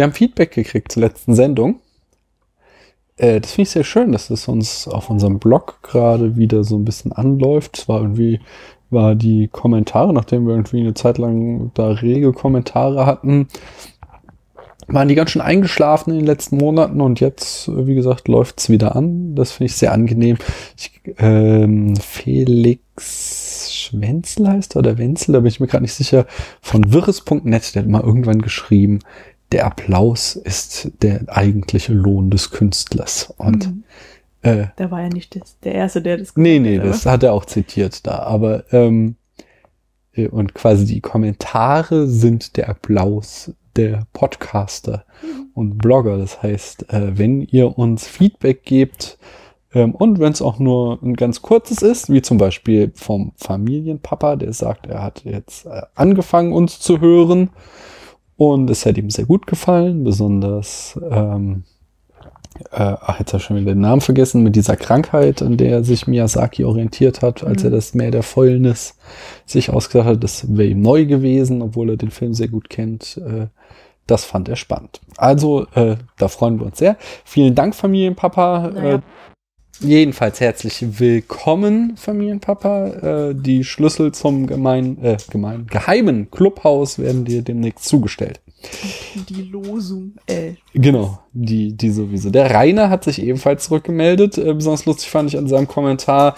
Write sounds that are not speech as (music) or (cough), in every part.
Wir haben Feedback gekriegt zur letzten Sendung. Äh, das finde ich sehr schön, dass es uns auf unserem Blog gerade wieder so ein bisschen anläuft. Es war irgendwie, war die Kommentare, nachdem wir irgendwie eine Zeit lang da rege Kommentare hatten, waren die ganz schön eingeschlafen in den letzten Monaten und jetzt, wie gesagt, läuft es wieder an. Das finde ich sehr angenehm. Ich, ähm, Felix Schwenzel heißt er oder Wenzel, da bin ich mir gerade nicht sicher, von wirres.net, der hat mal irgendwann geschrieben, der Applaus ist der eigentliche Lohn des Künstlers. Und mhm. Äh, der war ja nicht das, der Erste, der das gesagt Nee, nee, hat, das hat er auch zitiert da. Aber ähm, äh, und quasi die Kommentare sind der Applaus der Podcaster mhm. und Blogger. Das heißt, äh, wenn ihr uns Feedback gebt, ähm, und wenn es auch nur ein ganz kurzes ist, wie zum Beispiel vom Familienpapa, der sagt, er hat jetzt äh, angefangen, uns zu hören, und es hat ihm sehr gut gefallen, besonders, ähm, äh, ach, jetzt habe ich schon wieder den Namen vergessen, mit dieser Krankheit, an der sich Miyazaki orientiert hat, als mhm. er das Meer der Fäulnis sich ausgedacht hat. Das wäre ihm neu gewesen, obwohl er den Film sehr gut kennt. Äh, das fand er spannend. Also, äh, da freuen wir uns sehr. Vielen Dank, Familienpapa. Naja. Äh, Jedenfalls herzlich willkommen, Familienpapa. Äh, die Schlüssel zum gemein, äh, gemein, geheimen Clubhaus werden dir demnächst zugestellt. Die Losung, äh. Genau, die, die sowieso. Der Rainer hat sich ebenfalls zurückgemeldet. Äh, besonders lustig fand ich an seinem Kommentar,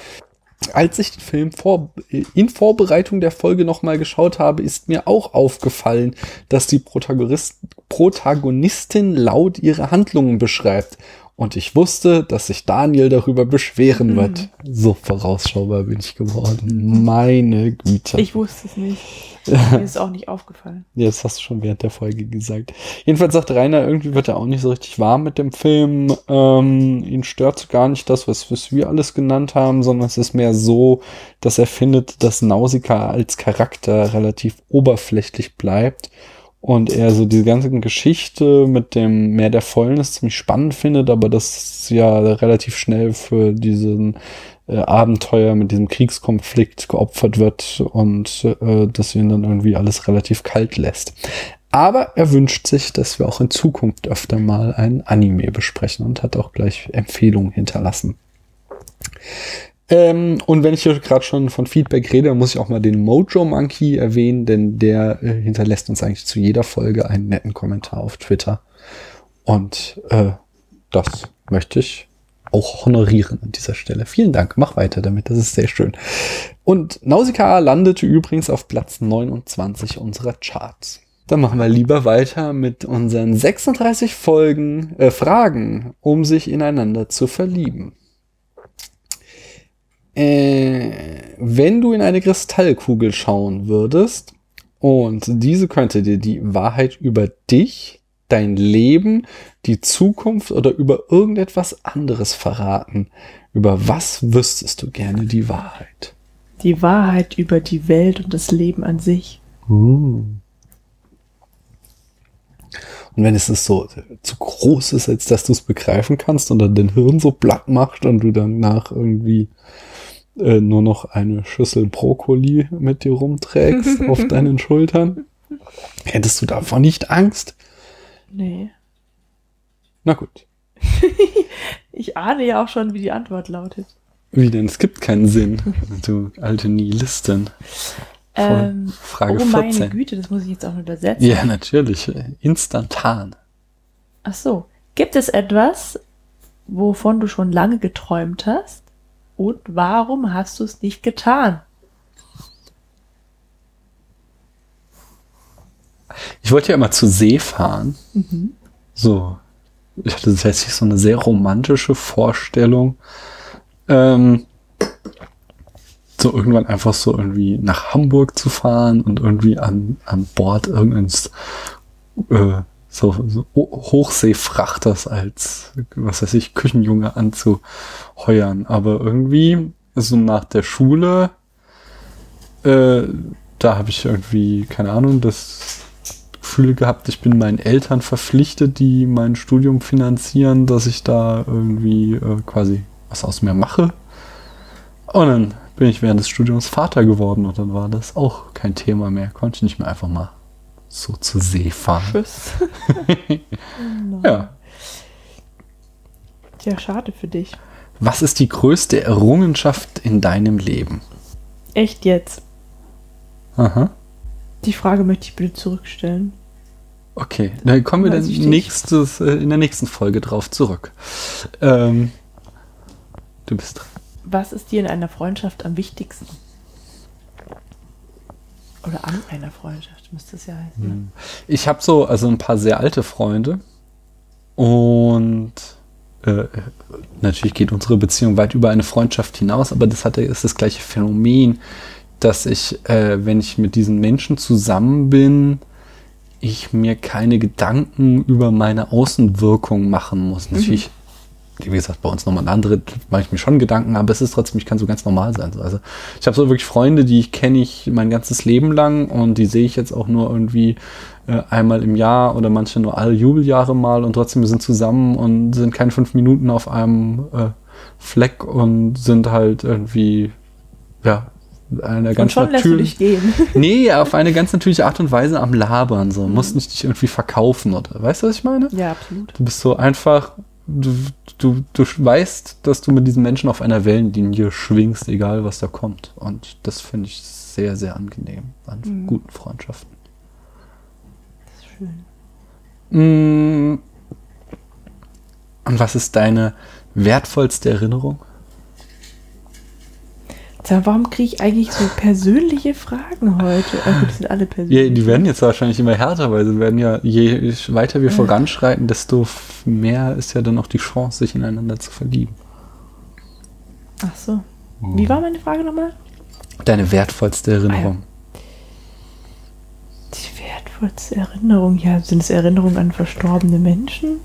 als ich den Film vor, in Vorbereitung der Folge nochmal geschaut habe, ist mir auch aufgefallen, dass die Protagonistin laut ihre Handlungen beschreibt. Und ich wusste, dass sich Daniel darüber beschweren mhm. wird. So vorausschaubar bin ich geworden. Meine Güte. Ich wusste es nicht. (laughs) Mir ist auch nicht aufgefallen. Ja, das hast du schon während der Folge gesagt. Jedenfalls sagt Rainer, irgendwie wird er auch nicht so richtig warm mit dem Film. Ähm, ihn stört gar nicht das, was, was wir alles genannt haben, sondern es ist mehr so, dass er findet, dass Nausicaa als Charakter relativ oberflächlich bleibt und er so diese ganze Geschichte mit dem Meer der Fäulnis ziemlich spannend findet, aber das ja relativ schnell für diesen äh, Abenteuer mit diesem Kriegskonflikt geopfert wird und äh, dass ihn dann irgendwie alles relativ kalt lässt. Aber er wünscht sich, dass wir auch in Zukunft öfter mal ein Anime besprechen und hat auch gleich Empfehlungen hinterlassen. Ähm, und wenn ich hier gerade schon von Feedback rede, muss ich auch mal den Mojo Monkey erwähnen, denn der äh, hinterlässt uns eigentlich zu jeder Folge einen netten Kommentar auf Twitter. Und äh, das möchte ich auch honorieren an dieser Stelle. Vielen Dank, mach weiter damit, das ist sehr schön. Und Nausicaa landete übrigens auf Platz 29 unserer Charts. Dann machen wir lieber weiter mit unseren 36 Folgen, äh, Fragen, um sich ineinander zu verlieben äh, wenn du in eine Kristallkugel schauen würdest und diese könnte dir die Wahrheit über dich, dein Leben, die Zukunft oder über irgendetwas anderes verraten, über was wüsstest du gerne die Wahrheit? Die Wahrheit über die Welt und das Leben an sich. Hm. Und wenn es so zu groß ist, als dass du es begreifen kannst und dann dein Hirn so platt macht und du danach irgendwie äh, nur noch eine Schüssel Brokkoli mit dir rumträgst (laughs) auf deinen Schultern, hättest du davon nicht Angst? Nee. Na gut. (laughs) ich ahne ja auch schon, wie die Antwort lautet. Wie denn? Es gibt keinen Sinn. Du alte Nihilistin. Ähm, Frage oh 14. meine Güte, das muss ich jetzt auch übersetzen. Ja, natürlich. Instantan. Ach so. Gibt es etwas, wovon du schon lange geträumt hast? Und warum hast du es nicht getan? Ich wollte ja immer zu See fahren. Mhm. So. Ich hatte tatsächlich so eine sehr romantische Vorstellung. Ähm, so irgendwann einfach so irgendwie nach Hamburg zu fahren und irgendwie an, an Bord irgendeines äh, so, so Hochseefrachters als, was weiß ich, Küchenjunge anzuheuern. Aber irgendwie, so nach der Schule, äh, da habe ich irgendwie, keine Ahnung, das Gefühl gehabt, ich bin meinen Eltern verpflichtet, die mein Studium finanzieren, dass ich da irgendwie äh, quasi was aus mir mache. Und dann bin ich während des Studiums Vater geworden und dann war das auch kein Thema mehr. Konnte ich nicht mehr einfach mal so zur See fahren. Tschüss. (laughs) Ja. Tja, schade für dich. Was ist die größte Errungenschaft in deinem Leben? Echt jetzt? Aha. Die Frage möchte ich bitte zurückstellen. Okay, dann kommen wir dann nächstes, äh, in der nächsten Folge drauf zurück. Ähm, du bist dran. Was ist dir in einer Freundschaft am wichtigsten? Oder an einer Freundschaft müsste es ja heißen. ne? Ich habe so also ein paar sehr alte Freunde und äh, natürlich geht unsere Beziehung weit über eine Freundschaft hinaus, aber das hatte ist das gleiche Phänomen, dass ich, äh, wenn ich mit diesen Menschen zusammen bin, ich mir keine Gedanken über meine Außenwirkung machen muss. Natürlich, wie gesagt, bei uns nochmal ein andere, mache ich mir schon Gedanken, aber es ist trotzdem, ich kann so ganz normal sein. Also ich habe so wirklich Freunde, die ich kenne ich mein ganzes Leben lang und die sehe ich jetzt auch nur irgendwie äh, einmal im Jahr oder manche nur alle Jubeljahre mal und trotzdem wir sind zusammen und sind keine fünf Minuten auf einem äh, Fleck und sind halt irgendwie, ja, einer Und ganz schon lässt du natürlich dich gehen. (laughs) Nee, auf eine ganz natürliche Art und Weise am Labern. So. Musst nicht dich irgendwie verkaufen oder. Weißt du, was ich meine? ja, absolut. Du bist so einfach. Du, du, du weißt, dass du mit diesen Menschen auf einer Wellenlinie schwingst, egal was da kommt. Und das finde ich sehr, sehr angenehm an Mhm. guten Freundschaften. Das ist schön. Mm. Und was ist deine wertvollste Erinnerung? Sag, warum kriege ich eigentlich so persönliche Fragen heute? Ah, gut, die sind alle persönlich. Ja, die werden jetzt wahrscheinlich immer härter, weil sie werden ja, je weiter wir voranschreiten, desto mehr ist ja dann auch die Chance, sich ineinander zu verlieben. Ach so. Wie war meine Frage nochmal? Deine wertvollste Erinnerung. Die wertvollste Erinnerung. Ja, sind es Erinnerungen an verstorbene Menschen?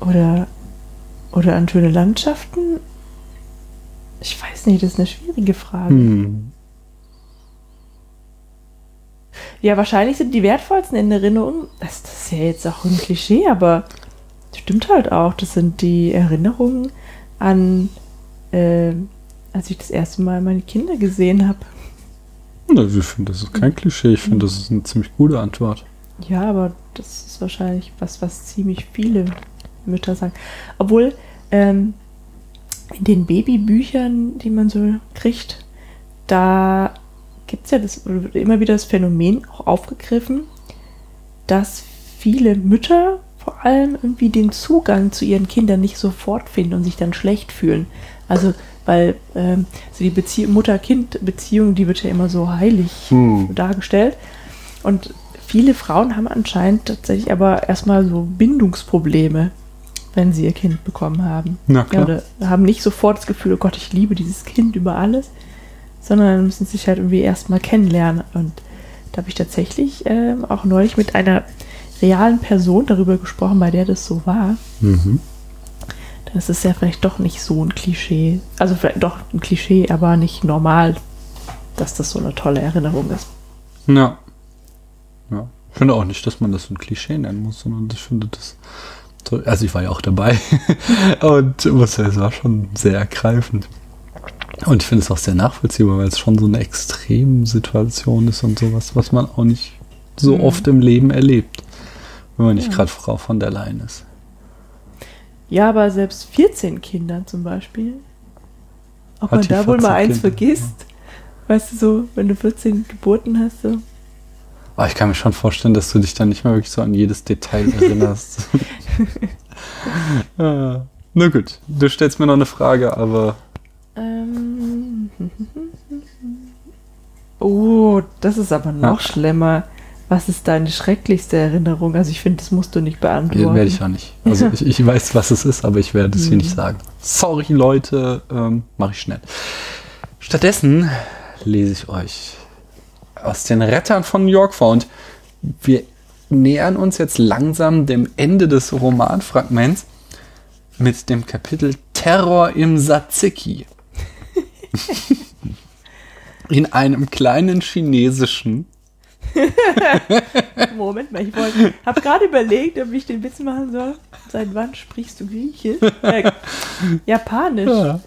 Oder, oder an schöne Landschaften? Ich weiß nicht, das ist eine schwierige Frage. Hm. Ja, wahrscheinlich sind die wertvollsten in Erinnerung, das, das ist ja jetzt auch ein Klischee, aber stimmt halt auch. Das sind die Erinnerungen an, äh, als ich das erste Mal meine Kinder gesehen habe. Ich finde, das ist kein Klischee. Ich finde, das ist eine ziemlich gute Antwort. Ja, aber das ist wahrscheinlich was, was ziemlich viele Mütter sagen. Obwohl, ähm, in den Babybüchern, die man so kriegt, da gibt es ja das, immer wieder das Phänomen auch aufgegriffen, dass viele Mütter vor allem irgendwie den Zugang zu ihren Kindern nicht sofort finden und sich dann schlecht fühlen. Also, weil ähm, so die Bezie Mutter-Kind-Beziehung, die wird ja immer so heilig Hm. dargestellt. Und viele Frauen haben anscheinend tatsächlich aber erstmal so Bindungsprobleme, wenn sie ihr Kind bekommen haben. Na Ja, klar. oder haben nicht sofort das Gefühl, oh Gott, ich liebe dieses Kind über alles, sondern müssen sich halt irgendwie erstmal kennenlernen. Und da habe ich tatsächlich ähm, auch neulich mit einer realen Person darüber gesprochen, bei der das so war. Mhm. Dann ist es ja vielleicht doch nicht so ein Klischee. Also vielleicht doch ein Klischee, aber nicht normal, dass das so eine tolle Erinnerung ist. Ja. ja. Ich finde auch nicht, dass man das so ein Klischee nennen muss, sondern ich finde das. Also, ich war ja auch dabei. (laughs) Und muss sagen, es war schon sehr ergreifend. Und ich finde es auch sehr nachvollziehbar, weil es schon so eine Extremsituation ist und sowas, was man auch nicht so Mhm. oft im Leben erlebt. Wenn man nicht Ja. gerade Frau von der Leyen ist. Ja, aber selbst 14 Kinder zum Beispiel. Ob Hat man da wohl 14 mal eins Kinder, vergisst. Weißt du so, wenn du 14 Geburten hast, so. Aber ich kann mir schon vorstellen, dass du dich dann nicht mehr wirklich so an jedes Detail (laughs) erinnerst. (laughs) ja. (laughs) Na gut, du stellst mir noch eine Frage, aber Ähm. Oh, das ist aber noch Ja. schlimmer. Was ist deine schrecklichste Erinnerung? Also ich finde, das musst du nicht beantworten. werde ich auch nicht. Also ich, ich weiß, was es ist, aber ich werde es hier Mhm. nicht sagen. Sorry, Leute, ähm, mache ich schnell. Stattdessen lese ich euch aus den Rettern von New York vor und wir nähern uns jetzt langsam dem Ende des Romanfragments mit dem Kapitel Terror im Tzatziki. (laughs) in einem kleinen chinesischen. (laughs) Moment mal, ich wollte, habe gerade überlegt, ob ich den Witz machen soll. Seit wann sprichst du Griechisch? Äh, Japanisch. Ja,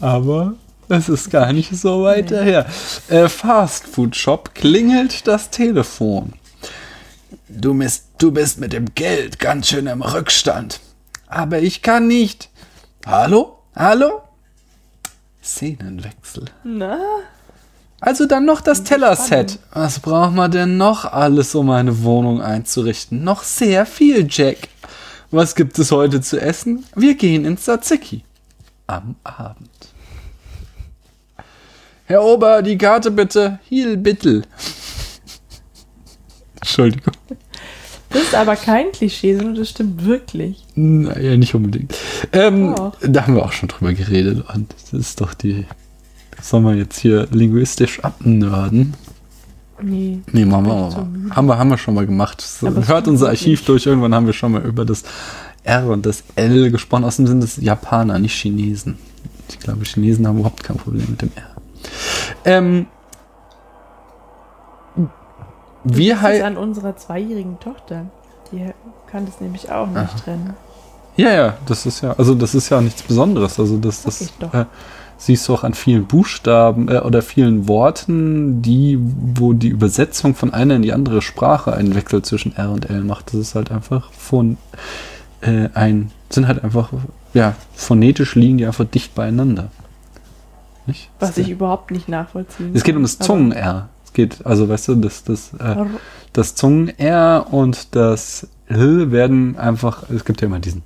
aber es ist gar nicht so weit Nee. daher. Äh, Fast Food Shop klingelt das Telefon. Du bist, du bist mit dem Geld ganz schön im Rückstand. Aber ich kann nicht. Hallo? Hallo? Szenenwechsel. Na, Also dann noch das Tellerset. Was braucht man denn noch alles, um eine Wohnung einzurichten? Noch sehr viel, Jack. Was gibt es heute zu essen? Wir gehen ins Tzatziki. Am Abend. Herr Ober, die Karte bitte. Hiel bittel. Entschuldigung. das ist aber kein Klischee, sondern das stimmt wirklich. Naja, nicht unbedingt. Ähm, da haben wir auch schon drüber geredet. Und das ist doch die. Sollen wir jetzt hier linguistisch abnörden? Nee. Nee, machen wir auch mal. Haben wir, haben wir schon mal gemacht. So, hört unser. Archiv durch. Irgendwann haben wir schon mal über das R und das L gesprochen. Außerdem sind es Japaner, nicht Chinesen. Ich glaube, Chinesen haben überhaupt kein Problem mit dem R. Ähm, wir halt. an unserer zweijährigen Tochter. Die kann das nämlich auch nicht trennen. Ja, ja, das ist ja, also das ist ja nichts Besonderes. Also das, das äh, siehst du auch an vielen Buchstaben äh, oder vielen Worten, die, wo die Übersetzung von einer in die andere Sprache einen Wechsel zwischen R und L macht. Das ist halt einfach von äh, ein, sind halt einfach, ja, phonetisch liegen die einfach dicht beieinander. Nicht? Was ich überhaupt nicht nachvollziehen es geht kann. um das Zungen-R. Geht, also weißt du, das, das, äh, R- das Zungen-R und das L werden einfach, es gibt ja immer diesen,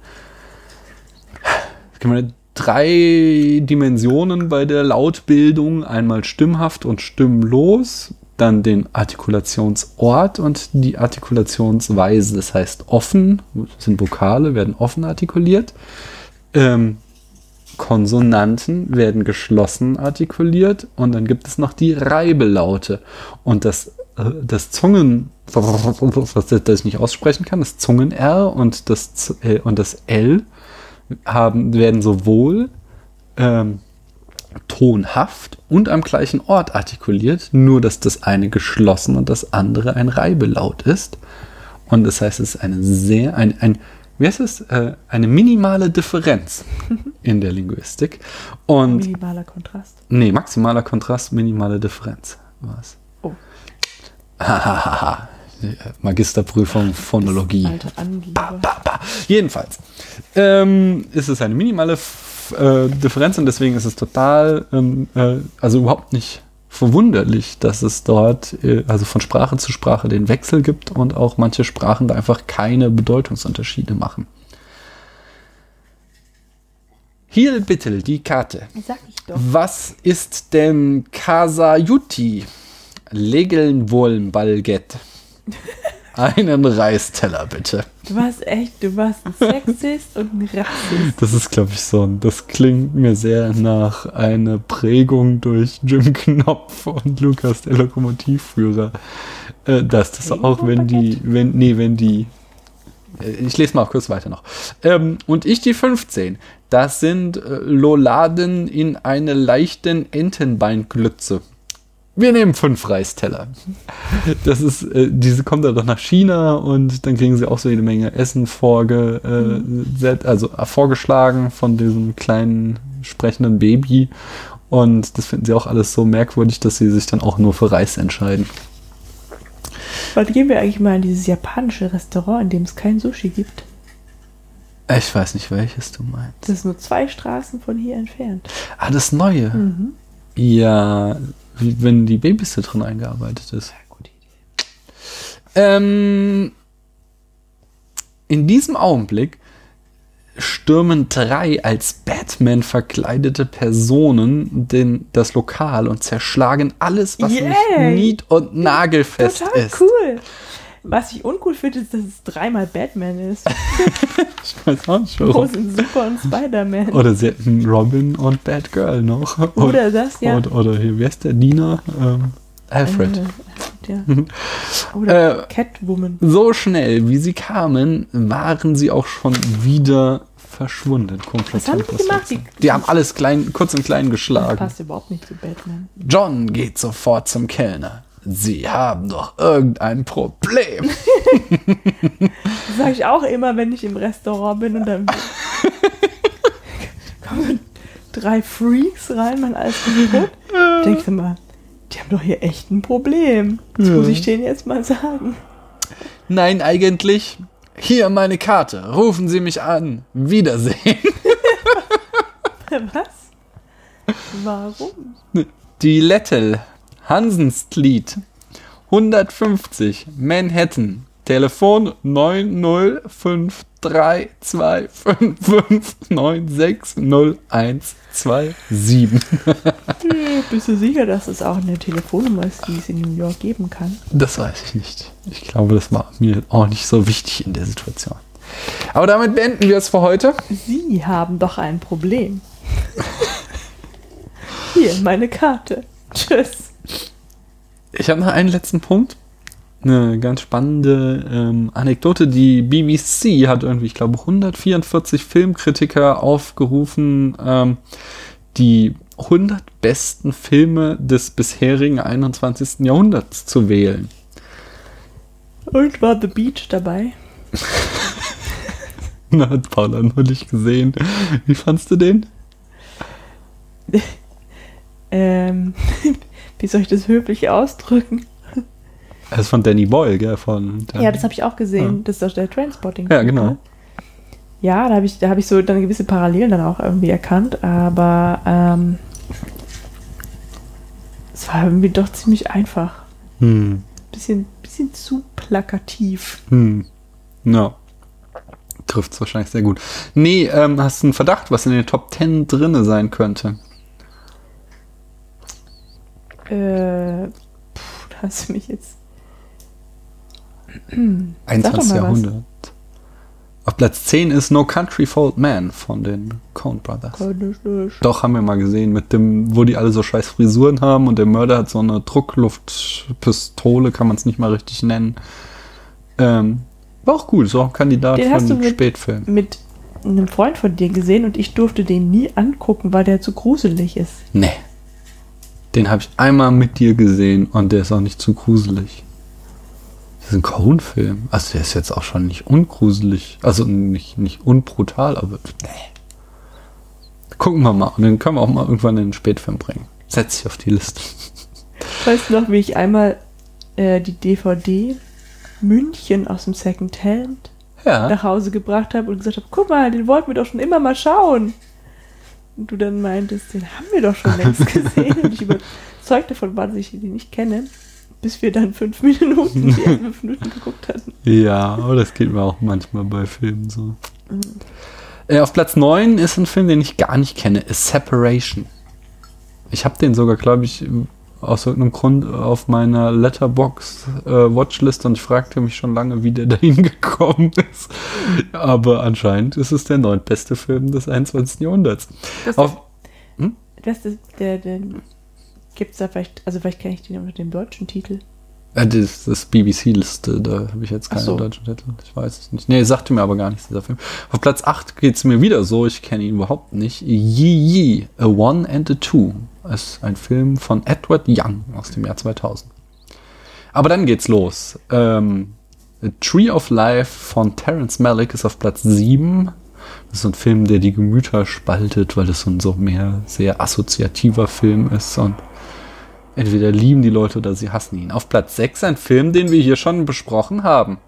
es gibt immer drei Dimensionen bei der Lautbildung, einmal stimmhaft und stimmlos, dann den Artikulationsort und die Artikulationsweise, das heißt offen, sind Vokale, werden offen artikuliert, ähm, Konsonanten werden geschlossen artikuliert und dann gibt es noch die Reibelaute. Und das, äh, das Zungen, das ich nicht aussprechen kann, das Zungen-R und das, äh, und das L haben, werden sowohl ähm, tonhaft und am gleichen Ort artikuliert, nur dass das eine geschlossen und das andere ein Reibelaut ist. Und das heißt, es ist eine sehr, ein, ein wie heißt es, äh, eine minimale Differenz (laughs) in der Linguistik. Und Minimaler Kontrast. Nee, maximaler Kontrast, minimale Differenz war es. Oh. Hahaha. Magisterprüfung Phonologie. Alter Angeber. Ba, ba. Jedenfalls ähm, ist es eine minimale F äh, Differenz und deswegen ist es total, ähm, äh, also überhaupt nicht verwunderlich, dass es dort, äh, also von Sprache zu Sprache den Wechsel gibt und auch manche Sprachen da einfach keine Bedeutungsunterschiede machen. Hier bitte die Karte. Sag ich doch. Was ist denn Kasayuti? Legeln wollen Balgett. (laughs) Einen Reisteller bitte. Du warst echt, du warst ein Sexist und ein Rassist. Das ist, glaube ich, so ein, das klingt mir sehr nach einer Prägung durch Jim Knopf und Lukas, der Lokomotivführer. Äh, dass das auch, wenn die, wenn, nee, wenn die, äh, ich lese mal kurz weiter noch. Ähm, und ich die 15. Das sind äh, Loladen in eine leichten Entenbeinglütze. Wir nehmen fünf Reisteller. Das ist, äh, diese kommt dann doch nach China und dann kriegen sie auch so jede Menge Essen vorge, äh, also äh, vorgeschlagen von diesem kleinen sprechenden Baby. Und das finden sie auch alles so merkwürdig, dass sie sich dann auch nur für Reis entscheiden. Wann gehen wir eigentlich mal in dieses japanische Restaurant, in dem es kein Sushi gibt? Ich weiß nicht, welches du meinst. Das ist nur zwei Straßen von hier entfernt. Ah, das Neue. Mhm. Ja, wenn die Babysitterin eingearbeitet ist. Gute Idee. Ähm, in diesem Augenblick stürmen drei als Batman verkleidete Personen den, das Lokal und zerschlagen alles, was Yay! nicht nied- und nagelfest Total ist. cool. Was ich uncool finde, ist, dass es dreimal Batman ist. (laughs) Ich weiß auch nicht Wo warum. sind Super und Spider-Man? Oder sie hätten Robin und Batgirl noch. Oder das, ja. Oder, oder hier, wer ist der Diener? Ähm, Alfred. Äh, ja. Oder Äh, Catwoman. So schnell, wie sie kamen, waren sie auch schon wieder verschwunden. Komplett Was haben die gemacht? Die, die haben alles klein, kurz und klein Das geschlagen. passt überhaupt nicht zu Batman. John geht sofort zum Kellner. Sie haben doch irgendein Problem. (laughs) Das sage ich auch immer, wenn ich im Restaurant bin und dann (laughs) kommen drei Freaks rein, man alles kaputt. Denkst du mal, die haben doch hier echt ein Problem. Das muss ich denen jetzt mal sagen. Nein, eigentlich. Hier meine Karte. Rufen Sie mich an. Wiedersehen. (laughs) Was? Warum? Die Lettel. Hansenstlied. 150. Manhattan. Telefon 9053255960127. Bist du sicher, dass es auch eine Telefonnummer ist, die es in New York geben kann? Das weiß ich nicht. Ich glaube, das war mir auch nicht so wichtig in der Situation. Aber damit beenden wir es für heute. Sie haben doch ein Problem. Hier, meine Karte. Tschüss. Ich habe noch einen letzten Punkt. Eine ganz spannende ähm, Anekdote. Die BBC hat irgendwie, ich glaube, 144 Filmkritiker aufgerufen, ähm, die 100 besten Filme des bisherigen 21. Jahrhunderts zu wählen. Und war The Beach dabei? (laughs) Na, hat Paula noch nicht gesehen. Wie fandst du den? (laughs) Ähm, (laughs) wie soll ich das höflich ausdrücken? Er ist von Danny Boyle, gell? Von der- Ja, das habe ich auch gesehen. Ja. Das ist doch der Trainspotting. Ja, genau. Ja, da habe ich, da habe ich so dann gewisse Parallelen dann auch irgendwie erkannt, aber ähm, es war irgendwie doch ziemlich einfach. Hm. Bisschen, bisschen zu plakativ. Hm. Ja. Trifft's wahrscheinlich sehr gut. Nee, ähm, hast du einen Verdacht, was in den Top 10 drinne sein könnte? Äh, puh, da hast du mich jetzt. 21. was. Jahrhundert. Auf Platz 10 ist No Country for Old Man von den Coen Brothers. Doch, haben wir mal gesehen, mit dem, wo die alle so scheiß Frisuren haben und der Mörder hat so eine Druckluftpistole, kann man es nicht mal richtig nennen. Ähm, war auch gut, so ein Kandidat Den für einen mit- Spätfilm. Mit einem Freund von dir gesehen und ich durfte den nie angucken, weil der zu gruselig ist. Nee. Den habe ich einmal mit dir gesehen und der ist auch nicht zu gruselig. Das ist ein Coen-Film. Also der ist jetzt auch schon nicht ungruselig. Also nicht, nicht unbrutal, aber nee. Gucken wir mal. Und den können wir auch mal irgendwann in den Spätfilm bringen. Setz dich auf die Liste. Weißt du noch, wie ich einmal äh, die DVD München aus dem Second Hand Ja. nach Hause gebracht habe und gesagt habe, guck mal, den wollten wir doch schon immer mal schauen. Und du dann meintest, den haben wir doch schon längst (laughs) gesehen. Und ich überzeugt davon war, dass ich den nicht kenne, bis wir dann fünf (laughs) Minuten, die (laughs) fünf Minuten geguckt hatten. Ja, aber das geht mir auch manchmal bei Filmen so. Äh, auf Platz 9 ist ein Film, den ich gar nicht kenne, ist Separation. Ich habe den sogar, glaube ich, aus irgendeinem Grund auf meiner Letterbox äh, Watchlist und ich fragte mich schon lange, wie der (laughs) dahin gekommen ist. Aber anscheinend ist es der neuntbeste Film des 21. Jahrhunderts. Das, Auf, das ist der, der gibt es da vielleicht, also vielleicht kenne ich den unter dem deutschen Titel. Äh, das das BBC-Liste, da habe ich jetzt Ach keinen so. deutschen Titel. Ich weiß es nicht. Nee, sagte mir aber gar nichts, dieser Film. Auf Platz 8 geht es mir wieder so, ich kenne ihn überhaupt nicht. Yi Yi, A One and a Two. ist ein Film von Edward Young aus dem Jahr 2000. Aber dann geht's los. Ähm, A Tree of Life von Terence Malick ist auf Platz 7. Das ist so ein Film, der die Gemüter spaltet, weil das so ein so mehr sehr assoziativer Film ist und entweder lieben die Leute oder sie hassen ihn. Auf Platz 6 ein Film, den wir hier schon besprochen haben.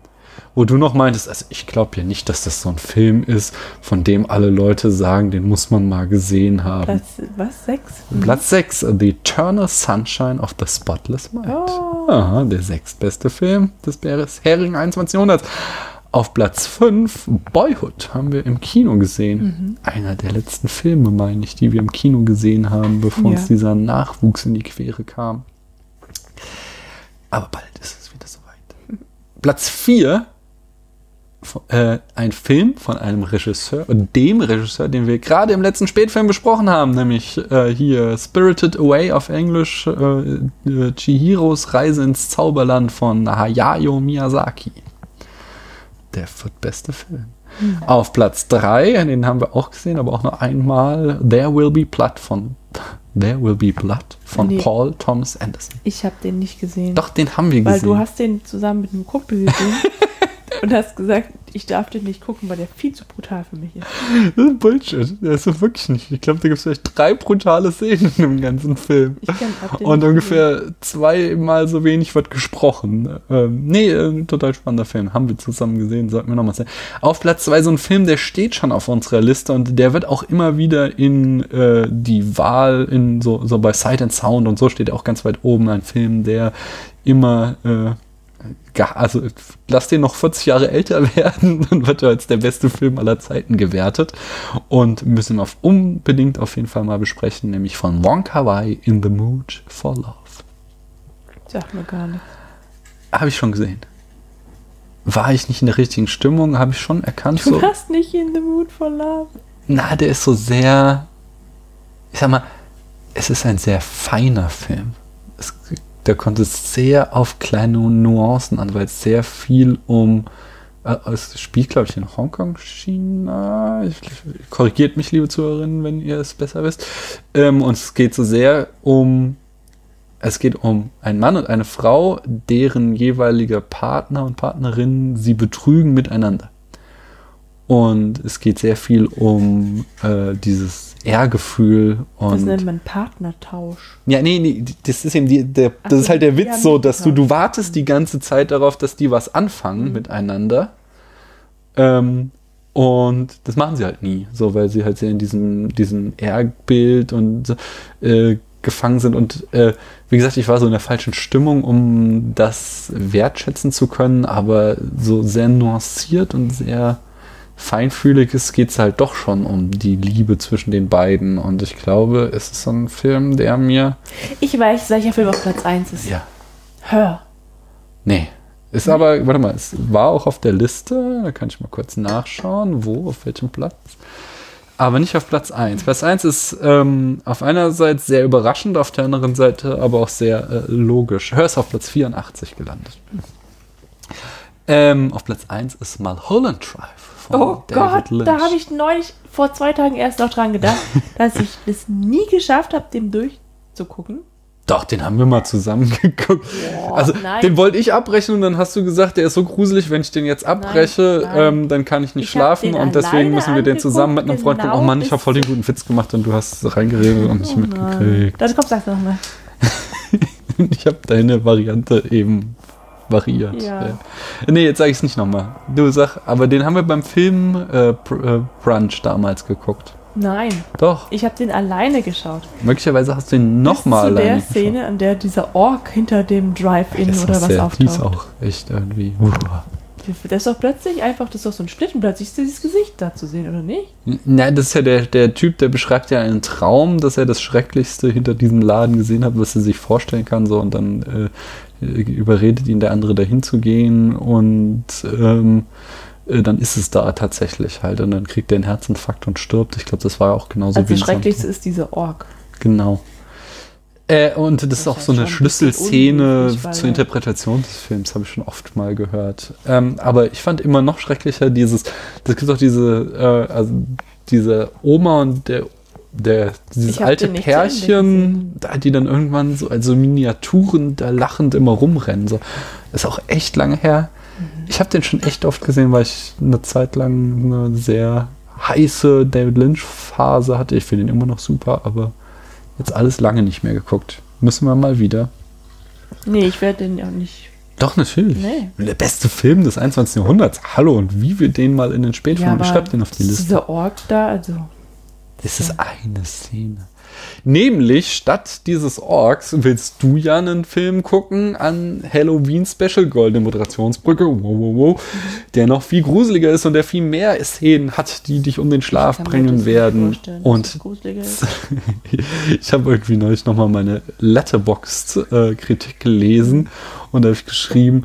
Wo du noch meintest, also ich glaube ja nicht, dass das so ein Film ist, von dem alle Leute sagen, den muss man mal gesehen haben. Platz, was, sechs? Platz 6, The Eternal Sunshine of the Spotless Mind. Oh. Aha, der sechstbeste Film des bisherigen 21. Jahrhunderts. Auf Platz 5, Boyhood, haben wir im Kino gesehen. Einer der letzten Filme, meine ich, die wir im Kino gesehen haben, bevor Ja. uns dieser Nachwuchs in die Quere kam. Aber bald ist es wieder soweit. Platz 4, äh, ein Film von einem Regisseur, dem Regisseur, den wir gerade im letzten Spätfilm besprochen haben, nämlich äh, hier Spirited Away auf Englisch, äh, äh, Chihiros Reise ins Zauberland von Hayao Miyazaki. Der viertbeste Film. Auf Platz 3, den haben wir auch gesehen, aber auch nur einmal, There Will Be Blood von There Will Be Blood von Nee. Paul Thomas Anderson. Ich habe den nicht gesehen. Doch, den haben wir Weil gesehen. du hast den zusammen mit einem Kumpel gesehen (laughs) und hast gesagt, ich darf den nicht gucken, weil der viel zu brutal für mich ist. (laughs) Das ist Bullshit. Das ist wirklich nicht. Ich glaube, da gibt es vielleicht drei brutale Szenen im ganzen Film. Und ungefähr zweimal so wenig wird gesprochen. Ähm, nee, äh, total spannender Film. Haben wir zusammen gesehen, sollten wir nochmal sehen. Auf Platz zwei so ein Film, der steht schon auf unserer Liste und der wird auch immer wieder in äh, die Wahl, in so, so bei Sight and Sound und so steht er auch ganz weit oben. Ein Film, der immer, äh, also lass den noch 40 Jahre älter (laughs) werden, dann wird er als der beste Film aller Zeiten gewertet. Und müssen wir auf, unbedingt auf jeden Fall mal besprechen, nämlich von Wong Kar Wai in the Mood for Love. Sag mir gar nichts. Habe ich schon gesehen. War ich nicht in der richtigen Stimmung, habe ich schon erkannt. Du So, warst nicht in the mood for love. na, der ist so sehr, ich sag mal, es ist ein sehr feiner Film. Es, der kommt es sehr auf kleine Nuancen an, weil es sehr viel um, äh, es spielt, glaube ich, in Hongkong, China. Ich, korrigiert mich, liebe Zuhörerinnen, wenn ihr es besser wisst. Ähm, und es geht so sehr um, es geht um einen Mann und eine Frau, deren jeweiliger Partner und Partnerin sie betrügen miteinander. Und es geht sehr viel um äh, dieses Ehrgefühl Das und nennt man Partnertausch. ja, nee, nee, das ist eben die, der, das ist halt der Witz so, dass du, du wartest die ganze Zeit darauf, dass die was anfangen Mhm. miteinander. Ähm, und das machen sie halt nie, so, weil sie halt sehr in diesem, diesem Ehrbild und äh, gefangen sind. Und äh, wie gesagt, ich war so in der falschen Stimmung, um das wertschätzen zu können, aber so sehr nuanciert und sehr feinfühlig ist, geht es halt doch schon um die Liebe zwischen den beiden. Und ich glaube, es ist so ein Film, der mir. Ich weiß, welcher Film auf Platz 1 ist. Ja. Hör. Nee. Ist aber, warte mal, es war auch auf der Liste. Da kann ich mal kurz nachschauen, wo, auf welchem Platz. Aber nicht auf Platz 1. Platz 1 ist ähm, auf einer Seite sehr überraschend, auf der anderen Seite aber auch sehr äh, logisch. Hör ist auf Platz 84 gelandet. Ähm, auf Platz 1 ist Mulholland Drive von Oh Gott, da habe ich neulich vor zwei Tagen erst noch dran gedacht, (laughs) dass ich es nie geschafft habe, dem durchzugucken. Doch, den haben wir mal zusammen (laughs) geguckt. Boah, also, nein. den wollte ich abbrechen und dann hast du gesagt, der ist so gruselig, wenn ich den jetzt abbreche, Nein, nein. ähm, dann kann ich nicht Ich schlafen und deswegen müssen wir den zusammen mit einem Freund gucken. Oh genau Mann, ich habe voll den guten Witz gemacht und du hast reingeredet und nicht Oh mitgekriegt. Dann komm, sag's nochmal. (laughs) Ich habe deine Variante eben variiert. Ja. Ja. Nee, jetzt sage ich es nicht nochmal. Du sag, aber den haben wir beim Film äh, äh, Brunch damals geguckt. Nein, Doch, ich habe den alleine geschaut. möglicherweise hast du ihn nochmal zu der alleine Szene, an der dieser Ork hinter dem Drive-In oder was sehr, die ist auftaucht. auch echt irgendwie. uh. Das ist doch plötzlich einfach, das ist doch so ein Schnitt und plötzlich ist dieses Gesicht da zu sehen, oder nicht? Nein, das ist ja der, der Typ, der beschreibt ja einen Traum, dass er das Schrecklichste hinter diesem Laden gesehen hat, was er sich vorstellen kann, so und dann äh, überredet ihn der andere dahin zu gehen und ähm, äh, dann ist es da tatsächlich halt und dann kriegt er einen Herzinfarkt und stirbt. Ich glaube, das war auch genauso also wie das Schrecklichste ist dieser Ork. Genau. Äh, und das, ist ist auch so eine ein Schlüsselszene zur er- Interpretation des Films, habe ich schon oft mal gehört. Ähm, aber ich fand immer noch schrecklicher dieses, das gibt auch diese, äh, also diese Oma und der, der dieses Ich alte Pärchen, da, die dann irgendwann so also Miniaturen da lachend immer rumrennen. So. Das ist auch echt lange her. Mhm. Ich habe den schon echt oft gesehen, weil ich eine Zeit lang eine sehr heiße David Lynch-Phase hatte. Ich finde ihn immer noch super, aber jetzt alles lange nicht mehr geguckt. Müssen wir mal wieder. Nee, ich werde den ja auch nicht. Doch, natürlich. Nee. Der beste Film des 21. Jahrhunderts. Hallo, und wie wir den mal in den Spätfilmen. ich schreib den auf die Liste. Dieser Ork da, also. Das ist eine Szene. Nämlich, statt dieses Orks willst du ja einen Film gucken an Halloween Special Goldene Moderationsbrücke, wow, wow, wow, der noch viel gruseliger ist und der viel mehr Szenen hat, die dich um den Schlaf bringen werden. Und (laughs) ich habe irgendwie neulich nochmal meine Letterboxd-Kritik gelesen und da habe ich geschrieben,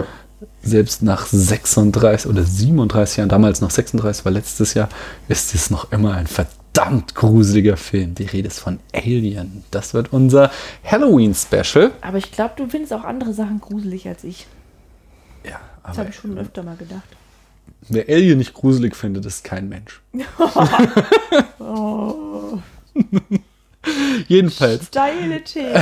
selbst nach 36 oder 37 Jahren, damals noch 36 war letztes Jahr, ist es noch immer ein verdammt gruseliger Film. Die Rede ist von Alien. Das wird unser Halloween-Special. Aber ich glaube, du findest auch andere Sachen gruselig als ich. Ja, Das aber habe ich schon öfter mal gedacht. Wer Alien nicht gruselig findet, ist kein Mensch. (laughs) Oh, (laughs) Jedenfalls, steile These.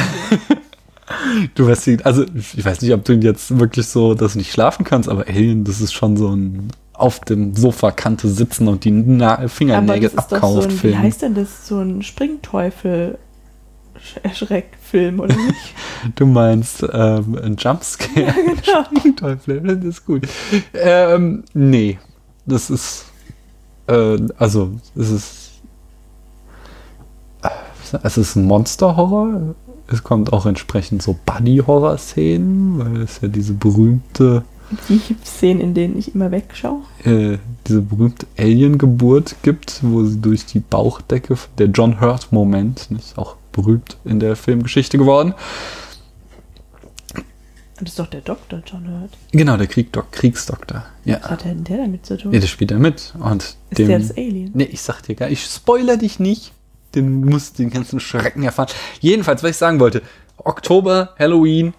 (laughs) du weißt, also ich weiß nicht, ob du jetzt wirklich so das nicht schlafen kannst, aber Alien, das ist schon so ein auf dem Sofakante sitzen und die Na Aber Fingernägel das ist doch so abkauft ein, wie Film. heißt denn das, so ein Springteufel Erschreckfilm, oder nicht? (laughs) Du meinst ähm, ein Jumpscare? Ja, (laughs) genau. Teufel, das ist gut. Ähm, nee, das ist, äh, also, es ist, äh, es ist ein Monster-Horror. Es kommt auch entsprechend so Buddy-Horror-Szenen, weil es ja diese berühmte, Die Szenen, in denen ich immer wegschaue. äh, diese berühmte Alien-Geburt gibt, wo sie durch die Bauchdecke, der John Hurt-Moment, nicht auch berühmt in der Filmgeschichte geworden. Das ist doch der Doktor John Hurt. Genau, der Kriegdok Kriegsdoktor. Ja. Was hat denn der damit zu tun? Ja, das spielt er mit. Und ist der das Alien? Nee, ich sag dir gar ich spoiler dich nicht. Den musst den ganzen Schrecken erfahren. Jedenfalls, was ich sagen wollte, Oktober, Halloween,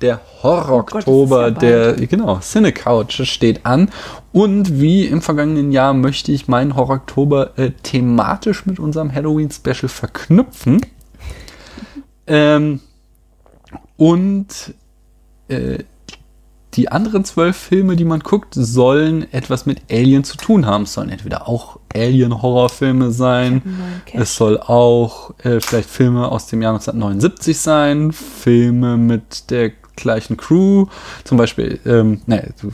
der Horror-Oktober, Oh Gott, das ist ja der, genau, Cinecouch steht an. Und wie im vergangenen Jahr möchte ich meinen Horror-Oktober äh, thematisch mit unserem Halloween-Special verknüpfen. ähm, und äh, die anderen zwölf Filme, die man guckt, sollen etwas mit Alien zu tun haben. Es sollen entweder auch Alien-Horrorfilme sein. Es soll auch äh, vielleicht Filme aus dem Jahr 1979 sein. Filme mit der gleichen Crew. Zum Beispiel, ähm, ne, so-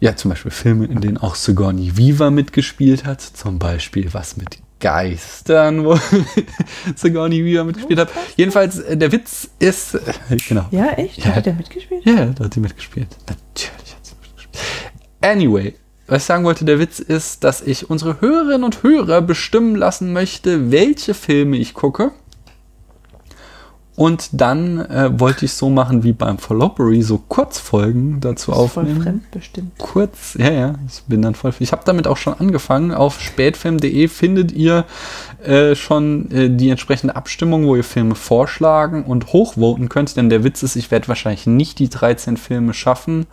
ja, zum Beispiel Filme, in denen auch Sigourney Weaver mitgespielt hat. Zum Beispiel was mit Geistern, wo (laughs) Sigourney Weaver mitgespielt hat. Jedenfalls, äh, der Witz ist, äh, genau. Ja, echt? Ja. Hat der mitgespielt? Ja, da hat sie mitgespielt. Natürlich hat sie mitgespielt. Anyway, was ich sagen wollte, der Witz ist, dass ich unsere Hörerinnen und Hörer bestimmen lassen möchte, welche Filme ich gucke. Und dann äh, wollte ich so machen wie beim Followbury, so Kurzfolgen dazu ist voll aufnehmen. fremdbestimmt. Kurz, ja, ja, ich bin dann voll. Ich habe damit auch schon angefangen. Auf spätfilm.de findet ihr äh, schon äh, die entsprechende Abstimmung, wo ihr Filme vorschlagen und hochvoten könnt. Denn der Witz ist, ich werde wahrscheinlich nicht die 13 Filme schaffen.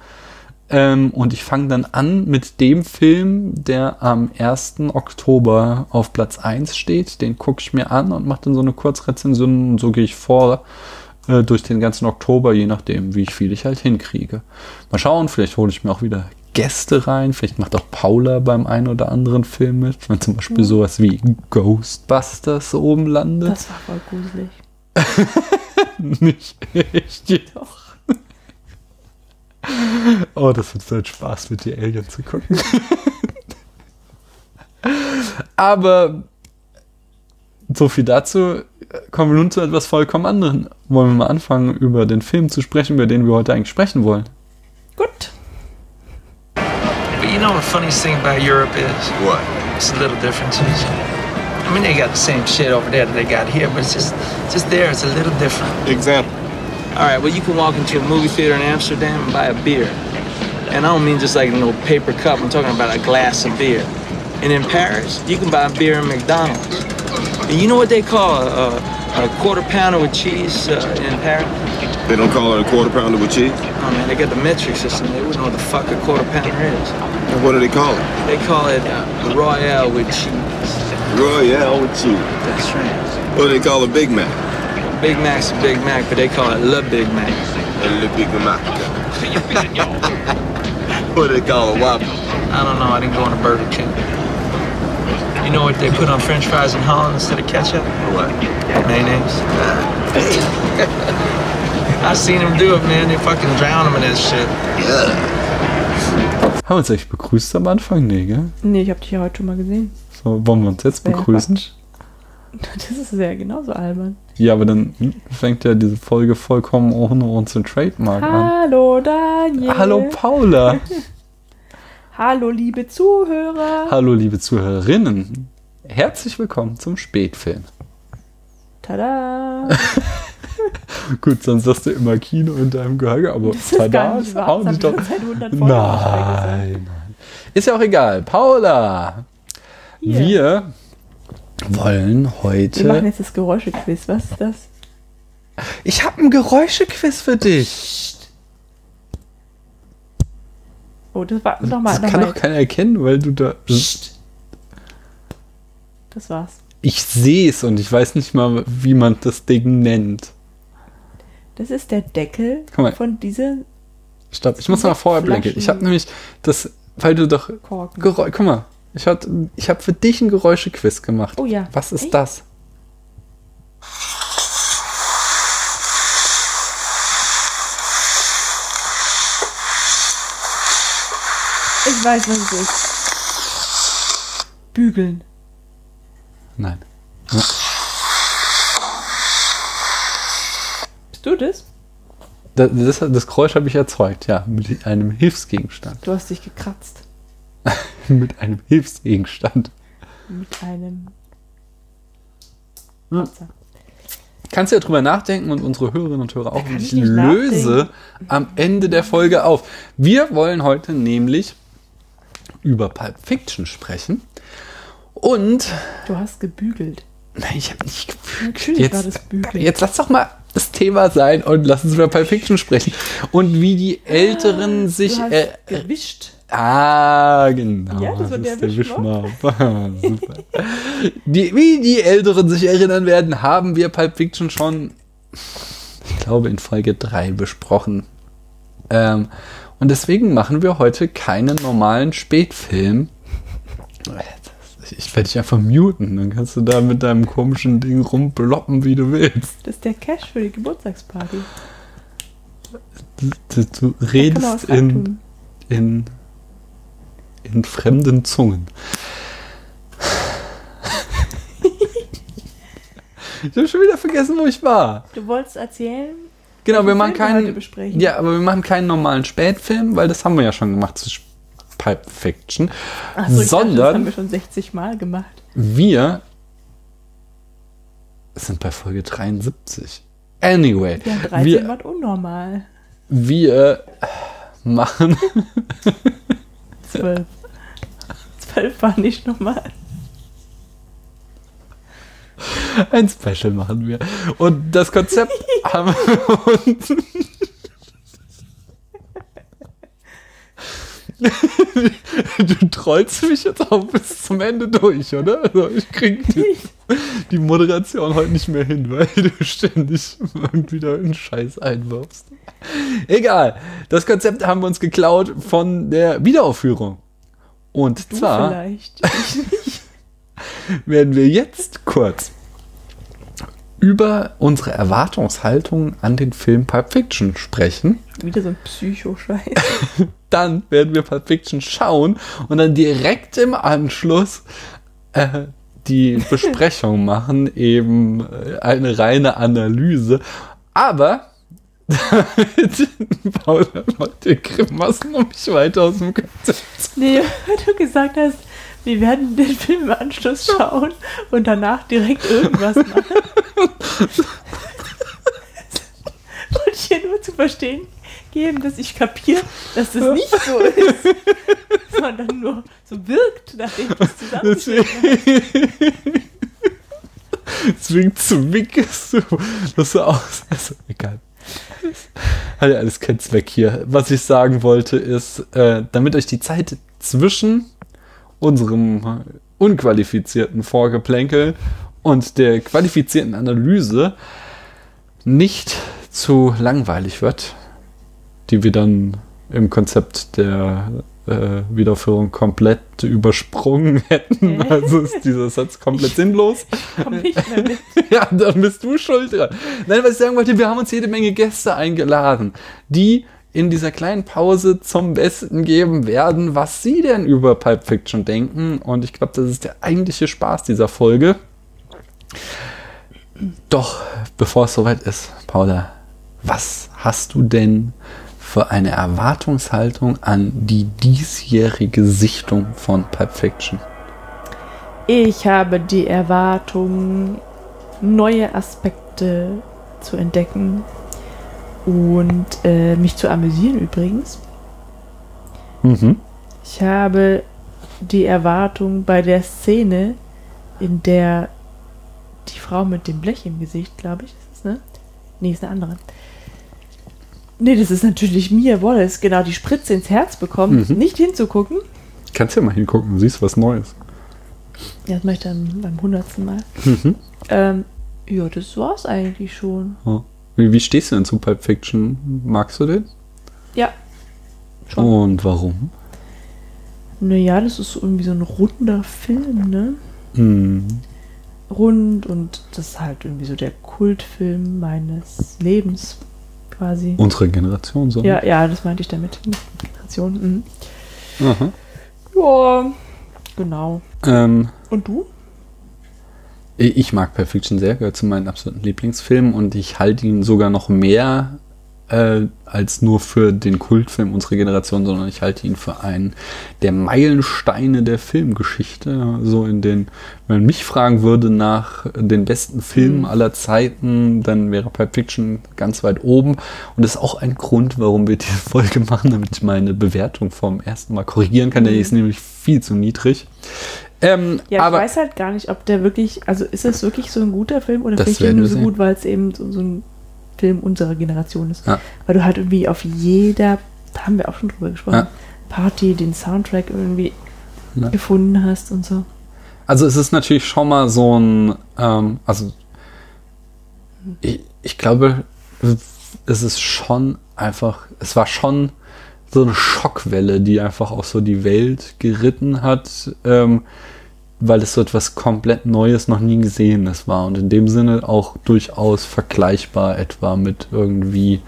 Ähm, und ich fange dann an mit dem Film, der am 1. Oktober auf Platz 1 steht. Den gucke ich mir an und mache dann so eine Kurzrezension. Und so gehe ich vor äh, durch den ganzen Oktober, je nachdem, wie viel ich halt hinkriege. Mal schauen, vielleicht hole ich mir auch wieder Gäste rein. Vielleicht macht auch Paula beim einen oder anderen Film mit. Wenn zum Beispiel sowas wie Ghostbusters oben landet. Das war voll gruselig. (laughs) Nicht echt. Doch. (laughs) Oh, das wird so ein Spaß, mit dir Alien zu gucken. (laughs) Aber so viel dazu. Kommen wir nun zu etwas vollkommen anderem. Wollen wir mal anfangen, über den Film zu sprechen, über den wir heute eigentlich sprechen wollen? Gut. But you know what the funniest thing about Europe is? What? It's the little differences. I mean, they got the same shit over there that they got here, but it's just, just there. It's a little different. Example. All right, well, you can walk into a movie theater in Amsterdam and buy a beer, and I don't mean just like a little paper cup. I'm talking about a glass of beer. And in Paris, you can buy a beer in McDonald's. And you know what they call a, a quarter pounder with cheese uh, in Paris? They don't call it a quarter pounder with cheese? Oh man, they got the metric system. They wouldn't know what the fuck a quarter pounder is. And what do they call it? They call it uh, Royale with cheese. Royale with cheese. That's right. What do they call a Big Mac? Big Mac's a Big Mac, but they call it Le Big Mac. A Le Big Mac. what do they call it? Whopper? I don't know. I didn't go on a Burger King. You know what they put on French fries in Holland instead of ketchup? What? Mayonnaise. I seen them do it, man. They fucking drown them in this shit. Haben wir uns eigentlich begrüßt am Anfang? Nee, gell? Nee, ich habe dich ja heute schon mal gesehen. So, wollen wir uns jetzt Wäre begrüßen? Quatsch. (laughs) Das ist ja genauso albern. Ja, aber dann fängt ja diese Folge vollkommen ohne unseren Trademark an. Hallo Daniel. Hallo Paula. (laughs) Hallo liebe Zuhörer. Hallo liebe Zuhörerinnen. Herzlich willkommen zum Spätfilm. Tada. (laughs) Gut, sonst sagst du immer Kino in deinem Gehege, aber Das ist nicht hauen Das die hab doch. ich schon seit 100 Folgen Nein, nein. Ist ja auch egal. Paula, Hier. wir wollen Wir machen heute. jetzt das Geräuschequiz. Was ist das? Ich habe ein Geräuschequiz für dich. Oh, das war nochmal. das kann doch keiner erkennen, weil du da. Das war's. Ich sehe es und ich weiß nicht mal, wie man das Ding nennt. Das ist der Deckel mal. von dieser Stopp, ich muss mal vorher blinken. Ich habe nämlich das, weil du doch Korken. Geräusch. Guck mal, ich habe ich hab für dich ein Geräuschequiz gemacht. Oh ja. Was ist Echt? das? Ich weiß, was es ist. Bügeln. Nein. Bist du das? Das, das, das Geräusch habe ich erzeugt, ja, mit einem Hilfsgegenstand. Du hast dich gekratzt. (laughs) mit einem Hilfsgegenstand. Mit einem. Hm. Kannst ja drüber nachdenken und unsere Hörerinnen und Hörer auch. Und ich löse am Ende der Folge auf. Wir wollen heute nämlich über Pulp Fiction sprechen. Und Du hast gebügelt. nein, ich habe nicht gebügelt. Natürlich war das Bügeln. Jetzt lass doch mal das Thema sein und lass uns über Pulp Fiction sprechen. Und wie die Älteren sich. du hast Äh, gewischt. Ah, genau. Ja, das der ist der Wischmopp. Wischmopp. (laughs) Super. Die, wie die Älteren sich erinnern werden, haben wir Pulp Fiction schon, ich glaube, in Folge 3 besprochen. Ähm, und deswegen machen wir heute keinen normalen Spätfilm. Ich werde dich einfach muten, dann kannst du da mit deinem komischen Ding rumbloppen, wie du willst. Das ist der Cash für die Geburtstagsparty. Du, du man redest in, in, in fremden Zungen. ich habe schon wieder vergessen, wo ich war. Du wolltest erzählen? Genau, wir machen keinen. Ja, aber wir machen keinen normalen Spätfilm, weil das haben wir ja schon gemacht zu Pulp Fiction. Achso, ich dachte, das haben sondern wir schon 60 Mal gemacht. wir sind bei Folge 73. Anyway, Ja, 13 wir, war unnormal. wir machen 12. 12 war nicht normal. Ein Special machen wir. Und das Konzept (laughs) haben wir uns. Du trollst mich jetzt auch bis zum Ende durch, oder? Also ich krieg die, die Moderation heute nicht mehr hin, weil du ständig irgendwie da einen Scheiß einwirfst. Egal. Das Konzept haben wir uns geklaut von der Wiederaufführung. Und Du zwar vielleicht. (laughs) Werden wir jetzt kurz über unsere Erwartungshaltung an den Film Pulp Fiction sprechen. Wieder so ein Psycho-Scheiß. (laughs) Dann werden wir Pulp Fiction schauen und dann direkt im Anschluss äh, die (laughs) Besprechung machen, eben äh, eine reine Analyse. Aber Paul macht dir Grimassen um mich weiter aus dem Konzept. Nee, weil du gesagt hast, wir werden den Film im Anschluss schauen und danach direkt irgendwas machen. (laughs) Wollte ich dir nur zu verstehen geben, dass ich kapiere, dass das nicht so ist, sondern nur so wirkt, nachdem du es zusammengestellt Deswegen, (laughs) du das so aus. Also, egal. (laughs) Hat ja alles keinen Zweck hier. Was ich sagen wollte ist, äh, damit euch die Zeit zwischen unserem unqualifizierten Vorgeplänkel und der qualifizierten Analyse nicht zu langweilig wird, die wir dann im Konzept der äh, Wiederaufführung komplett übersprungen (laughs) hätten. Hä? Also ist dieser Satz komplett sinnlos. (laughs) Ich komme nicht mehr mit. (laughs) Ja, dann bist du schuld dran. Nein, was ich sagen wollte, wir haben uns jede Menge Gäste eingeladen, die in dieser kleinen Pause zum Besten geben werden, was sie denn über Pulp Fiction denken. Und ich glaube, das ist der eigentliche Spaß dieser Folge. Doch, bevor es soweit ist, Paula, was hast du denn für eine Erwartungshaltung an die diesjährige Sichtung von Pulp Fiction? Ich habe die Erwartung, neue Aspekte zu entdecken und äh, mich zu amüsieren übrigens. Mhm. Ich habe die Erwartung bei der Szene, in der die Frau mit dem Blech im Gesicht, glaube ich, ist es, ne? Nee, ist eine andere. Nee, das ist natürlich Mia Wallace, genau, die Spritze ins Herz bekommt, Mhm. nicht hinzugucken. Kannst ja mal hingucken, du siehst was Neues. Ja, das mache ich dann beim hundertsten Mal. Mhm. Ähm, ja, das war's eigentlich schon. Wie, wie stehst du denn zu Pulp Fiction? Magst du den? Ja, schon. Und warum? Naja, das ist irgendwie so ein runder Film, ne? Hm. Rund und das ist halt irgendwie so der Kultfilm meines Lebens quasi. Unsere Generation so. Ja, ja, das meinte ich damit. Generation. Mhm. Aha. Ja, genau. Ähm, Und du? ich mag Pulp Fiction sehr, gehört zu meinen absoluten Lieblingsfilmen und ich halte ihn sogar noch mehr äh, als nur für den Kultfilm unserer Generation, sondern ich halte ihn für einen der Meilensteine der Filmgeschichte. So in den, wenn man mich fragen würde nach den besten Filmen Mhm. aller Zeiten, dann wäre Pulp Fiction ganz weit oben. Und das ist auch ein Grund, warum wir diese Folge machen, damit ich meine Bewertung vom ersten Mal korrigieren kann. Der ist nämlich viel zu niedrig. Ähm, Ja, aber ich weiß halt gar nicht, ob der wirklich, also ist es wirklich so ein guter Film oder vielleicht nur so sehen. gut, weil es eben so, so ein Film unserer Generation ist. Ja. Weil du halt irgendwie auf jeder, da haben wir auch schon drüber gesprochen, Ja. Party den Soundtrack irgendwie Ja. gefunden hast und so. Also es ist natürlich schon mal so ein, ähm, also ich, ich glaube, es ist schon einfach, es war schon so eine Schockwelle, die einfach auch so die Welt geritten hat, ähm, weil es so etwas komplett Neues, noch nie Gesehenes war und in dem Sinne auch durchaus vergleichbar etwa mit irgendwie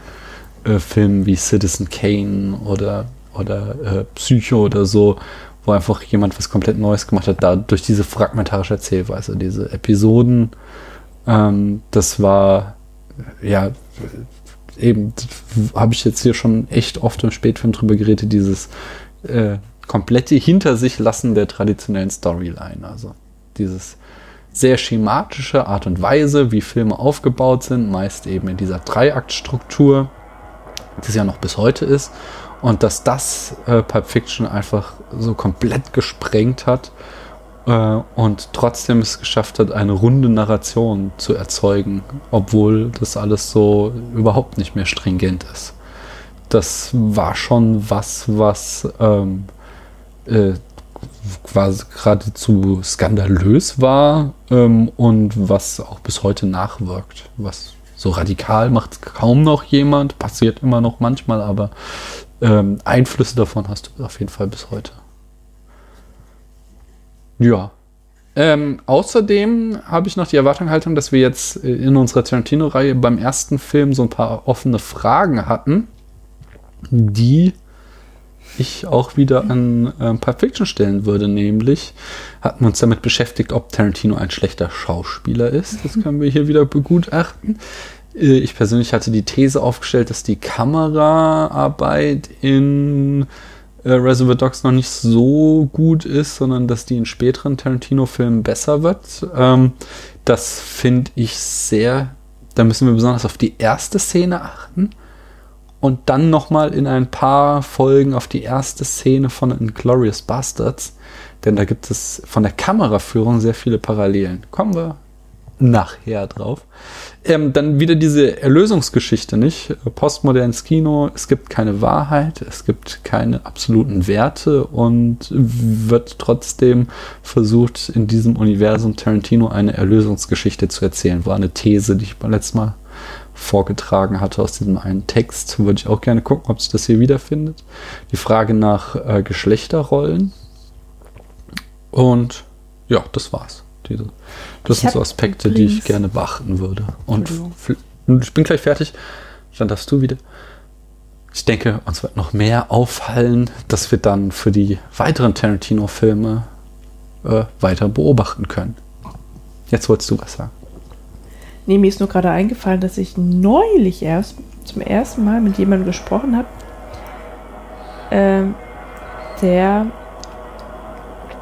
äh, Filmen wie Citizen Kane oder, oder äh, Psycho oder so, wo einfach jemand was komplett Neues gemacht hat, da durch diese fragmentarische Erzählweise, diese Episoden, ähm, das war, ja, eben, habe ich jetzt hier schon echt oft im Spätfilm drüber geredet, dieses äh, komplette Hinter sich lassen der traditionellen Storyline, also dieses sehr schematische Art und Weise, wie Filme aufgebaut sind, meist eben in dieser Dreiaktstruktur, die es ja noch bis heute ist. Und dass das äh, Pulp Fiction einfach so komplett gesprengt hat äh, und trotzdem es geschafft hat, eine runde Narration zu erzeugen, obwohl das alles so überhaupt nicht mehr stringent ist. Das war schon was, was ähm, äh, quasi geradezu skandalös war ähm, und was auch bis heute nachwirkt. Was so radikal macht kaum noch jemand, passiert immer noch manchmal, aber ähm, Einflüsse davon hast du auf jeden Fall bis heute. Ja. Ähm, außerdem habe ich noch die Erwartungshaltung, dass wir jetzt äh, in unserer Tarantino-Reihe beim ersten Film so ein paar offene Fragen hatten, die ich auch wieder an ähm, Pulp Fiction stellen würde, nämlich hatten wir uns damit beschäftigt, ob Tarantino ein schlechter Schauspieler ist. Das können wir hier wieder begutachten. Äh, Ich persönlich hatte die These aufgestellt, dass die Kameraarbeit in äh, Reservoir Dogs noch nicht so gut ist, sondern dass die in späteren Tarantino-Filmen besser wird. Ähm, das finde ich sehr. Da müssen wir besonders auf die erste Szene achten und dann nochmal in ein paar Folgen auf die erste Szene von Inglourious Bastards, denn da gibt es von der Kameraführung sehr viele Parallelen. Kommen wir nachher drauf. Ähm, dann wieder diese Erlösungsgeschichte, nicht? Postmodernes Kino, es gibt keine Wahrheit, es gibt keine absoluten Werte und wird trotzdem versucht, in diesem Universum Tarantino eine Erlösungsgeschichte zu erzählen. War eine These, die ich beim letzten Mal vorgetragen hatte aus diesem einen Text. Würde ich auch gerne gucken, ob sich das hier wiederfindet. Die Frage nach äh, Geschlechterrollen. Und ja, das war's. Diese, das Ich sind so Aspekte, die ich gerne beachten würde. Und ich bin gleich fertig. Dann darfst du wieder. Ich denke, uns wird noch mehr auffallen, dass wir dann für die weiteren Tarantino-Filme äh, weiter beobachten können. Jetzt wolltest du was sagen. Nee, mir ist nur gerade eingefallen, dass ich neulich erst zum ersten Mal mit jemandem gesprochen habe, ähm, der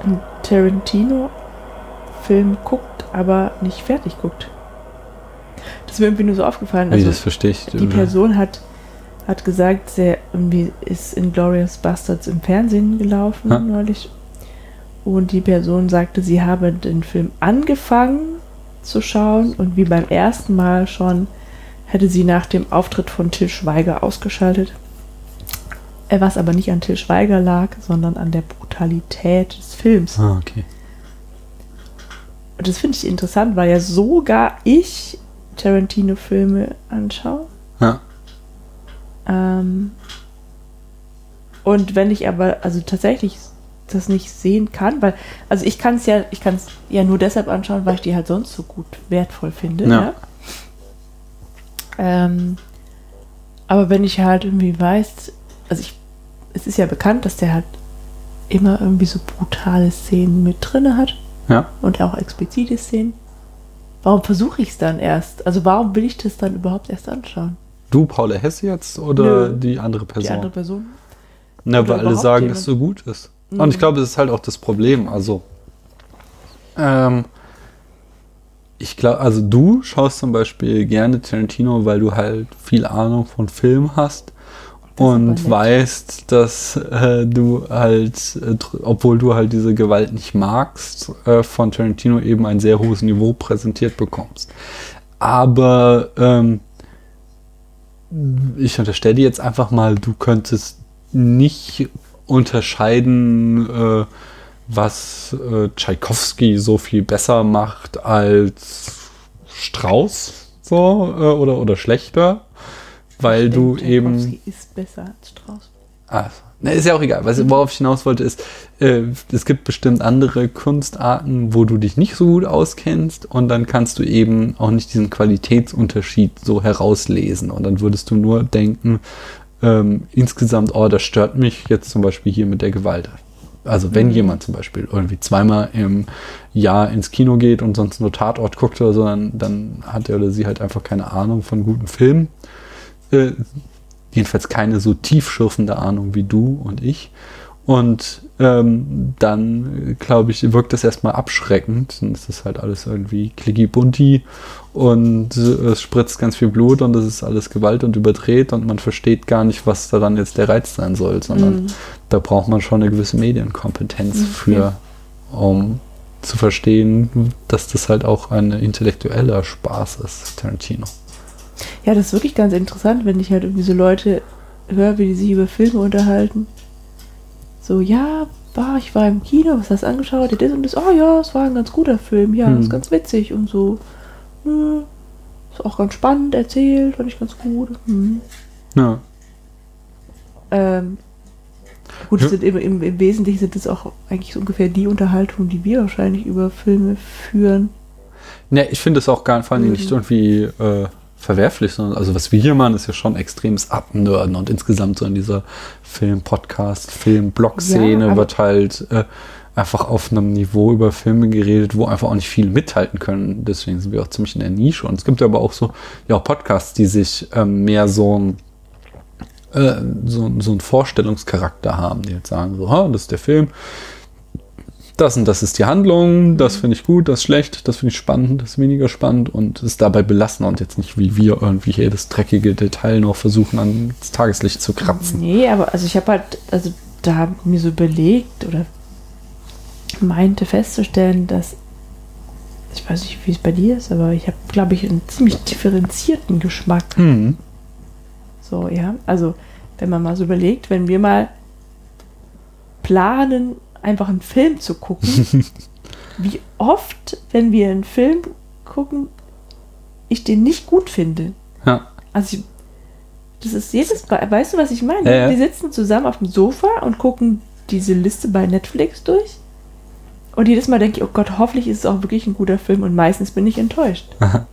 einen Tarantino-Film guckt, aber nicht fertig guckt. Das ist mir irgendwie nur so aufgefallen. Wie, Also, das verstehe ich. die Person hat, hat gesagt, sie irgendwie ist in Glorious Bastards im Fernsehen gelaufen Ja. neulich. Und die Person sagte, sie habe den Film angefangen zu schauen und wie beim ersten Mal schon hätte sie nach dem Auftritt von Till Schweiger ausgeschaltet. Was aber nicht an Till Schweiger lag, sondern an der Brutalität des Films. Ah, okay. Und das finde ich interessant, weil ja sogar ich Tarantino-Filme anschaue. Ja. Ähm, und wenn ich aber also tatsächlich das nicht sehen kann, weil, also ich kann es ja, ich kann es ja nur deshalb anschauen, weil ich die halt sonst so gut wertvoll finde. Ja. Ja. Ähm, aber wenn ich halt irgendwie weiß, also ich, es ist ja bekannt, dass der halt immer irgendwie so brutale Szenen mit drinne hat Ja. und auch explizite Szenen. Warum versuche ich es dann erst? Also warum will ich das dann überhaupt erst anschauen? Du, Paula Hesse jetzt oder Nö. die andere Person? Die andere Person? Na, Oder weil alle sagen, dass es so gut ist. Mhm. Und ich glaube, das ist halt auch das Problem. Also, ähm, ich glaube, also du schaust zum Beispiel gerne Tarantino, weil du halt viel Ahnung von Film hast Das und weißt, dass äh, du halt, äh, obwohl du halt diese Gewalt nicht magst, äh, von Tarantino eben ein sehr hohes Niveau präsentiert bekommst. Aber ähm, ich unterstelle dir jetzt einfach mal, du könntest nicht unterscheiden, äh, was äh, Tschaikowski so viel besser macht als Strauß, so äh, oder oder schlechter, weil Ich du eben Tchaikovsky ist besser als Strauß. Ah, na, ist ja auch egal. Was, worauf ich hinaus wollte, ist, äh, es gibt bestimmt andere Kunstarten, wo du dich nicht so gut auskennst und dann kannst du eben auch nicht diesen Qualitätsunterschied so herauslesen und dann würdest du nur denken, ähm, insgesamt, oh, das stört mich jetzt zum Beispiel hier mit der Gewalt. Also wenn jemand zum Beispiel irgendwie zweimal im Jahr ins Kino geht und sonst nur Tatort guckt oder so, dann, dann hat er oder sie halt einfach keine Ahnung von guten Filmen. Äh, jedenfalls keine so tiefschürfende Ahnung wie du und ich. Und ähm, dann, glaube ich, wirkt das erstmal abschreckend. Dann ist das halt alles irgendwie klicki-bunti und es spritzt ganz viel Blut und es ist alles Gewalt und überdreht und man versteht gar nicht, was daran jetzt der Reiz sein soll, sondern Mhm. da braucht man schon eine gewisse Medienkompetenz Mhm, für, um zu verstehen, dass das halt auch ein intellektueller Spaß ist, Tarantino. Ja, das ist wirklich ganz interessant, wenn ich halt irgendwie so Leute höre, wie die sich über Filme unterhalten. So, ja, war, ich war im Kino, was hast du angeschaut? Das und das, oh ja, es war ein ganz guter Film, ja, Hm. ist ganz witzig und so. Hm, ist auch ganz spannend erzählt, fand ich ganz gut. Hm. Ja. Ähm, gut, Ja. sind im, im, im Wesentlichen sind das auch eigentlich so ungefähr die Unterhaltungen, die wir wahrscheinlich über Filme führen. Ne, ich finde es auch gar vor allem Mhm. nicht irgendwie äh, verwerflich, sondern also was wir hier machen, ist ja schon extremes Abnörden und insgesamt so in dieser Film-Podcast, Film-Blog-Szene Ja, aber- wird halt äh, einfach auf einem Niveau über Filme geredet, wo einfach auch nicht viele mithalten können. Deswegen sind wir auch ziemlich in der Nische. Und es gibt aber auch so, ja, auch Podcasts, die sich ähm, mehr so ein äh, so, so einen Vorstellungscharakter haben, die jetzt sagen, so, ha, das ist der Film, das und das ist die Handlung, das finde ich gut, das schlecht, das finde ich spannend, das ist weniger spannend und es dabei belassen und jetzt nicht wie wir irgendwie jedes dreckige Detail noch versuchen ans Tageslicht zu kratzen. Nee, aber also ich habe halt, also da habe ich mir so überlegt oder meinte festzustellen, dass ich weiß nicht, wie es bei dir ist, aber ich habe, glaube ich, einen ziemlich differenzierten Geschmack. Hm. So, ja. Also, wenn man mal so überlegt, wenn wir mal planen, einfach einen Film zu gucken, (laughs) wie oft, wenn wir einen Film gucken, ich den nicht gut finde. Ja. Also, ich, das ist jedes Mal, weißt du, was ich meine? Ja, ja. Wir sitzen zusammen auf dem Sofa und gucken diese Liste bei Netflix durch. Und jedes Mal denke ich, oh Gott, hoffentlich ist es auch wirklich ein guter Film und meistens bin ich enttäuscht. (laughs)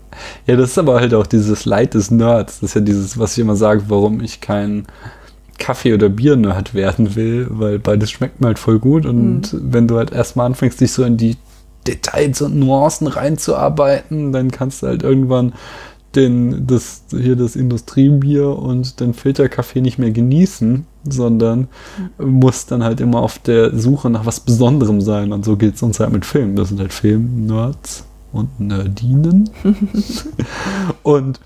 Ja, das ist aber halt auch dieses Leid des Nerds. Das ist ja dieses, was ich immer sage, warum ich kein Kaffee- oder Bier-Nerd werden will, weil beides schmeckt mir halt voll gut. Und wenn du halt erstmal anfängst, dich so in die Details und Nuancen reinzuarbeiten, dann kannst du halt irgendwann den, das, hier das Industriebier und den Filterkaffee nicht mehr genießen, sondern musst dann halt immer auf der Suche nach was Besonderem sein. Und so geht es uns halt mit Filmen. Das sind halt Film-Nerds und Nerdinen. (laughs) und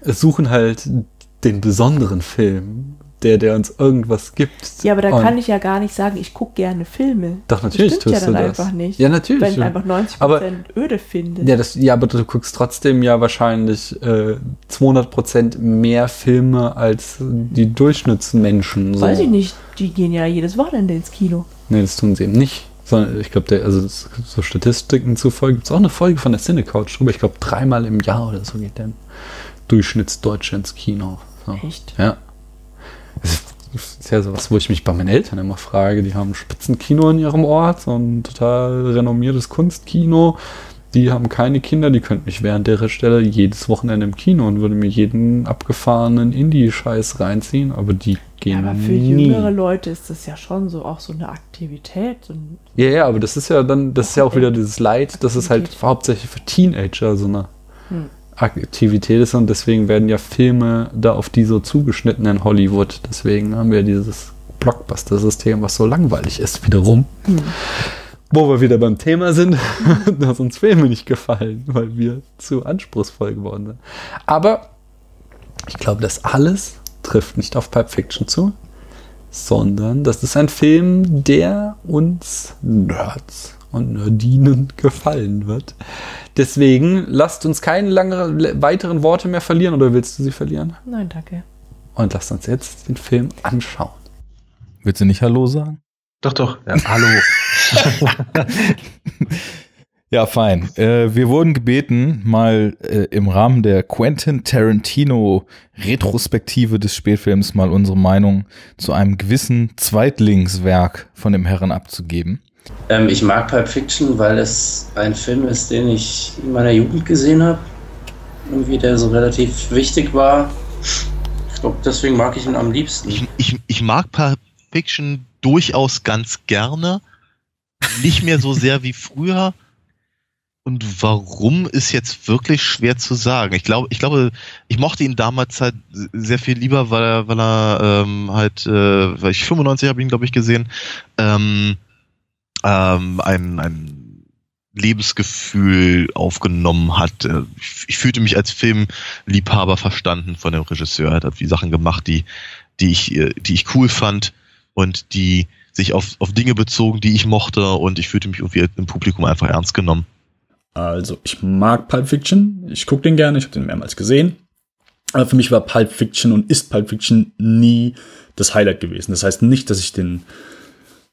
es suchen halt den besonderen Film, der, der uns irgendwas gibt. Ja, aber da Und- kann ich ja gar nicht sagen, ich gucke gerne Filme. Doch, natürlich das stimmt tust ja dann du das. einfach nicht. Ja, natürlich. Wenn ich einfach 90% Aber- öde finde. Ja, das, ja, aber du guckst trotzdem ja wahrscheinlich äh, 200% mehr Filme als die Durchschnittsmenschen. So. Weiß ich nicht, die gehen ja jedes Wochenende ins Kino. Nee, das tun sie eben nicht. Sondern ich glaube, also so Statistiken zufolge gibt es auch eine Folge von der Cinecouch drüber. Ich glaube, dreimal im Jahr oder so geht der Durchschnittsdeutsche ins Kino. So. Echt? Ja. Das ist- das ist ja sowas, wo ich mich bei meinen Eltern immer frage. Die haben ein Spitzenkino in ihrem Ort, so ein total renommiertes Kunstkino. Die haben keine Kinder, die könnten mich während der Stelle jedes Wochenende im Kino und würde mir jeden abgefahrenen Indie-Scheiß reinziehen, aber die Ja, gehen aber für nie. jüngere Leute ist das ja schon so auch so eine Aktivität. So ein, Ja, ja, aber das ist ja dann, das ist ja auch wieder dieses Leid, halt Aktivität. hauptsächlich für Teenager so eine Hm. Aktivität ist und deswegen werden ja Filme da auf die so zugeschnitten in Hollywood. Deswegen haben wir dieses Blockbuster-System, was so langweilig ist, wiederum. Hm. Wo wir wieder beim Thema sind, (laughs) dass uns Filme nicht gefallen, weil wir zu anspruchsvoll geworden sind. Aber ich glaube, das alles trifft nicht auf Pulp Fiction zu, sondern das ist ein Film, der uns Nerds und Nerdinen gefallen wird. Deswegen lasst uns keine lange, weiteren Worte mehr verlieren, oder willst du sie verlieren? nein, danke. Und lasst uns jetzt den Film anschauen. Willst du nicht Hallo sagen? Doch, doch. Ja, hallo. (laughs) Ja, fein. Äh, wir wurden gebeten, mal äh, im Rahmen der Quentin Tarantino Retrospektive des Spätfilms mal unsere Meinung zu einem gewissen Zweitlingswerk von dem Herren abzugeben. Ähm, ich mag Pulp Fiction, weil es ein Film ist, den ich in meiner Jugend gesehen habe. Irgendwie der so relativ wichtig war. Ich glaube, deswegen mag ich ihn am liebsten. Ich, ich, ich mag Pulp Fiction durchaus ganz gerne. Nicht mehr so sehr wie früher. Und warum ist jetzt wirklich schwer zu sagen. Ich glaube, ich glaube, ich mochte ihn damals halt sehr viel lieber, weil er, weil er ähm, halt, äh, weil ich 95 habe ihn, glaube ich, gesehen, ähm, ähm, ein, ein Lebensgefühl aufgenommen hat. Äh, Ich, ich fühlte mich als Filmliebhaber verstanden von dem Regisseur. Er hat die Sachen gemacht, die, die ich, äh, die ich cool fand und die sich auf, auf Dinge bezogen, die ich mochte und ich fühlte mich irgendwie im Publikum einfach ernst genommen. Also, ich mag Pulp Fiction. Ich gucke den gerne. Ich habe den mehrmals gesehen. Aber für mich war Pulp Fiction und ist Pulp Fiction nie das Highlight gewesen. Das heißt nicht, dass ich den,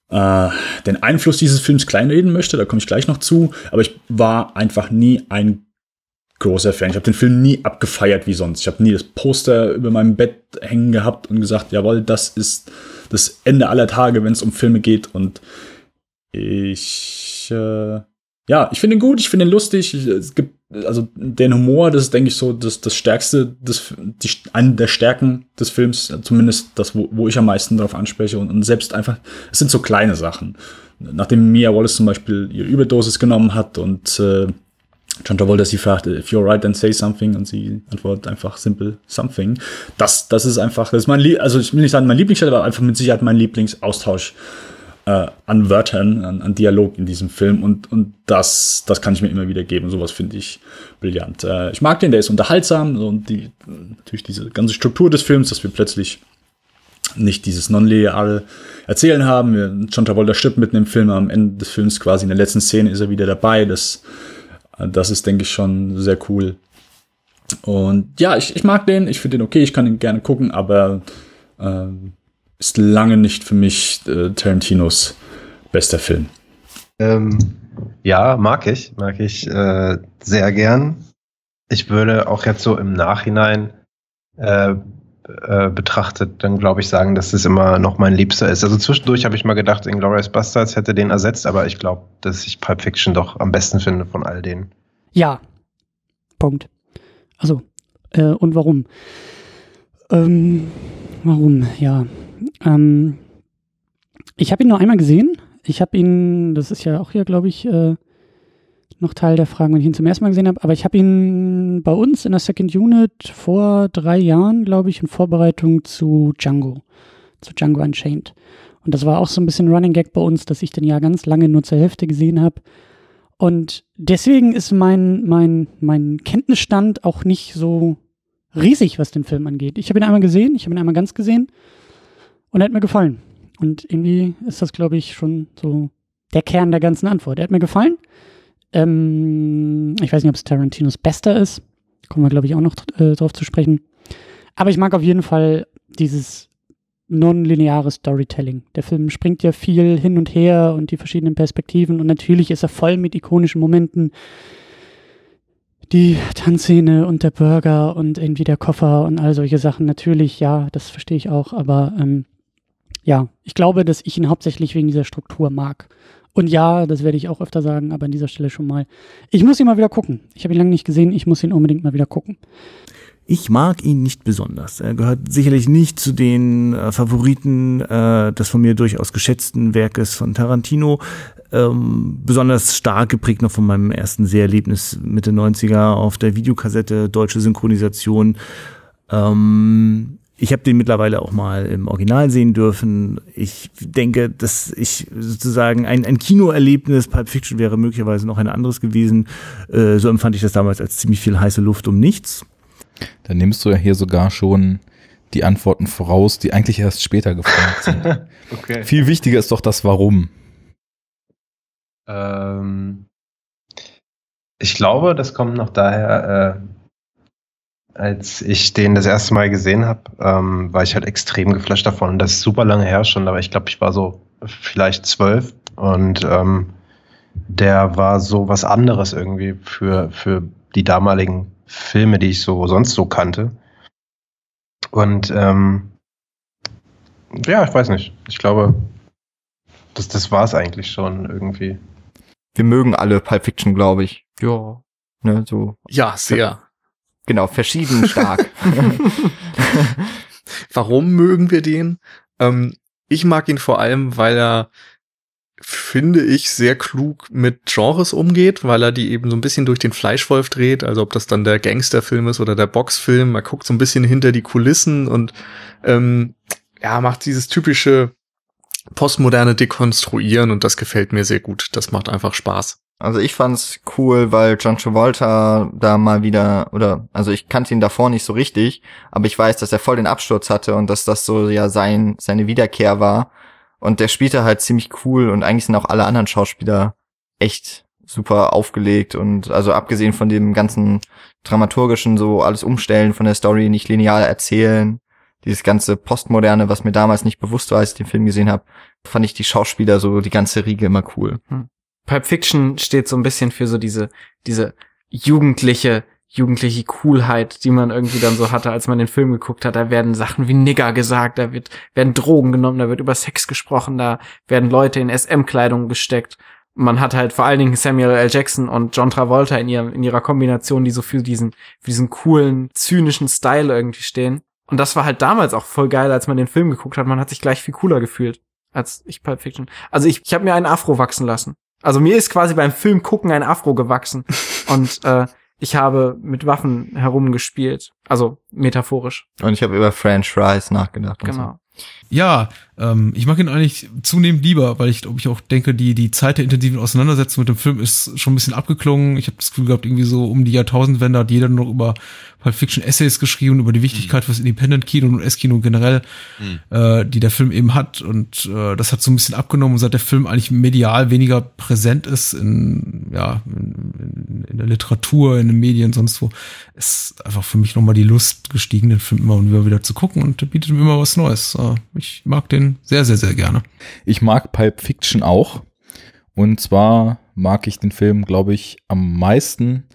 äh, den Einfluss dieses Films kleinreden möchte. Da komme ich gleich noch zu. Aber ich war einfach nie ein großer Fan. Ich habe den Film nie abgefeiert wie sonst. Ich habe nie das Poster über meinem Bett hängen gehabt und gesagt, jawohl, das ist das Ende aller Tage, wenn es um Filme geht. Und ich, äh, ja, ich finde ihn gut, ich finde ihn lustig. Es gibt, also den Humor, das ist, denke ich, so das, das Stärkste, das, die, eine der Stärken des Films, zumindest das, wo, wo ich am meisten darauf anspreche. Und, und selbst einfach, es sind so kleine Sachen. Nachdem Mia Wallace zum Beispiel ihre Überdosis genommen hat und äh, John Travolta sie fragt, if you're right, then say something, und sie antwortet einfach simple something. Das, das ist einfach, das ist mein, Lie also ich will nicht sagen mein Lieblingsstelle, aber einfach mit Sicherheit mein Lieblingsaustausch äh, an Wörtern, an, an Dialog in diesem Film und, und das, das kann ich mir immer wieder geben. Sowas finde ich brillant. Äh, ich mag den, der ist unterhaltsam und die, natürlich diese ganze Struktur des Films, dass wir plötzlich nicht dieses nonlineare Erzählen haben. Wir, John Travolta stirbt mitten im Film, am Ende des Films quasi in der letzten Szene ist er wieder dabei. Das, das ist, denke ich, schon sehr cool. Und ja, ich, ich mag den, ich finde den okay, ich kann ihn gerne gucken, aber äh, ist lange nicht für mich äh, Tarantinos bester Film. Ähm, ja, mag ich, mag ich äh, sehr gern. Ich würde auch jetzt so im Nachhinein äh, äh, betrachtet dann glaube ich sagen, dass es immer noch mein Liebster ist. Also zwischendurch habe ich mal gedacht, Inglourious Bastards hätte den ersetzt, aber ich glaube, dass ich Pulp Fiction doch am besten finde von all denen. Ja. Punkt. Also, äh, und warum? Ähm, warum? Ja. Ähm, ich habe ihn nur einmal gesehen. Ich habe ihn, das ist ja auch hier, glaube ich, äh, noch Teil der Fragen, wenn ich ihn zum ersten Mal gesehen habe, aber ich habe ihn bei uns in der Second Unit vor drei Jahren, glaube ich, in Vorbereitung zu Django, zu Django Unchained. Und das war auch so ein bisschen Running Gag bei uns, dass ich den ja ganz lange nur zur Hälfte gesehen habe. Und deswegen ist mein, mein, mein Kenntnisstand auch nicht so riesig, was den Film angeht. Ich habe ihn einmal gesehen, ich habe ihn einmal ganz gesehen. Und er hat mir gefallen. Und irgendwie ist das, glaube ich, schon so der Kern der ganzen Antwort. Er hat mir gefallen. Ähm, ich weiß nicht, ob es Tarantinos Bester ist. Kommen wir, glaube ich, auch noch äh, drauf zu sprechen. Aber ich mag auf jeden Fall dieses non-lineare Storytelling. Der Film springt ja viel hin und her und die verschiedenen Perspektiven und natürlich ist er voll mit ikonischen Momenten. Die Tanzszene und der Burger und irgendwie der Koffer und all solche Sachen. Natürlich, ja, das verstehe ich auch, aber ähm, ja, ich glaube, dass ich ihn hauptsächlich wegen dieser Struktur mag. Und ja, das werde ich auch öfter sagen, aber an dieser Stelle schon mal. Ich muss ihn mal wieder gucken. Ich habe ihn lange nicht gesehen, ich muss ihn unbedingt mal wieder gucken. Ich mag ihn nicht besonders. Er gehört sicherlich nicht zu den äh, Favoriten äh, des von mir durchaus geschätzten Werkes von Tarantino. Ähm, besonders stark geprägt noch von meinem ersten Seherlebnis Mitte 90er auf der Videokassette, deutsche Synchronisation. Ähm, ich habe den mittlerweile auch mal im Original sehen dürfen. Ich denke, dass ich sozusagen ein, ein Kinoerlebnis, Pulp Fiction wäre möglicherweise noch ein anderes gewesen. Äh, so empfand ich das damals als ziemlich viel heiße Luft um nichts. Dann nimmst du ja hier sogar schon die Antworten voraus, die eigentlich erst später gefragt sind. (laughs) okay. Viel wichtiger ist doch das Warum. Ähm, ich glaube, das kommt noch daher, äh, als ich den das erste Mal gesehen habe, ähm, war ich halt extrem geflasht davon. Das ist super lange her schon, aber ich glaube, ich war so vielleicht zwölf und ähm, der war so was anderes irgendwie für, für die damaligen Filme, die ich so sonst so kannte. Und ähm, ja, ich weiß nicht. Ich glaube, das, das war es eigentlich schon irgendwie. Wir mögen alle Pulp Fiction, glaube ich. Ja. Ne, so. Ja, sehr. Genau, verschieden stark. (laughs) Warum mögen wir den? Ähm, ich mag ihn vor allem, weil er finde ich, sehr klug mit Genres umgeht, weil er die eben so ein bisschen durch den Fleischwolf dreht, also ob das dann der Gangsterfilm ist oder der Boxfilm, man guckt so ein bisschen hinter die Kulissen und ähm, ja, macht dieses typische postmoderne Dekonstruieren und das gefällt mir sehr gut. Das macht einfach Spaß. Also ich fand's cool, weil John Travolta da mal wieder, oder, also ich kannte ihn davor nicht so richtig, aber ich weiß, dass er voll den Absturz hatte und dass das so ja sein, seine Wiederkehr war. Und der spielte halt ziemlich cool und eigentlich sind auch alle anderen Schauspieler echt super aufgelegt und also abgesehen von dem ganzen dramaturgischen so alles umstellen von der Story, nicht linear erzählen, dieses ganze Postmoderne, was mir damals nicht bewusst war, als ich den Film gesehen habe, fand ich die Schauspieler so die ganze Riege immer cool. Hm. Pulp Fiction steht so ein bisschen für so diese diese jugendliche jugendliche Coolheit, die man irgendwie dann so hatte, als man den Film geguckt hat. Da werden Sachen wie Nigger gesagt, da wird, werden Drogen genommen, da wird über Sex gesprochen, da werden Leute in SM-Kleidung gesteckt. Man hat halt vor allen Dingen Samuel L. Jackson und John Travolta in, ihrem, in ihrer Kombination, die so für diesen, für diesen coolen, zynischen Style irgendwie stehen. Und das war halt damals auch voll geil, als man den Film geguckt hat. Man hat sich gleich viel cooler gefühlt als ich Pulp Fiction. Also ich, ich habe mir einen Afro wachsen lassen. Also mir ist quasi beim Film gucken ein Afro gewachsen. (laughs) Und äh, ich habe mit Waffen herumgespielt. Also metaphorisch. Und ich habe über French Fries nachgedacht. Genau. So. Ja, ähm, ich mag ihn eigentlich zunehmend lieber, weil ich glaube ich auch denke, die die Zeit der intensiven Auseinandersetzung mit dem Film ist schon ein bisschen abgeklungen. Ich habe das Gefühl gehabt, irgendwie so um die Jahrtausendwende hat jeder noch über Pulp Fiction Essays geschrieben, über die Wichtigkeit mhm. fürs Independent Kino und US-Kino generell, mhm. äh, die der Film eben hat. Und äh, das hat so ein bisschen abgenommen, seit der Film eigentlich medial weniger präsent ist in, ja, in, in der Literatur, in den Medien, sonst wo, ist einfach für mich nochmal die Lust gestiegen, den Film immer und wieder wieder zu gucken und bietet mir immer was Neues. Äh, ich mag den sehr, sehr, sehr gerne. Ich mag Pulp Fiction auch. Und zwar mag ich den Film, glaube ich, am meisten,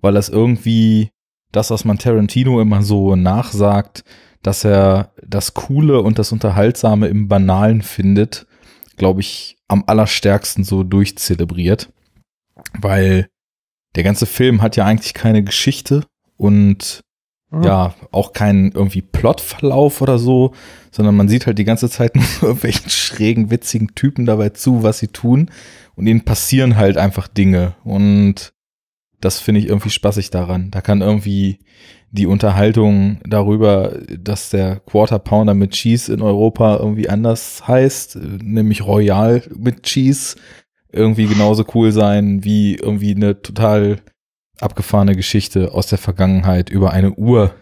weil das irgendwie das, was man Tarantino immer so nachsagt, dass er das Coole und das Unterhaltsame im Banalen findet, glaube ich, am allerstärksten so durchzelebriert. Weil der ganze Film hat ja eigentlich keine Geschichte und mhm. ja, auch keinen irgendwie Plotverlauf oder so, sondern man sieht halt die ganze Zeit (laughs) nur irgendwelchen schrägen, witzigen Typen dabei zu, was sie tun und ihnen passieren halt einfach Dinge und das finde ich irgendwie spaßig daran. Da kann irgendwie die Unterhaltung darüber, dass der Quarter Pounder mit Cheese in Europa irgendwie anders heißt, nämlich Royal mit Cheese, irgendwie genauso cool sein wie irgendwie eine total abgefahrene Geschichte aus der Vergangenheit über eine Uhr,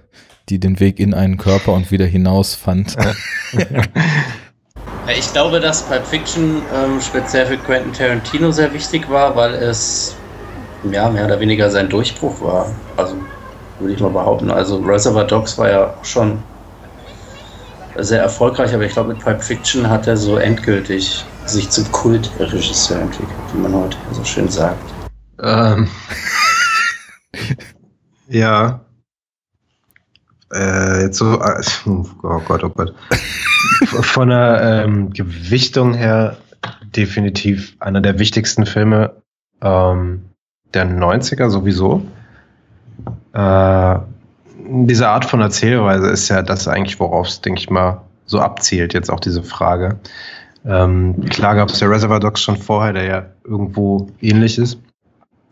die den Weg in einen Körper und wieder hinaus fand. Ich glaube, dass Pulp Fiction ähm, speziell für Quentin Tarantino sehr wichtig war, weil es ja mehr oder weniger sein Durchbruch war. Also würde ich mal behaupten. Also Reservoir Dogs war ja schon sehr erfolgreich, aber ich glaube, mit Pulp Fiction hat er so endgültig sich zum Kultregisseur entwickelt, wie man heute so schön sagt. Ähm. (laughs) ja. Äh, jetzt so, äh, oh Gott, oh Gott. Von der ähm, Gewichtung her definitiv einer der wichtigsten Filme ähm, der 90er sowieso. Äh, diese Art von Erzählweise ist ja das eigentlich, worauf es, denke ich mal, so abzielt, jetzt auch diese Frage. Ähm, klar gab es ja Reservoir Dogs schon vorher, der ja irgendwo ähnlich ist.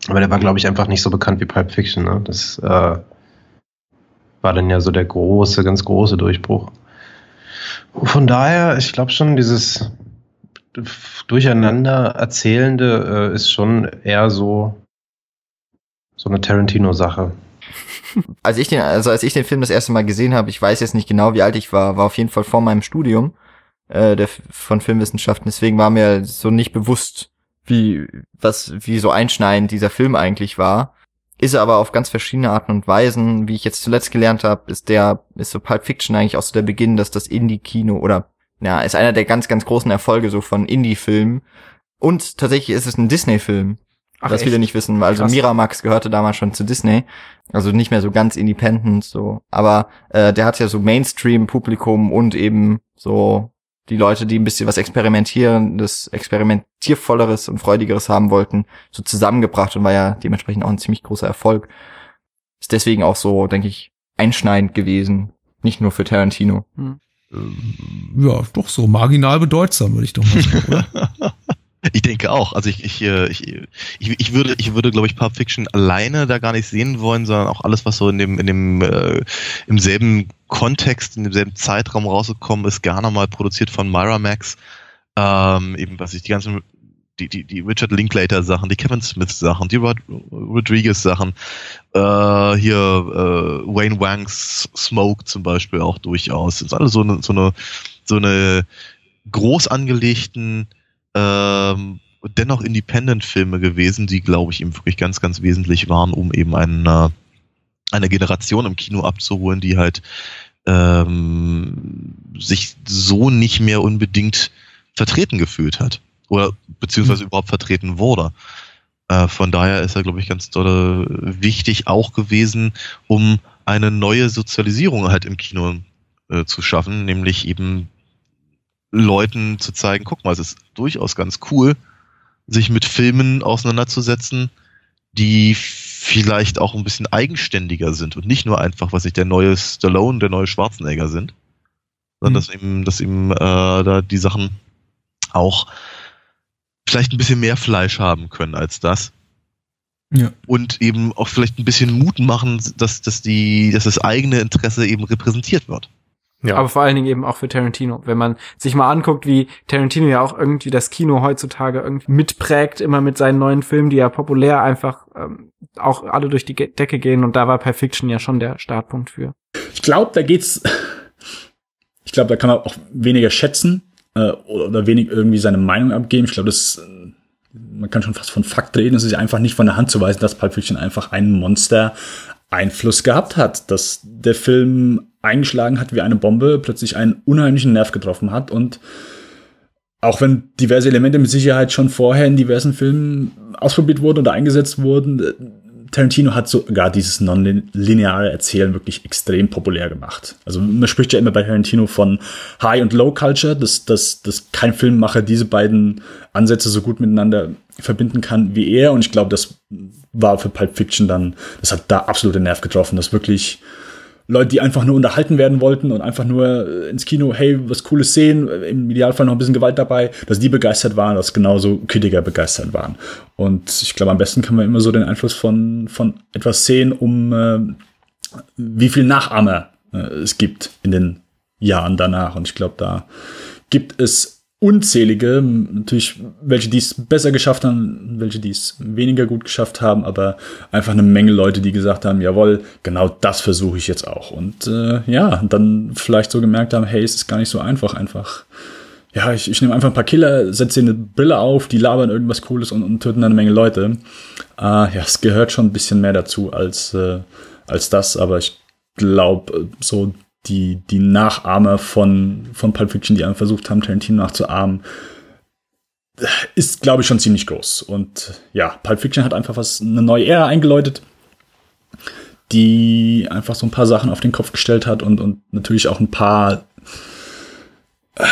Aber der war, glaube ich, einfach nicht so bekannt wie Pulp Fiction. Ne? Das äh, war dann ja so der große, ganz große Durchbruch. Von daher, ich glaube schon, dieses Durcheinander erzählende äh, ist schon eher so so eine Tarantino-Sache. (laughs) Als ich den, also als ich den Film das erste Mal gesehen habe, ich weiß jetzt nicht genau, wie alt ich war, war auf jeden Fall vor meinem Studium äh, der, von Filmwissenschaften. Deswegen war mir so nicht bewusst, wie was wie so einschneidend dieser Film eigentlich war. Ist er aber auf ganz verschiedene Arten und Weisen. Wie ich jetzt zuletzt gelernt habe, ist der ist so Pulp Fiction eigentlich auch so der Beginn, dass das Indie-Kino oder ja ist einer der ganz ganz großen Erfolge so von Indie-Filmen. Und tatsächlich ist es ein Disney-Film. Ach, was echt? viele nicht wissen, weil also Krass. Miramax gehörte damals schon zu Disney, also nicht mehr so ganz independent so, aber äh, der hat ja so Mainstream-Publikum und eben so die Leute, die ein bisschen was experimentierendes, experimentiervolleres und freudigeres haben wollten, so zusammengebracht und war ja dementsprechend auch ein ziemlich großer Erfolg. Ist deswegen auch so, denke ich, einschneidend gewesen, nicht nur für Tarantino. Ja, doch so marginal bedeutsam, würde ich doch mal sagen, oder? (laughs) Ich denke auch. Also ich, ich, äh, ich, ich, ich würde, ich würde, glaube ich, Pulp Fiction alleine da gar nicht sehen wollen, sondern auch alles, was so in dem, in dem, äh, im selben Kontext, in demselben Zeitraum rausgekommen ist, gerne mal produziert von Miramax. Ähm, eben, was ich die ganzen, die, die, die Richard Linklater Sachen, die Kevin Smith Sachen, die Rod Rodriguez Sachen, äh, hier äh, Wayne Wangs Smoke zum Beispiel auch durchaus. Das ist alles so eine, so eine, so eine groß angelegten ähm, dennoch Independent-Filme gewesen, die, glaube ich, eben wirklich ganz, ganz wesentlich waren, um eben eine, eine Generation im Kino abzuholen, die halt ähm, sich so nicht mehr unbedingt vertreten gefühlt hat. Oder beziehungsweise überhaupt vertreten wurde. Äh, von daher ist er, glaube ich, ganz doll wichtig auch gewesen, um eine neue Sozialisierung halt im Kino äh, zu schaffen, nämlich eben Leuten zu zeigen, guck mal, es ist durchaus ganz cool, sich mit Filmen auseinanderzusetzen, die vielleicht auch ein bisschen eigenständiger sind und nicht nur einfach, was nicht der neue Stallone, der neue Schwarzenegger sind, sondern dass eben, dass eben äh, da die Sachen auch vielleicht ein bisschen mehr Fleisch haben können als das. Ja. Und eben auch vielleicht ein bisschen Mut machen, dass, dass die, dass das eigene Interesse eben repräsentiert wird. Ja. Aber vor allen Dingen eben auch für Tarantino. Wenn man sich mal anguckt, wie Tarantino ja auch irgendwie das Kino heutzutage irgendwie mitprägt, immer mit seinen neuen Filmen, die ja populär einfach ähm, auch alle durch die Decke gehen. Und da war Pulp Fiction ja schon der Startpunkt für. Ich glaube, da geht's. Ich glaube, da kann man auch weniger schätzen äh, oder wenig irgendwie seine Meinung abgeben. Ich glaube, das äh, man kann schon fast von Fakt reden. Es ist ja einfach nicht von der Hand zu weisen, dass Pulp Fiction einfach einen Monster Einfluss gehabt hat, dass der Film eingeschlagen hat wie eine Bombe, plötzlich einen unheimlichen Nerv getroffen hat und auch wenn diverse Elemente mit Sicherheit schon vorher in diversen Filmen ausprobiert wurden oder eingesetzt wurden, Tarantino hat sogar dieses nonlineare Erzählen wirklich extrem populär gemacht. Also man spricht ja immer bei Tarantino von High und Low Culture, dass, dass, dass kein Filmemacher diese beiden Ansätze so gut miteinander verbinden kann wie er. Und ich glaube, das war für Pulp Fiction dann, das hat da absolut den Nerv getroffen, dass wirklich Leute, die einfach nur unterhalten werden wollten und einfach nur äh, ins Kino, hey, was Cooles sehen, äh, im Idealfall noch ein bisschen Gewalt dabei, dass die begeistert waren, dass genauso Kritiker begeistert waren. Und ich glaube, am besten kann man immer so den Einfluss von, von etwas sehen, um äh, wie viel Nachahmer äh, es gibt in den Jahren danach. Und ich glaube, da gibt es unzählige, natürlich welche, die es besser geschafft haben, welche, die es weniger gut geschafft haben, aber einfach eine Menge Leute, die gesagt haben, jawohl, genau das versuche ich jetzt auch. Und äh, ja, dann vielleicht so gemerkt haben, hey, es ist gar nicht so einfach, einfach. Ja, ich, ich nehme einfach ein paar Killer, setze eine Brille auf, die labern irgendwas Cooles und, und töten eine Menge Leute. Äh, ja, es gehört schon ein bisschen mehr dazu als, äh, als das, aber ich glaube, so die, die Nachahmer von, von Pulp Fiction, die versucht haben, Tarantino nachzuahmen, ist, glaube ich, schon ziemlich groß. Und ja, Pulp Fiction hat einfach was, eine neue Ära eingeläutet, die einfach so ein paar Sachen auf den Kopf gestellt hat und, und natürlich auch ein paar äh,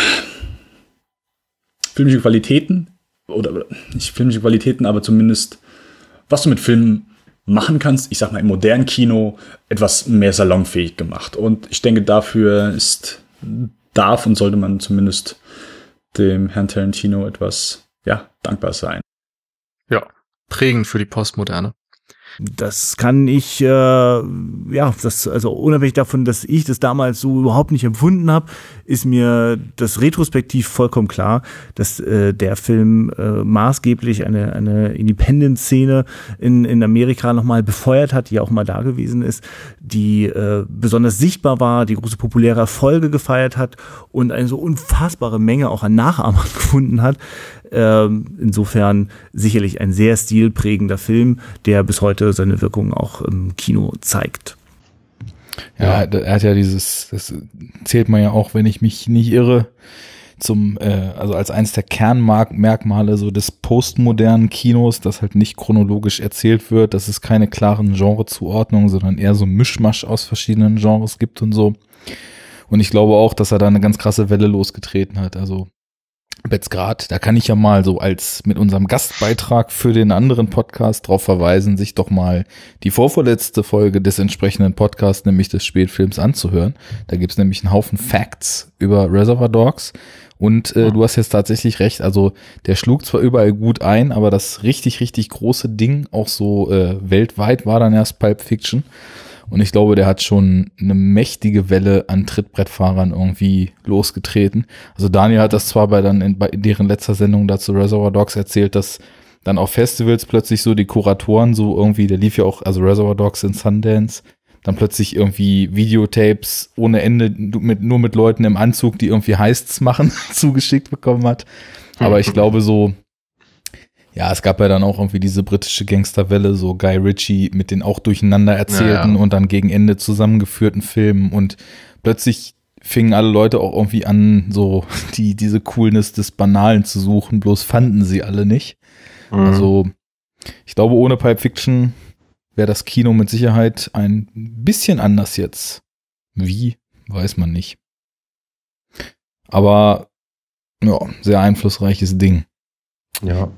filmische Qualitäten, oder nicht filmische Qualitäten, aber zumindest, was du mit Filmen machen kannst, ich sag mal im modernen Kino, etwas mehr salonfähig gemacht. Und ich denke, dafür ist, darf und sollte man zumindest dem Herrn Tarantino etwas, ja, dankbar sein. Ja, prägend für die Postmoderne. Das kann ich, äh, ja, das, also unabhängig davon, dass ich das damals so überhaupt nicht empfunden habe, ist mir das retrospektiv vollkommen klar, dass äh, der Film äh, maßgeblich eine, eine Independent-Szene in, in Amerika nochmal befeuert hat, die auch mal da gewesen ist, die äh, besonders sichtbar war, die große populäre Erfolge gefeiert hat und eine so unfassbare Menge auch an Nachahmern (laughs) gefunden hat. Ähm, insofern sicherlich ein sehr stilprägender Film, der bis heute seine Wirkung auch im Kino zeigt. Ja, er hat ja dieses, das zählt man ja auch, wenn ich mich nicht irre, zum, äh, also als eines der Kernmerkmale so des postmodernen Kinos, das halt nicht chronologisch erzählt wird, dass es keine klaren Genrezuordnungen, sondern eher so Mischmasch aus verschiedenen Genres gibt und so. Und ich glaube auch, dass er da eine ganz krasse Welle losgetreten hat. Also Betzgrad, da kann ich ja mal so als mit unserem Gastbeitrag für den anderen Podcast drauf verweisen, sich doch mal die vorvorletzte Folge des entsprechenden Podcasts, nämlich des Spätfilms, anzuhören. Da gibt's nämlich einen Haufen Facts über Reservoir Dogs. Und äh, du hast jetzt tatsächlich recht, also der schlug zwar überall gut ein, aber das richtig, richtig große Ding, auch so äh, weltweit, war dann erst Pulp Fiction. Und ich glaube, der hat schon eine mächtige Welle an Trittbrettfahrern irgendwie losgetreten. Also Daniel hat das zwar bei dann in, bei deren letzter Sendung dazu Reservoir Dogs erzählt, dass dann auf Festivals plötzlich so die Kuratoren so irgendwie, der lief ja auch, also Reservoir Dogs in Sundance, dann plötzlich irgendwie Videotapes ohne Ende mit, nur mit Leuten im Anzug, die irgendwie Heists machen, (laughs) zugeschickt bekommen hat. Aber ich (laughs) glaube so, ja, es gab ja dann auch irgendwie diese britische Gangsterwelle, so Guy Ritchie mit den auch durcheinander erzählten Ja, ja. und dann gegen Ende zusammengeführten Filmen und plötzlich fingen alle Leute auch irgendwie an, so (laughs) die, diese Coolness des Banalen zu suchen, bloß fanden sie alle nicht. Mhm. Also, ich glaube, ohne Pipe Fiction wäre das Kino mit Sicherheit ein bisschen anders jetzt. Wie, weiß man nicht. Aber, ja, sehr einflussreiches Ding. Ja,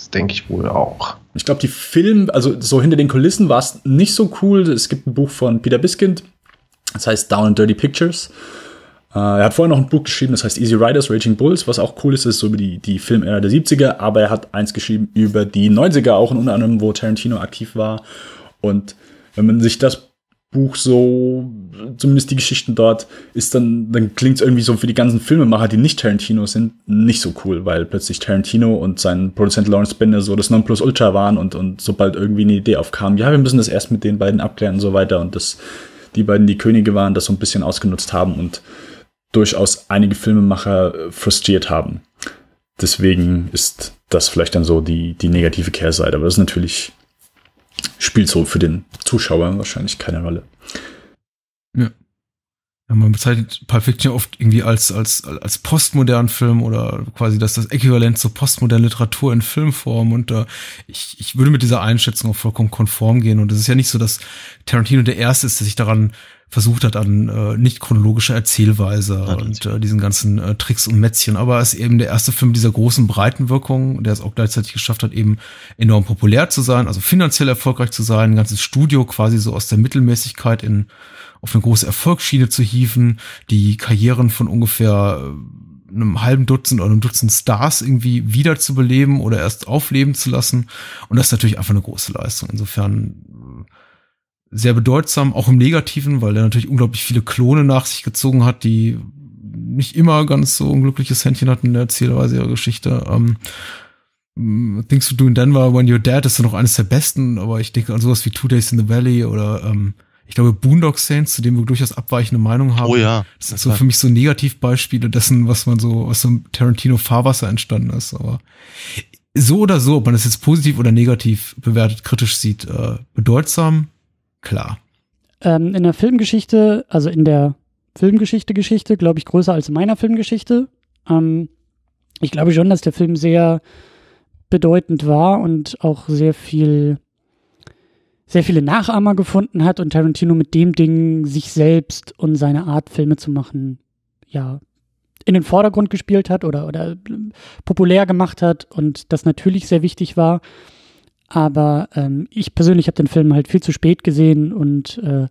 das denke ich wohl auch. Ich glaube, die Film, also so hinter den Kulissen war es nicht so cool. Es gibt ein Buch von Peter Biskind, das heißt Down and Dirty Pictures. Äh, er hat vorher noch ein Buch geschrieben, das heißt Easy Riders, Raging Bulls, was auch cool ist, ist so über die, die Filmära der 70er, aber er hat eins geschrieben über die 90er auch und unter anderem, wo Tarantino aktiv war. Und wenn man sich das Buch so, zumindest die Geschichten dort, ist dann, dann klingt es irgendwie so für die ganzen Filmemacher, die nicht Tarantino sind, nicht so cool, weil plötzlich Tarantino und sein Produzent Lawrence Bender so das Nonplusultra waren und, und sobald irgendwie eine Idee aufkam, ja, wir müssen das erst mit den beiden abklären und so weiter und das, die beiden die Könige waren, das so ein bisschen ausgenutzt haben und durchaus einige Filmemacher äh, frustriert haben. Deswegen ist das vielleicht dann so die, die negative Kehrseite, aber das ist natürlich spielt so für den Zuschauer wahrscheinlich keine Rolle. Ja. ja man bezeichnet Pulp Fiction oft irgendwie als, als, als postmodernen Film oder quasi das, das Äquivalent zur postmodernen Literatur in Filmform. Und äh, ich, ich würde mit dieser Einschätzung auch vollkommen konform gehen. Und es ist ja nicht so, dass Tarantino der Erste ist, der sich daran versucht hat an äh, nicht chronologischer Erzählweise und äh, diesen ganzen äh, Tricks und Mätzchen. Aber er ist eben der erste Film dieser großen Breitenwirkung, der es auch gleichzeitig geschafft hat, eben enorm populär zu sein, also finanziell erfolgreich zu sein, ein ganzes Studio quasi so aus der Mittelmäßigkeit in auf eine große Erfolgsschiene zu hieven, die Karrieren von ungefähr äh, einem halben Dutzend oder einem Dutzend Stars irgendwie wiederzubeleben oder erst aufleben zu lassen. Und das ist natürlich einfach eine große Leistung. Insofern äh, sehr bedeutsam, auch im Negativen, weil er natürlich unglaublich viele Klone nach sich gezogen hat, die nicht immer ganz so unglückliches Händchen hat in der Erzählweise ihrer Geschichte. Ähm, Things to Do in Denver, When You're Dead ist ja noch eines der besten, aber ich denke an sowas wie Two Days in the Valley oder ähm, ich glaube Boondock Saints, zu dem wir durchaus abweichende Meinungen haben. Oh ja. Das sind so für mich so Negativbeispiele dessen, was man so, was so im Tarantino Fahrwasser entstanden ist. Aber so oder so, ob man das jetzt positiv oder negativ bewertet, kritisch sieht, äh, bedeutsam, klar. Ähm, in der Filmgeschichte, also in der Filmgeschichte-Geschichte, glaube ich, größer als in meiner Filmgeschichte. Ähm, ich glaube schon, dass der Film sehr bedeutend war und auch sehr viel, sehr viele Nachahmer gefunden hat und Tarantino mit dem Ding sich selbst und seine Art, Filme zu machen, ja, in den Vordergrund gespielt hat oder, oder populär gemacht hat und das natürlich sehr wichtig war. Aber ähm, ich persönlich habe den Film halt viel zu spät gesehen und äh,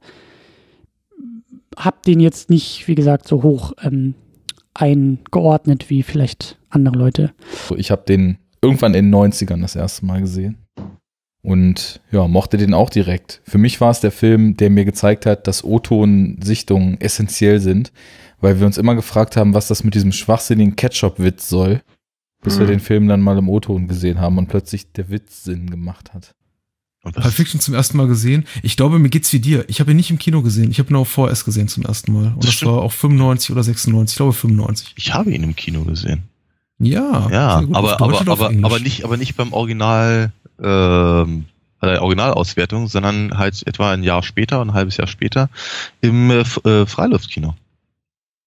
habe den jetzt nicht, wie gesagt, so hoch ähm, eingeordnet wie vielleicht andere Leute. Ich habe den irgendwann in den 90ern das erste Mal gesehen. Und ja, mochte den auch direkt. Für mich war es der Film, der mir gezeigt hat, dass O-Ton-Sichtungen essentiell sind, weil wir uns immer gefragt haben, was das mit diesem schwachsinnigen Ketchup-Witz soll, bis Mhm. wir den Film dann mal im O-Ton gesehen haben und plötzlich der Witz Sinn gemacht hat. Pulp Fiction zum ersten Mal gesehen. Ich glaube, mir geht's wie dir. Ich habe ihn nicht im Kino gesehen. Ich habe ihn auf VS gesehen zum ersten Mal. Und das, war auch 95 oder 96. Ich glaube 95. Ich habe ihn im Kino gesehen. Ja. Ja, gut. Aber, aber, aber, aber nicht, aber nicht beim Original, ähm, bei der Originalauswertung, sondern halt etwa ein Jahr später, ein halbes Jahr später im äh, äh, Freiluftkino.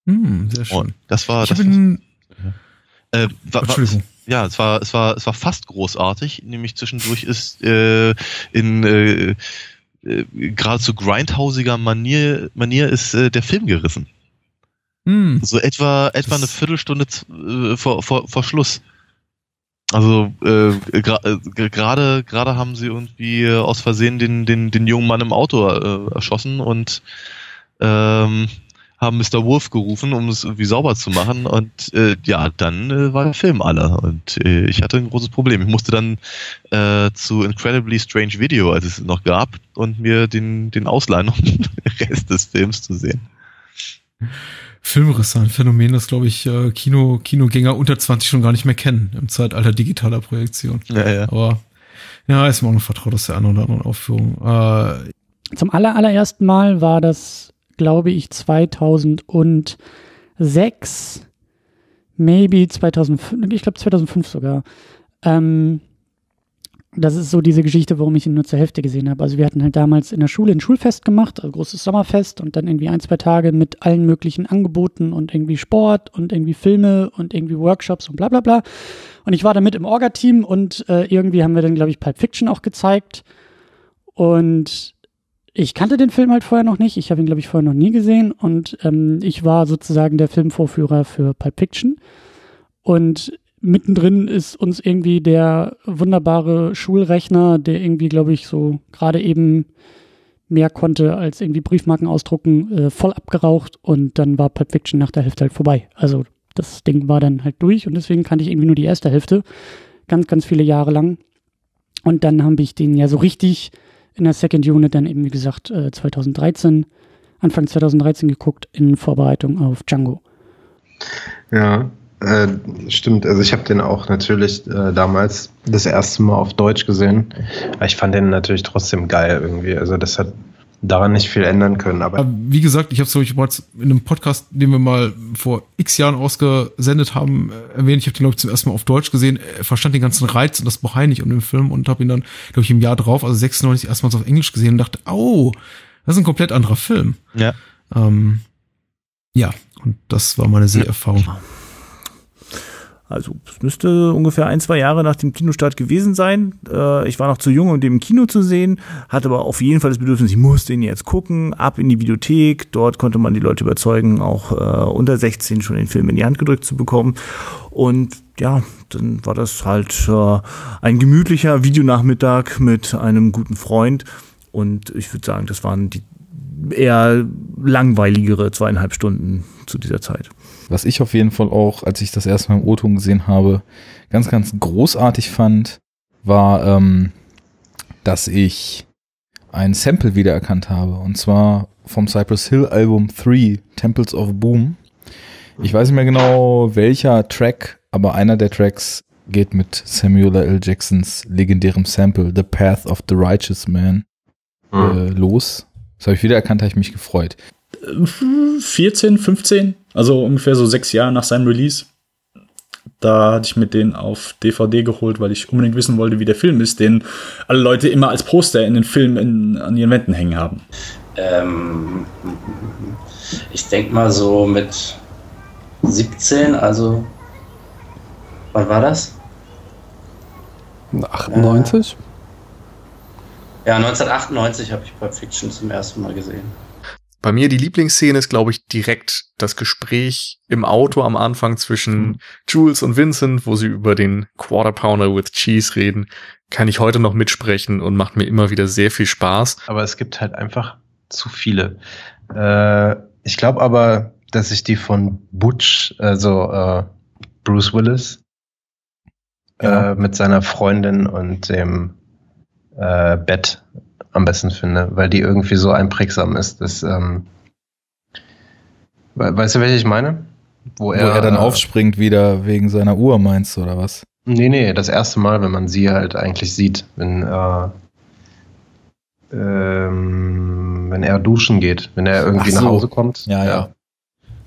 Hm, sehr schön. Und das war, ich das ihn. Äh, war, Entschuldigung. ja, es war, es war, es war fast großartig. Nämlich zwischendurch ist äh, in äh, äh, geradezu grindhausiger Manier, Manier ist äh, der Film gerissen. Hm. So etwa etwa eine Viertelstunde äh, vor, vor, vor Schluss. Also äh, äh, gerade gerade haben sie irgendwie äh, aus Versehen den den den jungen Mann im Auto äh, erschossen und ähm, haben Mr. Wolf gerufen, um es irgendwie sauber zu machen und äh, ja, dann äh, war der Film alle und äh, ich hatte ein großes Problem. Ich musste dann äh, zu Incredibly Strange Video, als es noch gab, und mir den den ausleihen, um den Rest des Films zu sehen. Filmrisse, ein Phänomen, das, glaube ich, äh, Kino, Kinogänger unter 20 schon gar nicht mehr kennen im Zeitalter digitaler Projektion. Ja, ja. Aber ja, ist mir auch noch vertraut aus der einen oder anderen Aufführung. Äh, Zum aller, allerersten Mal war das, glaube ich, 2006, maybe 2005, ich glaube 2005 sogar. Ähm, das ist so diese Geschichte, warum ich ihn nur zur Hälfte gesehen habe. Also wir hatten halt damals in der Schule ein Schulfest gemacht, also großes Sommerfest und dann irgendwie ein, zwei Tage mit allen möglichen Angeboten und irgendwie Sport und irgendwie Filme und irgendwie Workshops und bla bla bla. Und ich war da mit im Orga-Team und äh, irgendwie haben wir dann, glaube ich, Pulp Fiction auch gezeigt. Und ich kannte den Film halt vorher noch nicht. Ich habe ihn, glaube ich, vorher noch nie gesehen. Und ähm, ich war sozusagen der Filmvorführer für Pulp Fiction. Und mittendrin ist uns irgendwie der wunderbare Schulrechner, der irgendwie, glaube ich, so gerade eben mehr konnte als irgendwie Briefmarken ausdrucken, äh, voll abgeraucht. Und dann war Pulp Fiction nach der Hälfte halt vorbei. Also das Ding war dann halt durch und deswegen kannte ich irgendwie nur die erste Hälfte. Ganz, ganz viele Jahre lang. Und dann habe ich den ja so richtig in der Second Unit dann eben, wie gesagt, äh, 2013, Anfang 2013 geguckt in Vorbereitung auf Django. Ja, äh, stimmt. Also ich habe den auch natürlich äh, damals das erste Mal auf Deutsch gesehen. Aber ich fand den natürlich trotzdem geil irgendwie. Also das hat daran nicht viel ändern können. Aber wie gesagt, ich habe es euch bereits in einem Podcast, den wir mal vor x Jahren ausgesendet haben, äh, erwähnt. Ich habe den, glaube ich, zum ersten Mal auf Deutsch gesehen, verstand den ganzen Reiz und das Bohai nicht um den Film und habe ihn dann, glaube ich, im Jahr drauf, also 96, erstmals auf Englisch gesehen und dachte, oh, das ist ein komplett anderer Film. Ja. Ähm, ja, und das war meine Seherfahrung. Also es müsste ungefähr ein, zwei Jahre nach dem Kinostart gewesen sein. Äh, ich war noch zu jung, um den im Kino zu sehen, hatte aber auf jeden Fall das Bedürfnis, ich musste ihn jetzt gucken, ab in die Videothek. Dort konnte man die Leute überzeugen, auch äh, unter 16 schon den Film in die Hand gedrückt zu bekommen. Und ja, dann war das halt äh, ein gemütlicher Videonachmittag mit einem guten Freund. Und ich würde sagen, das waren die eher langweiligere zweieinhalb Stunden zu dieser Zeit. Was ich auf jeden Fall auch, als ich das erste Mal im O-Ton gesehen habe, ganz, ganz großartig fand, war, ähm, dass ich ein Sample wiedererkannt habe. Und zwar vom Cypress Hill Album 3, Temples of Boom. Ich weiß nicht mehr genau welcher Track, aber einer der Tracks geht mit Samuel L. Jacksons legendärem Sample The Path of the Righteous Man äh, los. Das habe ich wieder erkannt, habe ich mich gefreut. 14, 15, also ungefähr so sechs Jahre nach seinem Release. Da hatte ich mir den auf DVD geholt, weil ich unbedingt wissen wollte, wie der Film ist, den alle Leute immer als Poster in den Filmen in, an ihren Wänden hängen haben. Ähm, ich denke mal so mit 17, also wann war das? 98? Ja, 1998 habe ich Pulp Fiction zum ersten Mal gesehen. Bei mir die Lieblingsszene ist, glaube ich, direkt das Gespräch im Auto am Anfang zwischen Jules und Vincent, wo sie über den Quarter Pounder with Cheese reden. Kann ich heute noch mitsprechen und macht mir immer wieder sehr viel Spaß. Aber es gibt halt einfach zu viele. Äh, ich glaube aber, dass ich die von Butch, also äh, Bruce Willis, äh, mit seiner Freundin und dem äh, Bett am besten finde, weil die irgendwie so einprägsam ist. Dass, ähm, we weißt du, welche ich meine? Wo er, dann äh, aufspringt wieder wegen seiner Uhr, meinst du, oder was? Nee, nee, das erste Mal, wenn man sie halt eigentlich sieht, wenn, äh, ähm, wenn er duschen geht, wenn er irgendwie so. nach Hause kommt. Ja, ja.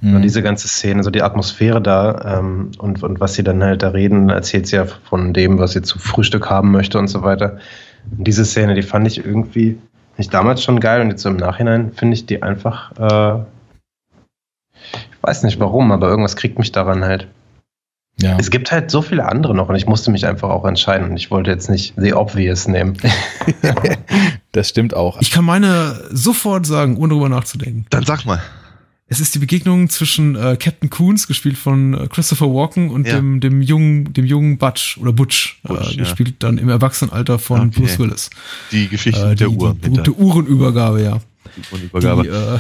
Und diese ganze Szene, so die Atmosphäre da ähm, und, und was sie dann halt da reden, erzählt sie ja von dem, was sie zu Frühstück haben möchte und so weiter. Und diese Szene, die fand ich irgendwie, nicht damals schon geil und jetzt so im Nachhinein finde ich die einfach, äh, ich weiß nicht warum, aber irgendwas kriegt mich daran halt. Ja. Es gibt halt so viele andere noch und ich musste mich einfach auch entscheiden und ich wollte jetzt nicht The Obvious nehmen. (laughs) Das stimmt auch. Ich kann meine sofort sagen, ohne drüber nachzudenken. Dann sag mal. Es ist die Begegnung zwischen äh, Captain Coons, gespielt von äh, Christopher Walken, und Ja. dem, dem jungen, dem jungen Butch oder Butch, Butch, äh, ja. gespielt dann im Erwachsenenalter von Okay. Bruce Willis. Die Geschichte Äh, mit der die, Uhr. Die berühmte Uhrenübergabe, ja. Die Uhrenübergabe. Die, äh,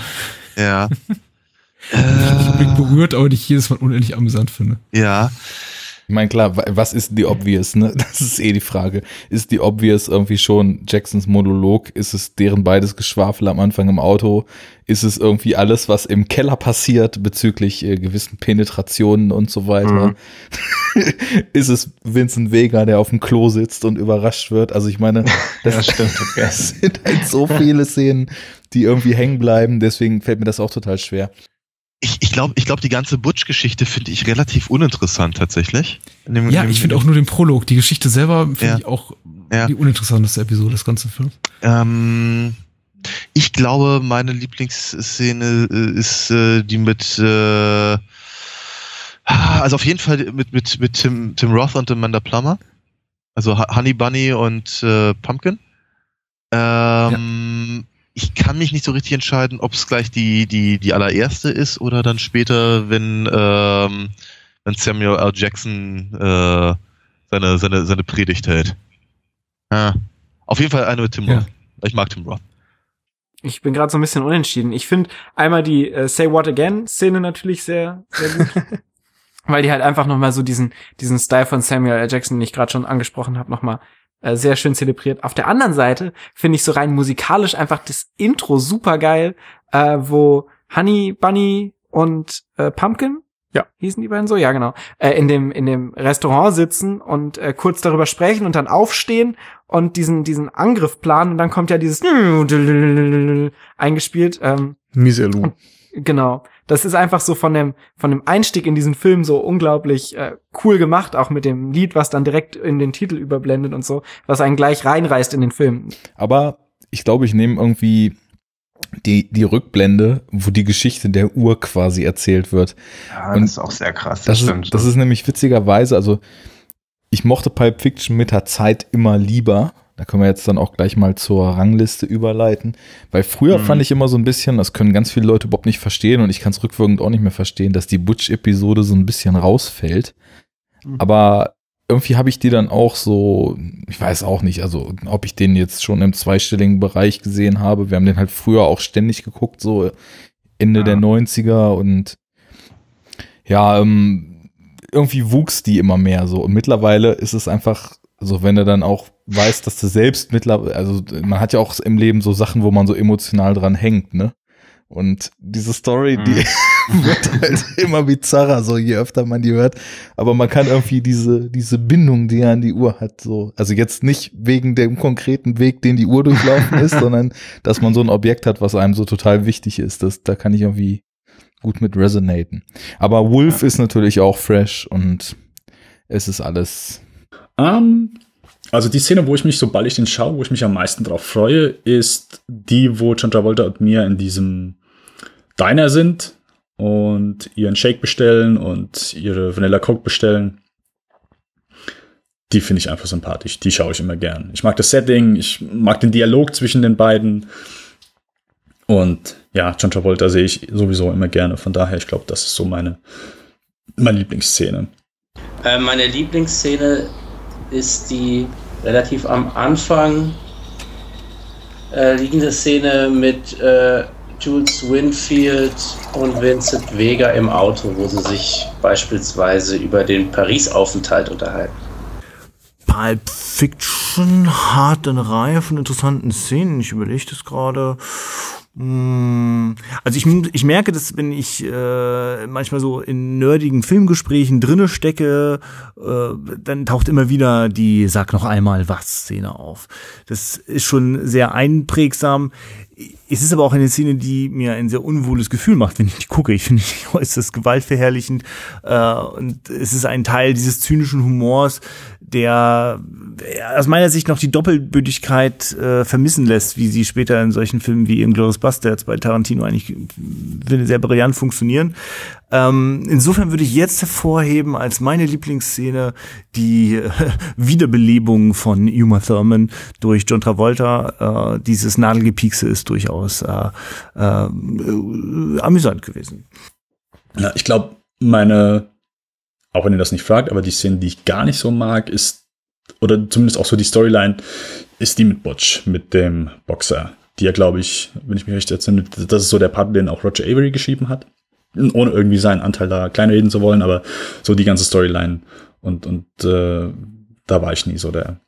(laughs) Ja. (laughs) ich bin berührt, aber die ich jedes Mal unendlich amüsant finde. Ja. Ich meine, klar, wa- was ist die Obvious, ne? (laughs) Das ist eh die Frage. Ist die Obvious irgendwie schon Jacksons Monolog? Ist es deren beides Geschwafel am Anfang im Auto? Ist es irgendwie alles, was im Keller passiert bezüglich äh, gewissen Penetrationen und so weiter? (laughs) ist es Vincent Vega, der auf dem Klo sitzt und überrascht wird? Also ich meine, (laughs) das, Ja, stimmt. das sind halt so viele Szenen, die irgendwie hängen bleiben. Deswegen fällt mir das auch total schwer. Ich, ich glaube, ich glaub, die ganze Butch-Geschichte finde ich relativ uninteressant tatsächlich. In dem- Ja, in dem- ich finde auch nur den Prolog. Die Geschichte selber finde Ja. ich auch Ja. die uninteressanteste Episode des ganzen Films. Ähm, ich glaube, meine Lieblingsszene äh, ist äh, die mit, äh, also auf jeden Fall mit, mit, mit Tim, Tim Roth und Amanda Plummer. Also Ho- Honey Bunny und äh, Pumpkin. Ähm, Ich kann mich nicht so richtig entscheiden, ob es gleich die, die, die allererste ist oder dann später, wenn, ähm, wenn Samuel L. Jackson äh, seine, seine, seine Predigt hält. Ja. Auf jeden Fall eine mit Tim Ja. Roth. Ich mag Tim Roth. Ich bin gerade so ein bisschen unentschieden. Ich finde einmal die äh, Say What Again Szene natürlich sehr, sehr gut. (laughs) Weil die halt einfach nochmal so diesen, diesen Style von Samuel L. Jackson, den ich gerade schon angesprochen habe, nochmal äh, sehr schön zelebriert. Auf der anderen Seite finde ich so rein musikalisch einfach das Intro super geil, äh, wo Honey Bunny und äh, Pumpkin Ja. hießen die beiden so, ja genau, äh, in dem in dem Restaurant sitzen und äh, kurz darüber sprechen und dann aufstehen und diesen diesen Angriff planen und dann kommt ja dieses eingespielt. Ähm, Miserlu. Genau. Das ist einfach so von dem, von dem Einstieg in diesen Film so unglaublich äh, cool gemacht, auch mit dem Lied, was dann direkt in den Titel überblendet und so, was einen gleich reinreißt in den Film. Aber ich glaube, ich nehme irgendwie die, die Rückblende, wo die Geschichte der Uhr quasi erzählt wird. Ja, Und das ist auch sehr krass. Das, ist, das ist nämlich witzigerweise, also ich mochte Pulp Fiction mit der Zeit immer lieber. Da können wir jetzt dann auch gleich mal zur Rangliste überleiten. Weil früher Mhm. fand ich immer so ein bisschen, das können ganz viele Leute überhaupt nicht verstehen und ich kann es rückwirkend auch nicht mehr verstehen, dass die Butch-Episode so ein bisschen rausfällt. Aber irgendwie habe ich die dann auch so, ich weiß auch nicht, also ob ich den jetzt schon im zweistelligen Bereich gesehen habe. Wir haben den halt früher auch ständig geguckt, so Ende der 90er und ja, ähm, irgendwie wuchs die immer mehr so. Und mittlerweile ist es einfach so, wenn du dann auch weißt, dass du selbst mittlerweile, also man hat ja auch im Leben so Sachen, wo man so emotional dran hängt, ne? Und diese Story, die (laughs) wird halt immer bizarrer, so je öfter man die hört. Aber man kann irgendwie diese, diese Bindung, die er an die Uhr hat, so, also jetzt nicht wegen dem konkreten Weg, den die Uhr durchlaufen ist, (laughs) sondern dass man so ein Objekt hat, was einem so total wichtig ist. Das, da kann ich irgendwie gut mit resonaten. Aber Wolf ist natürlich auch fresh und es ist alles. Ähm, also die Szene, wo ich mich, sobald ich den schaue, wo ich mich am meisten drauf freue, ist die, wo John Travolta und Mia in diesem Diner sind und ihren Shake bestellen und ihre Vanilla Coke bestellen. Die finde ich einfach sympathisch. Die schaue ich immer gern. Ich mag das Setting, ich mag den Dialog zwischen den beiden. Und ja, John Travolta sehe ich sowieso immer gerne. Von daher, ich glaube, das ist so meine, meine Lieblingsszene. Äh, meine Lieblingsszene ist die relativ am Anfang äh, liegende Szene mit äh, Jules Winfield und Vincent Vega im Auto, wo sie sich beispielsweise über den Paris-Aufenthalt unterhalten. Pulp Fiction hat eine Reihe von interessanten Szenen. Ich überlege das gerade. Hm, Also ich, ich merke, dass wenn ich äh, manchmal so in nerdigen Filmgesprächen drinne stecke, äh, dann taucht immer wieder die Sag noch einmal was Szene auf. Das ist schon sehr einprägsam. Es ist aber auch eine Szene, die mir ein sehr unwohles Gefühl macht, wenn ich die gucke. Ich finde die (laughs) äußerst gewaltverherrlichend. Äh, und es ist ein Teil dieses zynischen Humors, der äh, aus meiner Sicht noch die Doppelbödigkeit äh, vermissen lässt, wie sie später in solchen Filmen wie Inglourious Basterds bei Tarantino eigentlich finde sehr brillant funktionieren. Ähm, insofern würde ich jetzt hervorheben als meine Lieblingsszene die äh, (laughs) Wiederbelebung von Uma Thurman durch John Travolta. Äh, dieses Nadelgepiekse ist durchaus äh, äh, amüsant gewesen. Ja, ich glaube, meine, auch wenn ihr das nicht fragt, aber die Szene, die ich gar nicht so mag, ist, oder zumindest auch so die Storyline, ist die mit Butch, mit dem Boxer. Die ja, glaube ich, wenn ich mich recht entsinne, das ist so der Part, den auch Roger Avery geschrieben hat. Ohne irgendwie seinen Anteil da kleinreden zu wollen, aber so die ganze Storyline. Und, und äh, da war ich nie so der,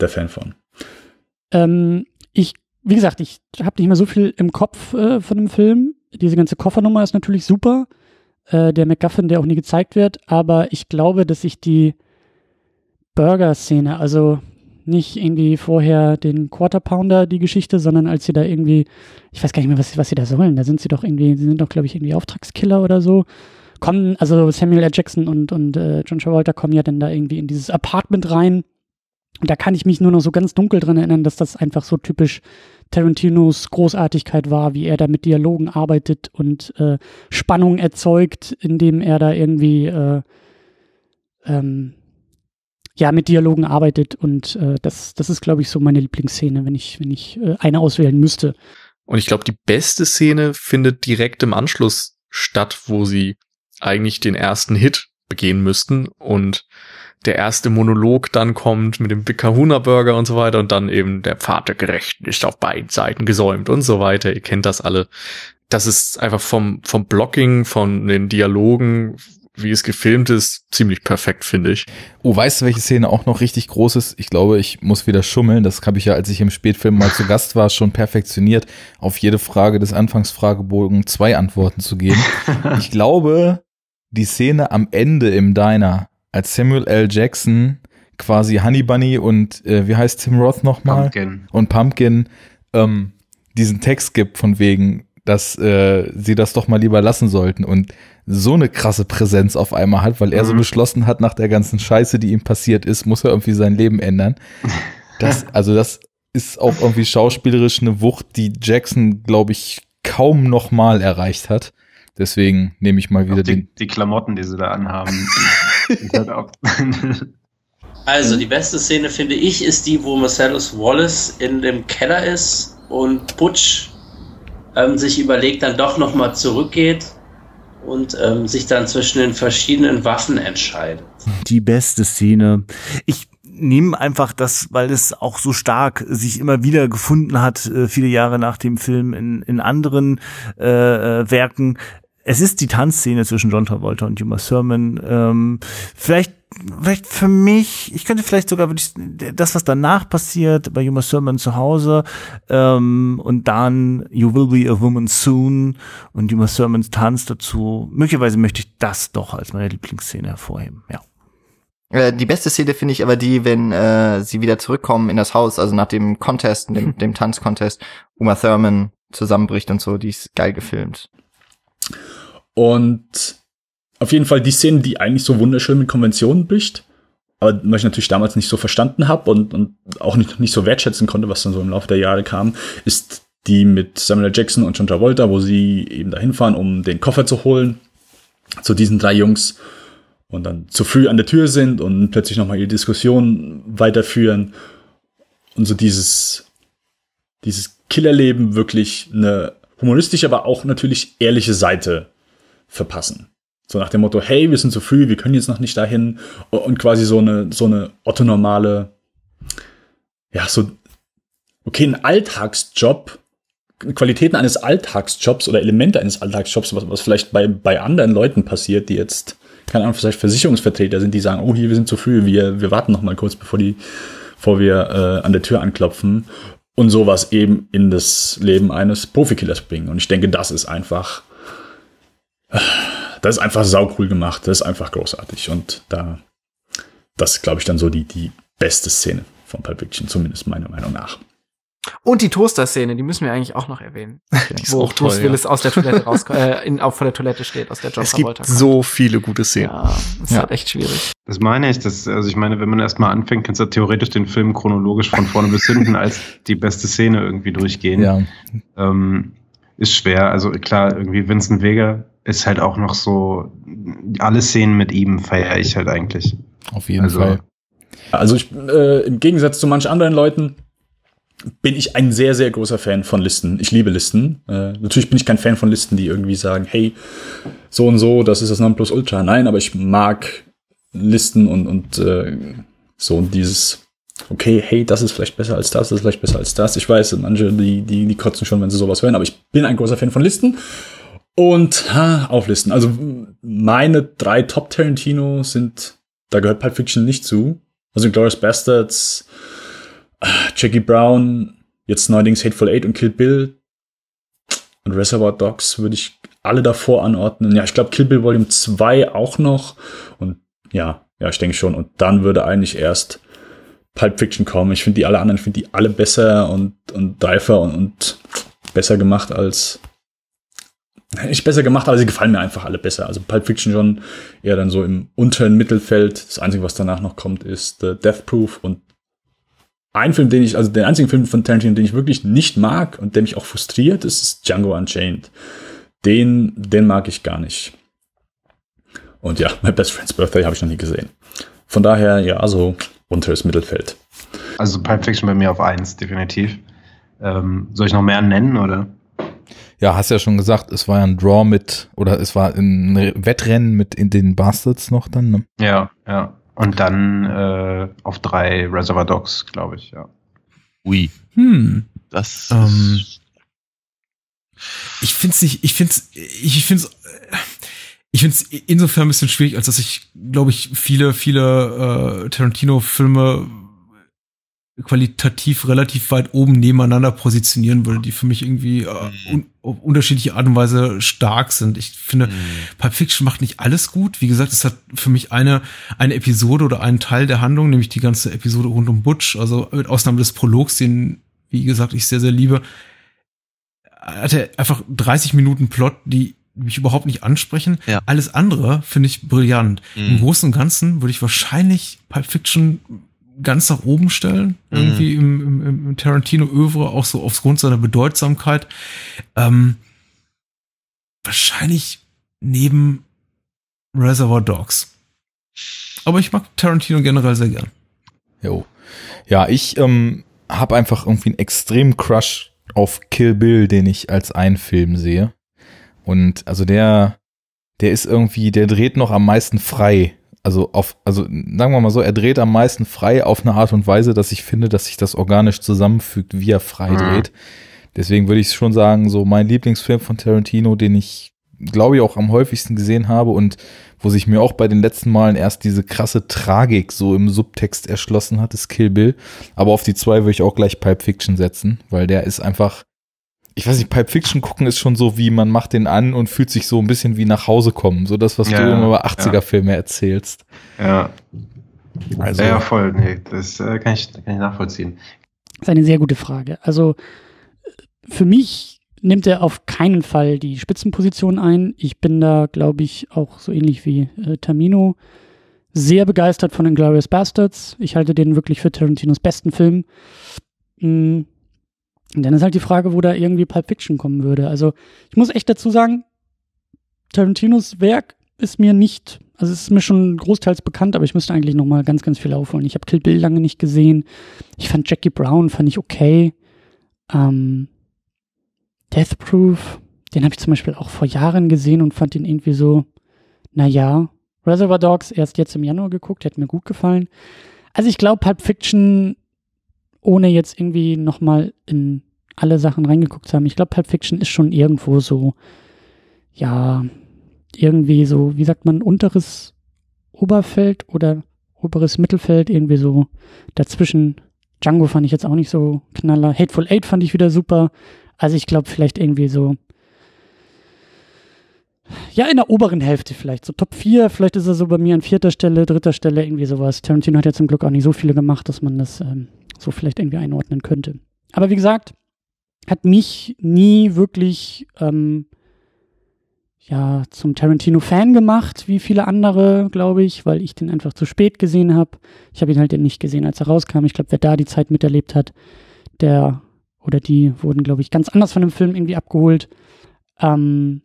der Fan von. Ähm, ich, wie gesagt, ich habe nicht mehr so viel im Kopf äh, von dem Film. Diese ganze Koffernummer ist natürlich super. Äh, der MacGuffin, der auch nie gezeigt wird, aber ich glaube, dass ich die Burger-Szene, also nicht irgendwie vorher den Quarter Pounder, die Geschichte, sondern als sie da irgendwie, ich weiß gar nicht mehr, was, was sie da sollen. Da sind sie doch irgendwie, sie sind doch, glaube ich, irgendwie Auftragskiller oder so. Kommen, also Samuel L. Jackson und, und äh, John Travolta kommen ja dann da irgendwie in dieses Apartment rein. Und da kann ich mich nur noch so ganz dunkel dran erinnern, dass das einfach so typisch Tarantinos Großartigkeit war, wie er da mit Dialogen arbeitet und äh, Spannung erzeugt, indem er da irgendwie äh, ähm, ja, mit Dialogen arbeitet und äh, das, das ist, glaube ich, so meine Lieblingsszene, wenn ich, wenn ich äh, eine auswählen müsste. Und ich glaube, die beste Szene findet direkt im Anschluss statt, wo sie eigentlich den ersten Hit begehen müssten und der erste Monolog dann kommt mit dem Big Kahuna Burger und so weiter und dann eben der Pfad der Gerechten ist auf beiden Seiten gesäumt und so weiter. Ihr kennt das alle. Das ist einfach vom, vom Blocking, von den Dialogen, wie es gefilmt ist, ziemlich perfekt, finde ich. Oh, weißt du, welche Szene auch noch richtig groß ist? Ich glaube, ich muss wieder schummeln. Das habe ich ja, als ich im Spätfilm mal zu Gast war, schon perfektioniert, auf jede Frage des Anfangsfragebogen zwei Antworten zu geben. (laughs) Ich glaube, die Szene am Ende im Diner, als Samuel L. Jackson quasi Honey Bunny und äh, wie heißt Tim Roth nochmal? Pumpkin. Und Pumpkin ähm, diesen Text gibt von wegen, dass äh, sie das doch mal lieber lassen sollten und so eine krasse Präsenz auf einmal hat, weil er so Mhm. beschlossen hat, nach der ganzen Scheiße, die ihm passiert ist, muss er irgendwie sein Leben ändern. (laughs) Das, also das ist auch irgendwie schauspielerisch eine Wucht, die Jackson, glaube ich, kaum noch mal erreicht hat. Deswegen nehme ich mal wieder Die, den. die Klamotten, die sie da anhaben. (laughs) halt (laughs) Also, die beste Szene, finde ich, ist die, wo Marcellus Wallace in dem Keller ist und Butch ähm, sich überlegt, dann doch nochmal zurückgeht und ähm, sich dann zwischen den verschiedenen Waffen entscheidet. die beste Szene. Ich nehme einfach das, weil es auch so stark sich immer wieder gefunden hat, äh, viele Jahre nach dem Film in, in anderen äh, äh, Werken. Es ist die Tanzszene zwischen John Travolta und Uma Thurman. Ähm, vielleicht vielleicht für mich, ich könnte vielleicht sogar wirklich das, was danach passiert, bei Uma Thurman zu Hause ähm, und dann You Will Be a Woman Soon und Uma Thurmans Tanz dazu. Möglicherweise möchte ich das doch als meine Lieblingsszene hervorheben, ja. Äh, Die beste Szene finde ich aber die, wenn äh, sie wieder zurückkommen in das Haus, also nach dem Contest, dem, (laughs) dem Tanzcontest, Uma Thurman zusammenbricht und so, die ist geil gefilmt. Und auf jeden Fall die Szene, die eigentlich so wunderschön mit Konventionen bricht, aber was ich natürlich damals nicht so verstanden habe und, und auch nicht, nicht so wertschätzen konnte, was dann so im Laufe der Jahre kam, ist die mit Samuel. Jackson und John Travolta, wo sie eben dahin fahren, um den Koffer zu holen, zu diesen drei Jungs und dann zu früh an der Tür sind und plötzlich nochmal ihre Diskussion weiterführen und so dieses, dieses Killerleben wirklich eine humoristische, aber auch natürlich ehrliche Seite verpassen. So nach dem Motto, hey, wir sind zu früh, wir können jetzt noch nicht dahin und quasi so eine, so eine otto-normale, ja, so, okay, ein Alltagsjob, Qualitäten eines Alltagsjobs oder Elemente eines Alltagsjobs, was, was vielleicht bei, bei anderen Leuten passiert, die jetzt, keine Ahnung, vielleicht Versicherungsvertreter sind, die sagen, oh, hier, wir sind zu früh, wir, wir warten noch mal kurz, bevor die, bevor wir äh, an der Tür anklopfen und sowas eben in das Leben eines Profikillers bringen. Und ich denke, das ist einfach, das ist einfach saucool gemacht, das ist einfach großartig. Und da, das ist, glaube ich, dann so die, die beste Szene von Pulp Fiction, zumindest meiner Meinung nach. Und die Toaster-Szene, die müssen wir eigentlich auch noch erwähnen. Die ist wo auch toll, Bruce ja. Willis aus der Toilette (laughs) raus, äh, in, auf vor der Toilette steht, aus der John Es gibt Travolta kommt. so viele gute Szenen. Ja, das ist halt echt schwierig. Das meine ich, das, also ich meine, wenn man erstmal anfängt, kannst du theoretisch den Film chronologisch von vorne bis hinten als die beste Szene irgendwie durchgehen. Ja. Ähm, ist schwer. Also klar, irgendwie Vincent Vega ist halt auch noch so, alle Szenen mit ihm feiere ich halt eigentlich. Auf jeden Also- Fall. Also ich, äh, im Gegensatz zu manch anderen Leuten bin ich ein sehr, sehr großer Fan von Listen. Ich liebe Listen. Äh, natürlich bin ich kein Fan von Listen, die irgendwie sagen, hey, so und so, das ist das Nonplusultra. Nein, aber ich mag Listen und, und äh, so dieses, okay, hey, das ist vielleicht besser als das, das ist vielleicht besser als das. Ich weiß, manche, die, die, die kotzen schon, wenn sie sowas hören, aber ich bin ein großer Fan von Listen. Und ha, auflisten. Also meine drei Top Tarantino sind, da gehört Pulp Fiction nicht zu. Also Glorious Bastards, ah, Jackie Brown, jetzt neuerdings Hateful Eight und Kill Bill und Reservoir Dogs würde ich alle davor anordnen. Ja, ich glaube Kill Bill Volume 2 auch noch. Und ja, ja, ich denke schon. Und dann würde eigentlich erst Pulp Fiction kommen. Ich finde die alle anderen, ich finde die alle besser und, und reifer und, und besser gemacht als nicht besser gemacht, aber sie gefallen mir einfach alle besser. Also Pulp Fiction schon eher dann so im unteren Mittelfeld. Das Einzige, was danach noch kommt, ist The Death Proof und ein Film, den ich, also den einzigen Film von Tarantino, den ich wirklich nicht mag und der mich auch frustriert, ist, ist Django Unchained. Den, den mag ich gar nicht. Und ja, My Best Friend's Birthday habe ich noch nie gesehen. Von daher, ja, also unteres Mittelfeld. Also Pulp Fiction bei mir auf eins, definitiv. Ähm, soll ich noch mehr nennen, oder? Ja, hast ja schon gesagt, es war ja ein Draw mit, oder es war ein Wettrennen mit in den Bastards noch dann, ne? Ja, ja. Und dann äh, auf drei Reservoir Dogs, glaube ich, ja. Ui. Hm. Das Ähm, ich find's nicht, ich find's, ich find's, äh, ich find's insofern ein bisschen schwierig, als dass ich, glaube ich, viele, viele äh, Tarantino-Filme qualitativ relativ weit oben nebeneinander positionieren würde, die für mich irgendwie äh, un auf unterschiedliche Art und Weise stark sind. Ich finde, Pulp Fiction macht nicht alles gut. Wie gesagt, es hat für mich eine, eine Episode oder einen Teil der Handlung, nämlich die ganze Episode rund um Butch, also mit Ausnahme des Prologs, den, wie gesagt, ich sehr, sehr liebe, hat er einfach 30 Minuten Plot, die mich überhaupt nicht ansprechen. Ja. Alles andere finde ich brillant. Mhm. Im Großen und Ganzen würde ich wahrscheinlich Pulp Fiction ganz nach oben stellen, Mhm. irgendwie im, im, im Tarantino-Övre, auch so aufgrund seiner Bedeutsamkeit. Ähm, wahrscheinlich neben Reservoir Dogs. Aber ich mag Tarantino generell sehr gern. Jo. Ja, ich ähm, habe einfach irgendwie einen extremen Crush auf Kill Bill, den ich als einen Film sehe. Und also der, der ist irgendwie, der dreht noch am meisten frei. Also auf, also sagen wir mal so, er dreht am meisten frei auf eine Art und Weise, dass ich finde, dass sich das organisch zusammenfügt, wie er frei Mhm. dreht. Deswegen würde ich schon sagen, so mein Lieblingsfilm von Tarantino, den ich glaube ich, auch am häufigsten gesehen habe und wo sich mir auch bei den letzten Malen erst diese krasse Tragik so im Subtext erschlossen hat, ist Kill Bill. Aber auf die zwei würde ich auch gleich Pipe Fiction setzen, weil der ist einfach, ich weiß nicht, Pipe Fiction gucken ist schon so, wie man macht den an und fühlt sich so ein bisschen wie nach Hause kommen. So das, was Ja, du immer ja. 80er-Filme erzählst. Ja. Also- ja, voll. Nee, das äh, kann, ich, kann ich nachvollziehen. Das ist eine sehr gute Frage. Also für mich nimmt er auf keinen Fall die Spitzenposition ein. Ich bin da, glaube ich, auch so ähnlich wie äh, Tamino sehr begeistert von Inglourious Bastards. Ich halte den wirklich für Tarantinos besten Film. Mm. Und dann ist halt die Frage, wo da irgendwie Pulp Fiction kommen würde. Also ich muss echt dazu sagen, Tarantinos Werk ist mir nicht, also es ist mir schon großteils bekannt, aber ich müsste eigentlich noch mal ganz, ganz viel aufholen. Ich habe Kill Bill lange nicht gesehen. Ich fand Jackie Brown, fand ich okay. Ähm, Death Proof, den habe ich zum Beispiel auch vor Jahren gesehen und fand den irgendwie so, naja. Reservoir Dogs erst jetzt im Januar geguckt, hat mir gut gefallen. Also ich glaube, Pulp Fiction, ohne jetzt irgendwie noch mal in alle Sachen reingeguckt zu haben, ich glaube, Pulp Fiction ist schon irgendwo so, ja, irgendwie so, wie sagt man, unteres Oberfeld oder oberes Mittelfeld, irgendwie so dazwischen. Django fand ich jetzt auch nicht so knaller. Hateful Eight fand ich wieder super. Also ich glaube vielleicht irgendwie so, ja, in der oberen Hälfte vielleicht. So Top 4, vielleicht ist er so bei mir an vierter Stelle, dritter Stelle, irgendwie sowas. Tarantino hat ja zum Glück auch nicht so viele gemacht, dass man das ähm, so vielleicht irgendwie einordnen könnte. Aber wie gesagt, hat mich nie wirklich ähm, ja, zum Tarantino-Fan gemacht, wie viele andere, glaube ich, weil ich den einfach zu spät gesehen habe. Ich habe ihn halt nicht gesehen, als er rauskam. Ich glaube, wer da die Zeit miterlebt hat, der oder die wurden, glaube ich, ganz anders von dem Film irgendwie abgeholt. Ähm,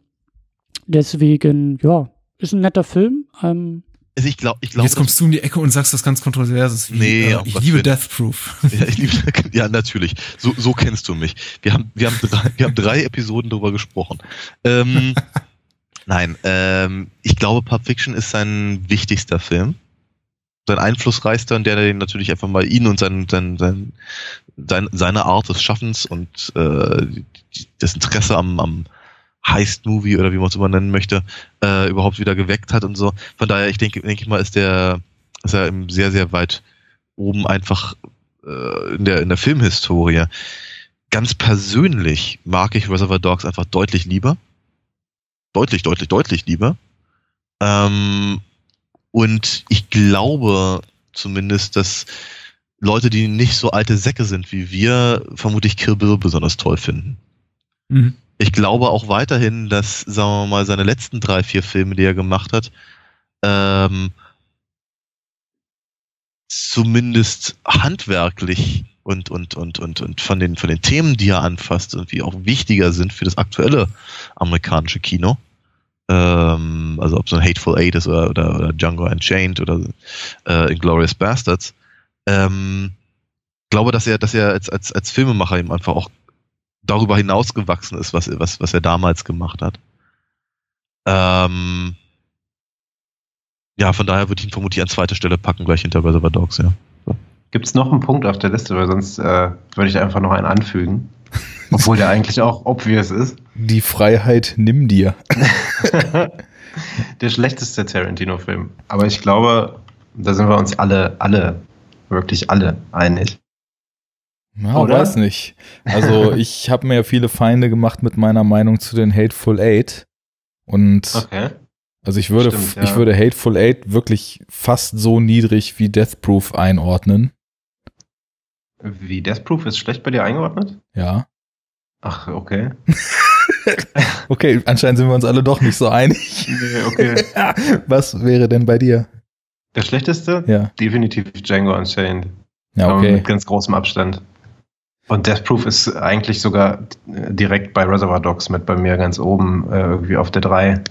deswegen, ja, ist ein netter Film. Ähm, Also ich glaube, ich glaube. Jetzt kommst du um die Ecke und sagst was ganz Kontroverses. Wie, Nee, äh, (laughs) ich liebe. Death Proof. Ja, ich liebe, ja, natürlich. So, so kennst du mich. Wir haben, wir haben drei, wir haben drei Episoden darüber gesprochen. Ähm, (laughs) nein, ähm, ich glaube, Pulp Fiction ist sein wichtigster Film. Sein einflussreichster und der, der natürlich einfach mal ihn und sein, sein, sein, sein, seine Art des Schaffens und äh, das Interesse am, am Heist-Movie oder wie man es immer nennen möchte, äh, überhaupt wieder geweckt hat und so. Von daher, ich denke, denke ich mal, ist der, ist er sehr, sehr weit oben einfach äh, in der, in der Filmhistorie. Ganz persönlich mag ich Reservoir Dogs einfach deutlich lieber. Deutlich, deutlich, deutlich lieber. Ähm, und ich glaube zumindest, dass Leute, die nicht so alte Säcke sind wie wir, vermutlich Kill Bill besonders toll finden. Mhm. Ich glaube auch weiterhin, dass, sagen wir mal, seine letzten drei, vier Filme, die er gemacht hat, ähm, zumindest handwerklich und, und, und, und, und von den, von den Themen, die er anfasst, irgendwie auch wichtiger sind für das aktuelle amerikanische Kino. Ähm, also ob so ein Hateful Eight ist oder, oder, oder Django Unchained oder äh, Inglourious Bastards. Ähm, glaube, dass er, dass er als, als, als Filmemacher eben einfach auch darüber hinausgewachsen ist, was, was, was er damals gemacht hat. Ähm, ja, von daher würde ich ihn vermutlich an zweiter Stelle packen, gleich hinter Reservoir Dogs, ja. Gibt es noch einen Punkt auf der Liste, weil sonst äh, würde ich einfach noch einen anfügen. Obwohl der eigentlich auch obvious ist. Die Freiheit nimm dir. (laughs) der schlechteste Tarantino-Film. Aber ich glaube, da sind wir uns alle, alle, wirklich alle einig. Ja, Oder? weiß nicht. Also (laughs) ich habe mir ja viele Feinde gemacht mit meiner Meinung zu den Hateful Eight. Und Okay. also ich würde, Stimmt, ja. ich würde Hateful Eight wirklich fast so niedrig wie Death Proof einordnen. Wie Death Proof ist schlecht bei dir eingeordnet? Ja. Ach, okay. (laughs) Okay, anscheinend sind wir uns alle doch nicht so einig. (laughs) Nee, okay. Was wäre denn bei dir? Der schlechteste? Ja. Definitiv Django Unchained. Ja, Aber okay. Mit ganz großem Abstand. Und Death Proof ist eigentlich sogar direkt bei Reservoir Dogs mit bei mir ganz oben, äh, irgendwie auf der 3.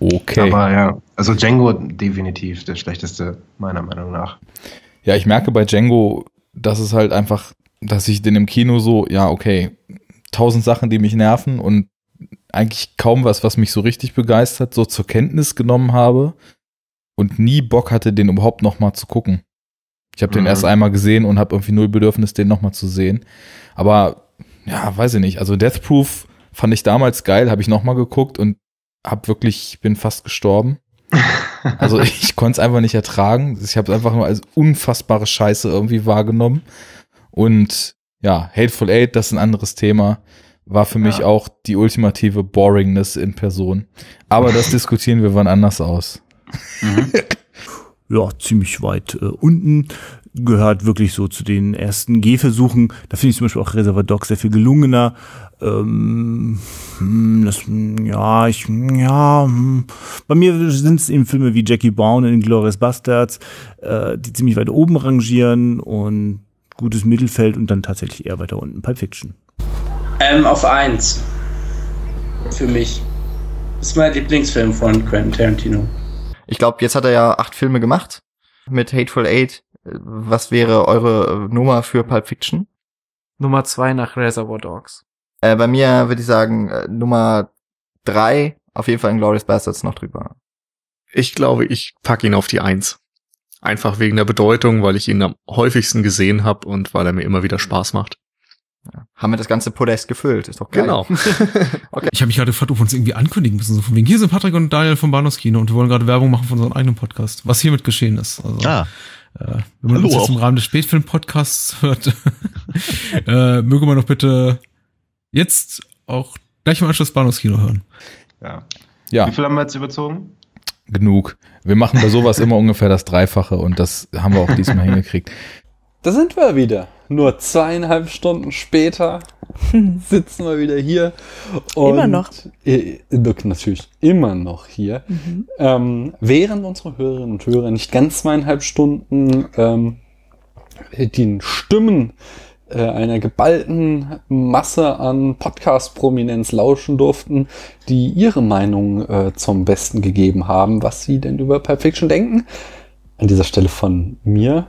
Okay. Aber ja, also Django definitiv der schlechteste, meiner Meinung nach. Ja, ich merke bei Django, dass es halt einfach, dass ich den im Kino so, ja, okay, tausend Sachen, die mich nerven und eigentlich kaum was, was mich so richtig begeistert, so zur Kenntnis genommen habe und nie Bock hatte, den überhaupt noch mal zu gucken. Ich habe den Mhm. erst einmal gesehen und habe irgendwie null Bedürfnis, den noch mal zu sehen. Aber ja, weiß ich nicht. Also Death Proof fand ich damals geil, habe ich noch mal geguckt und hab wirklich, bin fast gestorben. (laughs) Also ich konnte es einfach nicht ertragen. Ich habe es einfach nur als unfassbare Scheiße irgendwie wahrgenommen. Und ja, Hateful Eight, das ist ein anderes Thema, war für mich auch die ultimative Boringness in Person. Aber das (laughs) diskutieren wir wann anders aus. Ja, ziemlich weit äh, unten. Gehört wirklich so zu den ersten Gehversuchen. Da finde ich zum Beispiel auch Reservoir Dogs sehr viel gelungener. Ähm, hm, das, ja, ich, ja, hm. bei mir sind es eben Filme wie Jackie Brown in Glorious Bastards, äh, die ziemlich weit oben rangieren und gutes Mittelfeld und dann tatsächlich eher weiter unten. Pulp Fiction. Ähm, auf eins. Für mich. Das ist mein Lieblingsfilm von Quentin Tarantino. Ich glaube, jetzt hat er ja acht Filme gemacht mit Hateful Eight. Was wäre eure Nummer für Pulp Fiction? Nummer zwei nach Reservoir Dogs. Äh, bei mir würde ich sagen, äh, Nummer drei, auf jeden Fall in Glorious Bastards noch drüber. Ich glaube, ich pack ihn auf die Eins. Einfach wegen der Bedeutung, weil ich ihn am häufigsten gesehen habe und weil er mir immer wieder Spaß macht. Ja. Haben wir das ganze Podest gefüllt, ist doch geil. Genau. (laughs) okay. Ich habe mich gerade gefragt, ob wir uns irgendwie ankündigen müssen. So von wegen, hier sind Patrick und Daniel vom Bahnhofskino und wir wollen gerade Werbung machen von unserem eigenen Podcast, was hiermit geschehen ist. Also, ah. Äh, wenn man Hallo uns jetzt auch. im Rahmen des Spätfilm-Podcasts hört, (laughs) äh, möge man doch bitte jetzt auch gleich im Anschluss Bahnhofskino hören. Ja. Ja. Wie viel haben wir jetzt überzogen? Genug. Wir machen bei sowas immer (laughs) ungefähr das Dreifache und das haben wir auch diesmal hingekriegt. Da sind wir wieder. Nur zweieinhalb Stunden später (laughs) sitzen wir wieder hier. Und Immer noch. Äh, natürlich immer noch hier. Mhm. Ähm, während unsere Hörerinnen und Hörer nicht ganz zweieinhalb Stunden ähm, den Stimmen äh, einer geballten Masse an Podcast-Prominenz lauschen durften, die ihre Meinung äh, zum Besten gegeben haben, was sie denn über Pulp Fiction denken. An dieser Stelle von mir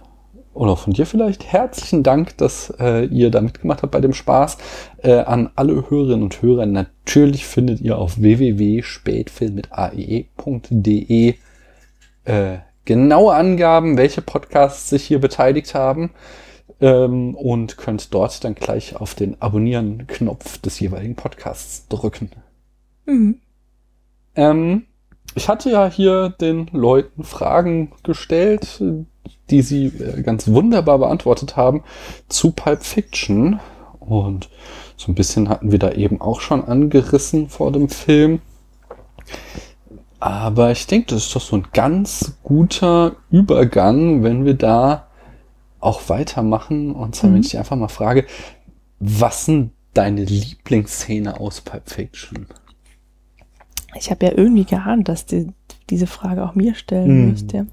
oder von dir vielleicht herzlichen Dank, dass äh, ihr da mitgemacht habt bei dem Spaß. Äh, an alle Hörerinnen und Hörer natürlich findet ihr auf www.spätfilm.ae.de äh, genaue Angaben, welche Podcasts sich hier beteiligt haben ähm, und könnt dort dann gleich auf den Abonnieren-Knopf des jeweiligen Podcasts drücken. Mhm. Ähm, ich hatte ja hier den Leuten Fragen gestellt, die sie äh, ganz wunderbar beantwortet haben zu Pulp Fiction. Und so ein bisschen hatten wir da eben auch schon angerissen vor dem Film. Aber ich denke, das ist doch so ein ganz guter Übergang, wenn wir da auch weitermachen. Und zwar, Mhm. wenn ich dich einfach mal frage, was sind deine Lieblingsszene aus Pulp Fiction? Ich habe ja irgendwie geahnt, dass du diese Frage auch mir stellen Mhm. müsst. Ja.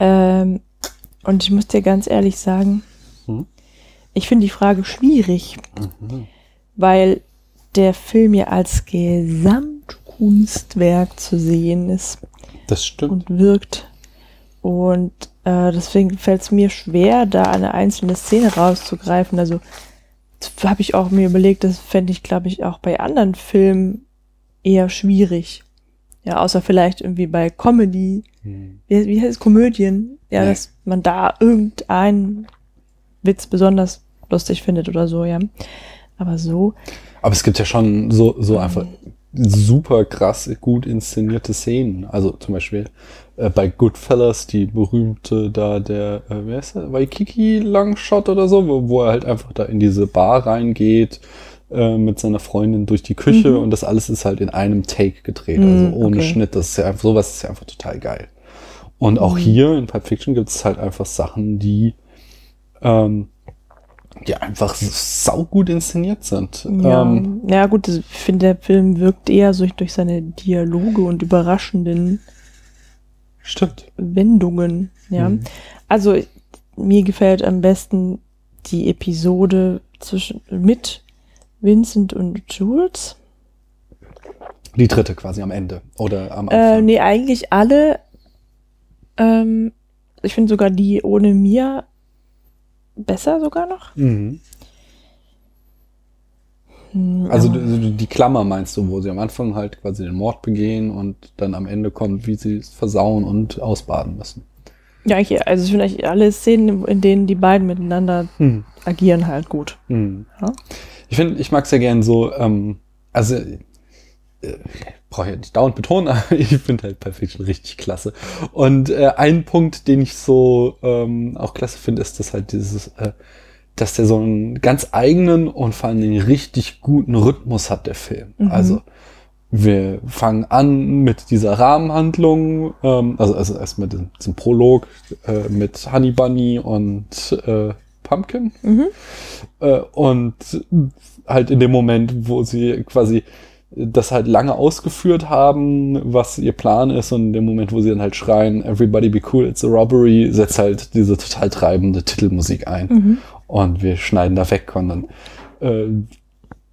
Ähm, und ich muss dir ganz ehrlich sagen, Mhm. ich finde die Frage schwierig, Mhm. weil der Film ja als Gesamtkunstwerk zu sehen ist Das stimmt. und wirkt. Und äh, deswegen fällt es mir schwer, da eine einzelne Szene rauszugreifen. Also habe ich auch mir überlegt, das fände ich, glaube ich, auch bei anderen Filmen eher schwierig. Ja, außer vielleicht irgendwie bei Comedy. Hm. Wie, wie heißt es? Komödien? Ja, Nee. dass man da irgendeinen Witz besonders lustig findet oder so, ja. Aber so, Aber es gibt ja schon so, so einfach super krass gut inszenierte Szenen. Also zum Beispiel äh, bei Goodfellas die berühmte da der, äh, wer ist der, Waikiki Longshot oder so, wo, wo er halt einfach da in diese Bar reingeht äh, mit seiner Freundin durch die Küche Mhm. und das alles ist halt in einem Take gedreht, Mhm, also ohne okay. Schnitt. Das ist ja einfach, sowas ist ja einfach total geil. Und auch Mhm. hier in Pulp Fiction gibt es halt einfach Sachen, die ähm, die einfach saugut inszeniert sind. ja. Ähm, ja gut, ich finde, der Film wirkt eher so durch seine Dialoge und überraschenden Stimmt. Wendungen, ja. Mhm. Also mir gefällt am besten die Episode zwischen mit Vincent und Jules. Die dritte quasi am Ende. Oder am Äh, Anfang. nee, eigentlich alle. Ähm, ich finde sogar die ohne Mia besser sogar noch. Mhm. Hm, Also die, die Klammer meinst du, wo sie am Anfang halt quasi den Mord begehen und dann am Ende kommt, wie sie es versauen und ausbaden müssen. ja, eigentlich, also ich finde eigentlich alle Szenen, in denen die beiden miteinander Hm. agieren, halt gut. Mhm. Ja? Ich finde, ich mag sehr gern so, ähm, also äh, brauche ich ja nicht dauernd betonen, (laughs) aber ich finde halt Pulp Fiction richtig klasse. Und äh, ein Punkt, den ich so ähm, auch klasse finde, ist, dass halt dieses, äh, dass der so einen ganz eigenen und vor allem einen richtig guten Rhythmus hat, der Film. Mhm. Also wir fangen an mit dieser Rahmenhandlung, ähm, also, also erstmal diesem, diesem Prolog äh, mit Honey Bunny und äh, Pumpkin. Mhm. Äh, und halt in dem Moment, wo sie quasi das halt lange ausgeführt haben, was ihr Plan ist und in dem Moment, wo sie dann halt schreien, everybody be cool, it's a robbery, setzt halt diese total treibende Titelmusik ein. Mhm. Und wir schneiden da weg und dann äh,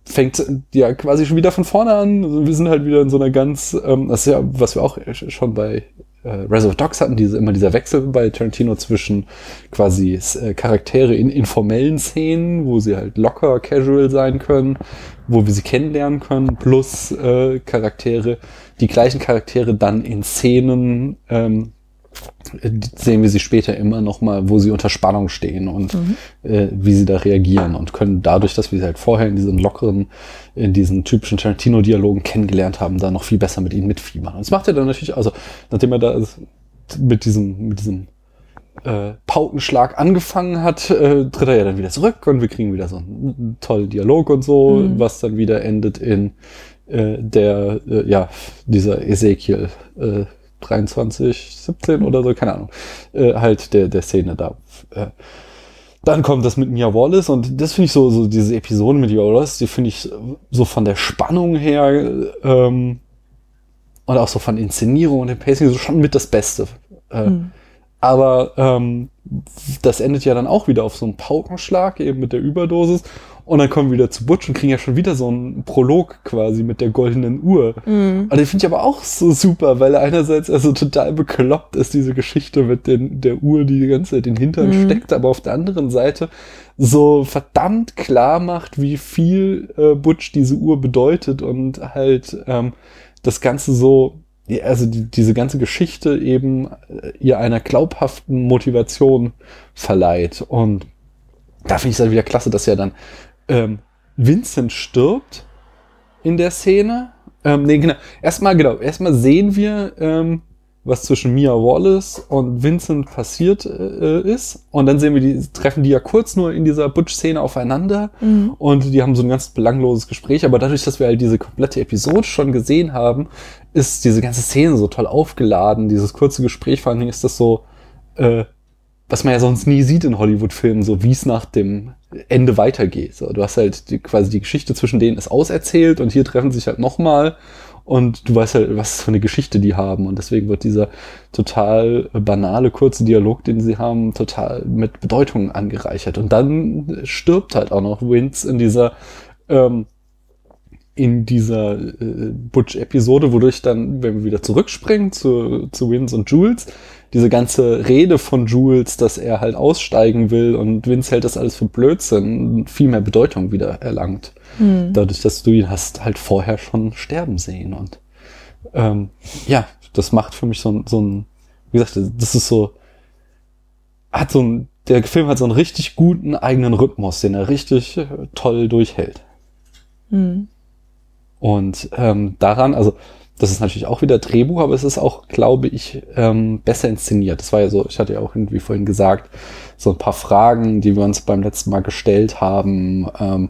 fängt ja quasi schon wieder von vorne an. Wir sind halt wieder in so einer ganz, ähm, das ist ja, was wir auch schon bei äh, Reservoir Dogs hatten, diese, immer dieser Wechsel bei Tarantino zwischen quasi äh, Charaktere in informellen Szenen, wo sie halt locker, casual sein können, wo wir sie kennenlernen können, plus äh, Charaktere, die gleichen Charaktere dann in Szenen ähm, sehen wir sie später immer noch mal, wo sie unter Spannung stehen und Mhm. äh, wie sie da reagieren und können dadurch, dass wir sie halt vorher in diesen lockeren, in diesen typischen Tarantino-Dialogen kennengelernt haben, da noch viel besser mit ihnen mitfiebern. Und das macht er dann natürlich, also nachdem er da mit diesem, mit diesem äh, Paukenschlag angefangen hat, äh, tritt er ja dann wieder zurück und wir kriegen wieder so einen tollen Dialog und so, Mhm. was dann wieder endet in äh, der, äh, ja, dieser Ezekiel äh, 23, 17 oder so, keine Ahnung, äh, halt der, der Szene da. Äh, dann kommt das mit Mia Wallace und das finde ich so, so diese Episoden mit Mia Wallace, die finde ich so von der Spannung her ähm, und auch so von Inszenierung und dem Pacing so schon mit das Beste. Äh, Mhm. Aber ähm, das endet ja dann auch wieder auf so einen Paukenschlag, eben mit der Überdosis. Und dann kommen wir wieder zu Butch und kriegen ja schon wieder so einen Prolog quasi mit der goldenen Uhr. Mhm. Und den finde ich aber auch so super, weil er einerseits also total bekloppt ist, diese Geschichte mit den, der Uhr, die die ganze Zeit in den Hintern Mhm. steckt, aber auf der anderen Seite so verdammt klar macht, wie viel äh, Butch diese Uhr bedeutet und halt ähm, das Ganze so, also die, diese ganze Geschichte eben äh, ihr einer glaubhaften Motivation verleiht. Und da finde ich es halt wieder klasse, dass ja dann ähm, Vincent stirbt in der Szene. Ähm, nee, genau. Erstmal, genau, erstmal sehen wir, ähm, was zwischen Mia Wallace und Vincent passiert äh, ist. Und dann sehen wir, die treffen die ja kurz nur in dieser Butch-Szene aufeinander. Mhm. Und die haben so ein ganz belangloses Gespräch. Aber dadurch, dass wir halt diese komplette Episode schon gesehen haben, ist diese ganze Szene so toll aufgeladen. Dieses kurze Gespräch, vor allen Dingen ist das so, äh, was man ja sonst nie sieht in Hollywood-Filmen, so wie es nach dem Ende weitergeht. So, du hast halt die, quasi die Geschichte zwischen denen ist auserzählt und hier treffen sich halt nochmal und du weißt halt, was für eine Geschichte die haben. Und deswegen wird dieser total banale, kurze Dialog, den sie haben, total mit Bedeutung angereichert. Und dann stirbt halt auch noch Vince in dieser ähm, in dieser äh, Butch-Episode, wodurch dann, wenn wir wieder zurückspringen zu, zu Vince und Jules, diese ganze Rede von Jules, dass er halt aussteigen will und Vince hält das alles für Blödsinn, viel mehr Bedeutung wieder erlangt. Hm. Dadurch, dass du ihn hast halt vorher schon sterben sehen. Und ähm, ja, das macht für mich so ein, so ein, wie gesagt, das ist so, hat so ein, der Film hat so einen richtig guten eigenen Rhythmus, den er richtig äh, toll durchhält. Hm. Und ähm, daran, also das ist natürlich auch wieder Drehbuch, aber es ist auch, glaube ich, ähm, besser inszeniert. Das war ja so, ich hatte ja auch irgendwie vorhin gesagt, so ein paar Fragen, die wir uns beim letzten Mal gestellt haben, ähm,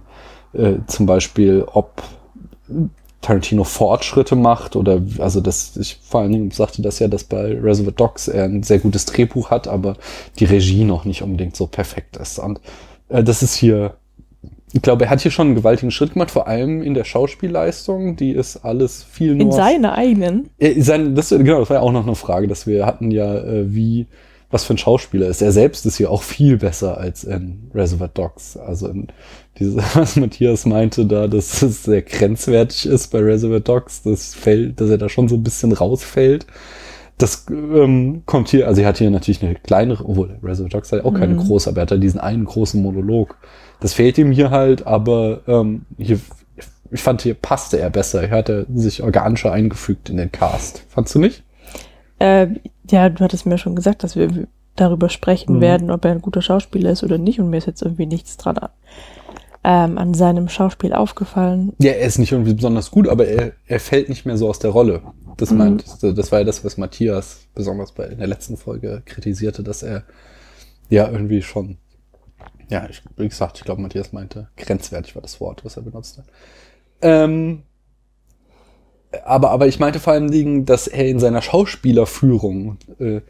äh, zum Beispiel, ob Tarantino Fortschritte macht oder also das, ich vor allen Dingen sagte das ja, dass bei Reservoir Dogs er ein sehr gutes Drehbuch hat, aber die Regie noch nicht unbedingt so perfekt ist. Und äh, das ist hier ich glaube, er hat hier schon einen gewaltigen Schritt gemacht, vor allem in der Schauspielleistung. Die ist alles viel nur. In seiner eigenen. Äh, sein, das, genau, das war ja auch noch eine Frage, dass wir hatten ja, äh, wie, was für ein Schauspieler ist. Er selbst ist hier auch viel besser als in Reservoir Dogs. Also in diese, (laughs) was Matthias meinte da, dass es sehr grenzwertig ist bei Reservoir Dogs, das fällt, dass er da schon so ein bisschen rausfällt. Das ähm, kommt hier, also er hat hier natürlich eine kleinere, obwohl Reservoir Dogs hat ja auch keine Mhm. große, aber er hat da diesen einen großen Monolog. Das fehlt ihm hier halt, aber ähm, hier, ich fand, hier passte er besser. Er hatte sich organischer eingefügt in den Cast. Fandst du nicht? Äh, ja, du hattest mir schon gesagt, dass wir darüber sprechen Mhm. werden, ob er ein guter Schauspieler ist oder nicht. Und mir ist jetzt irgendwie nichts dran ähm, an seinem Schauspiel aufgefallen? Ja, er ist nicht irgendwie besonders gut, aber er, er fällt nicht mehr so aus der Rolle. Das Mhm. meint, das war ja das, was Matthias besonders bei in der letzten Folge kritisierte, dass er ja irgendwie schon, ja, ich, wie gesagt, ich glaube, Matthias meinte, grenzwertig war das Wort, was er benutzte. Ähm, aber, aber ich meinte vor allen Dingen, dass er in seiner Schauspielerführung, äh,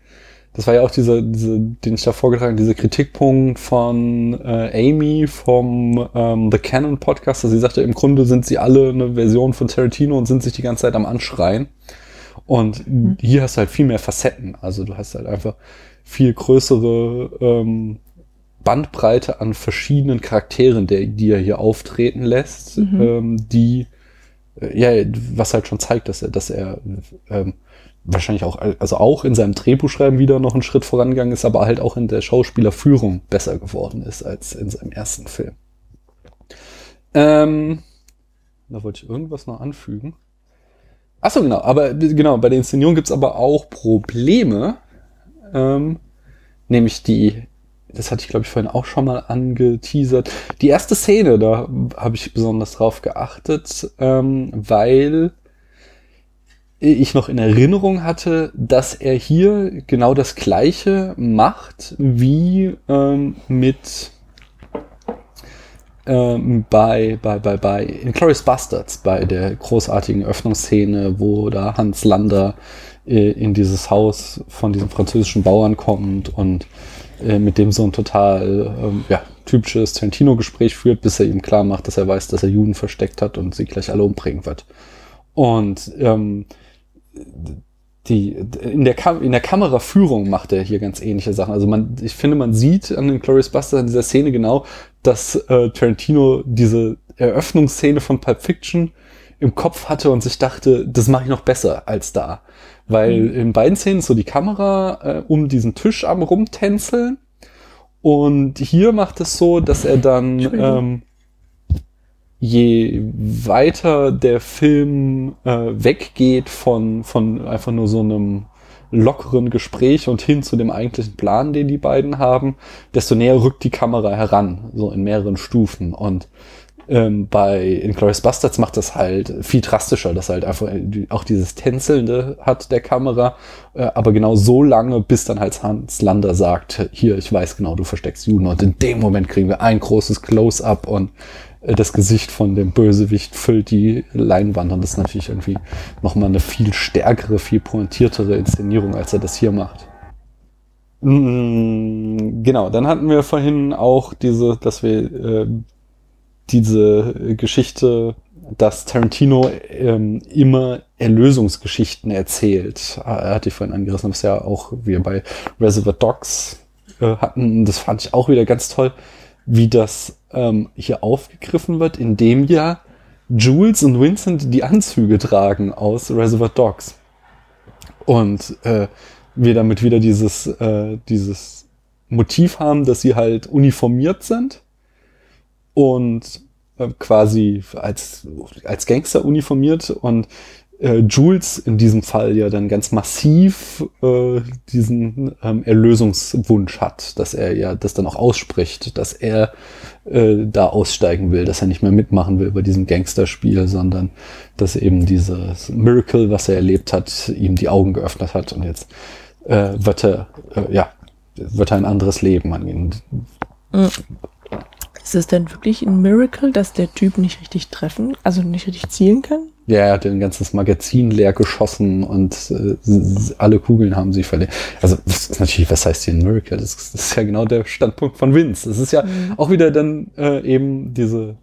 das war ja auch dieser, diese, den ich da vorgetragen habe, dieser Kritikpunkt von äh, Amy vom ähm, The Canon Podcast, dass sie sagte, im Grunde sind sie alle eine Version von Tarantino und sind sich die ganze Zeit am Anschreien. Und hier hast du halt viel mehr Facetten. Also du hast halt einfach viel größere ähm, Bandbreite an verschiedenen Charakteren, der, die er hier auftreten lässt, Mhm. ähm, die äh, ja, was halt schon zeigt, dass er, dass er ähm, wahrscheinlich auch, also auch in seinem Drehbuchschreiben wieder noch einen Schritt vorangegangen ist, aber halt auch in der Schauspielerführung besser geworden ist als in seinem ersten Film. Ähm, da wollte ich irgendwas noch anfügen. Ach so, genau, aber genau, bei der Inszenierung gibt's aber auch Probleme, ähm, nämlich die, das hatte ich glaube ich vorhin auch schon mal angeteasert, die erste Szene, da habe ich besonders drauf geachtet, ähm, weil ich noch in Erinnerung hatte, dass er hier genau das gleiche macht wie ähm, mit ähm, bei, bei, bei, bei Inglourious Bastards, bei der großartigen Öffnungsszene, wo da Hans Lander äh, in dieses Haus von diesem französischen Bauern kommt und äh, mit dem so ein total ähm, ja, typisches Tarantino-Gespräch führt, bis er ihm klar macht, dass er weiß, dass er Juden versteckt hat und sie gleich alle umbringen wird. Und ähm, die, in der, in der Kameraführung macht er hier ganz ähnliche Sachen. Also man, ich finde, man sieht an den Glorious Buster in dieser Szene genau, dass äh, Tarantino diese Eröffnungsszene von Pulp Fiction im Kopf hatte und sich dachte, das mache ich noch besser als da. Weil Mhm. in beiden Szenen so die Kamera äh, um diesen Tisch am rumtänzeln und hier macht es so, dass er dann ähm, je weiter der Film äh, weggeht von, von einfach nur so einem lockeren Gespräch und hin zu dem eigentlichen Plan, den die beiden haben, desto näher rückt die Kamera heran, so in mehreren Stufen. Und ähm, bei Inglourious Bastards macht das halt viel drastischer, dass halt einfach die- auch dieses Tänzelnde hat der Kamera, äh, aber genau so lange, bis dann halt Hans Lander sagt, hier, ich weiß genau, du versteckst Juden. Und in dem Moment kriegen wir ein großes Close-up und äh, das Gesicht von dem Bösewicht füllt die Leinwand und das ist natürlich irgendwie nochmal eine viel stärkere, viel pointiertere Inszenierung, als er das hier macht. Mm, Genau, dann hatten wir vorhin auch diese, dass wir äh, diese Geschichte, dass Tarantino ähm, immer Erlösungsgeschichten erzählt. Er hatte ich vorhin angerissen, was ja auch wir bei Reservoir Dogs äh, hatten. Das fand ich auch wieder ganz toll, wie das ähm, hier aufgegriffen wird, indem ja Jules und Vincent die Anzüge tragen aus Reservoir Dogs. Und äh, wir damit wieder dieses, äh, dieses Motiv haben, dass sie halt uniformiert sind und äh, quasi als, als Gangster uniformiert und äh, Jules in diesem Fall ja dann ganz massiv äh, diesen ähm, Erlösungswunsch hat, dass er ja das dann auch ausspricht, dass er äh, da aussteigen will, dass er nicht mehr mitmachen will bei diesem Gangsterspiel, sondern dass eben dieses Miracle, was er erlebt hat, ihm die Augen geöffnet hat und jetzt äh, wird er, äh, ja, wird er ein anderes Leben angehen. Mhm. Ist es denn wirklich ein Miracle, dass der Typ nicht richtig treffen, also nicht richtig zielen kann? Ja, er hat ein ganzes Magazin leer geschossen und äh, alle Kugeln haben sie verletzt. Also das ist natürlich, was heißt hier ein Miracle? Das, ist- das ist ja genau der Standpunkt von Vince. Das ist ja Mhm. auch wieder dann äh, eben diese.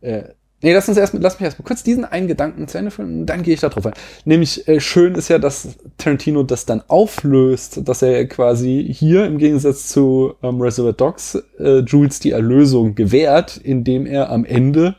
Äh, nee, lass uns erst, lass mich erst mal kurz diesen einen Gedanken zu Ende führen und dann gehe ich da drauf ein. Nämlich äh, schön ist ja, dass Tarantino das dann auflöst, dass er quasi hier im Gegensatz zu ähm, Reservoir Dogs äh, Jules die Erlösung gewährt, indem er am Ende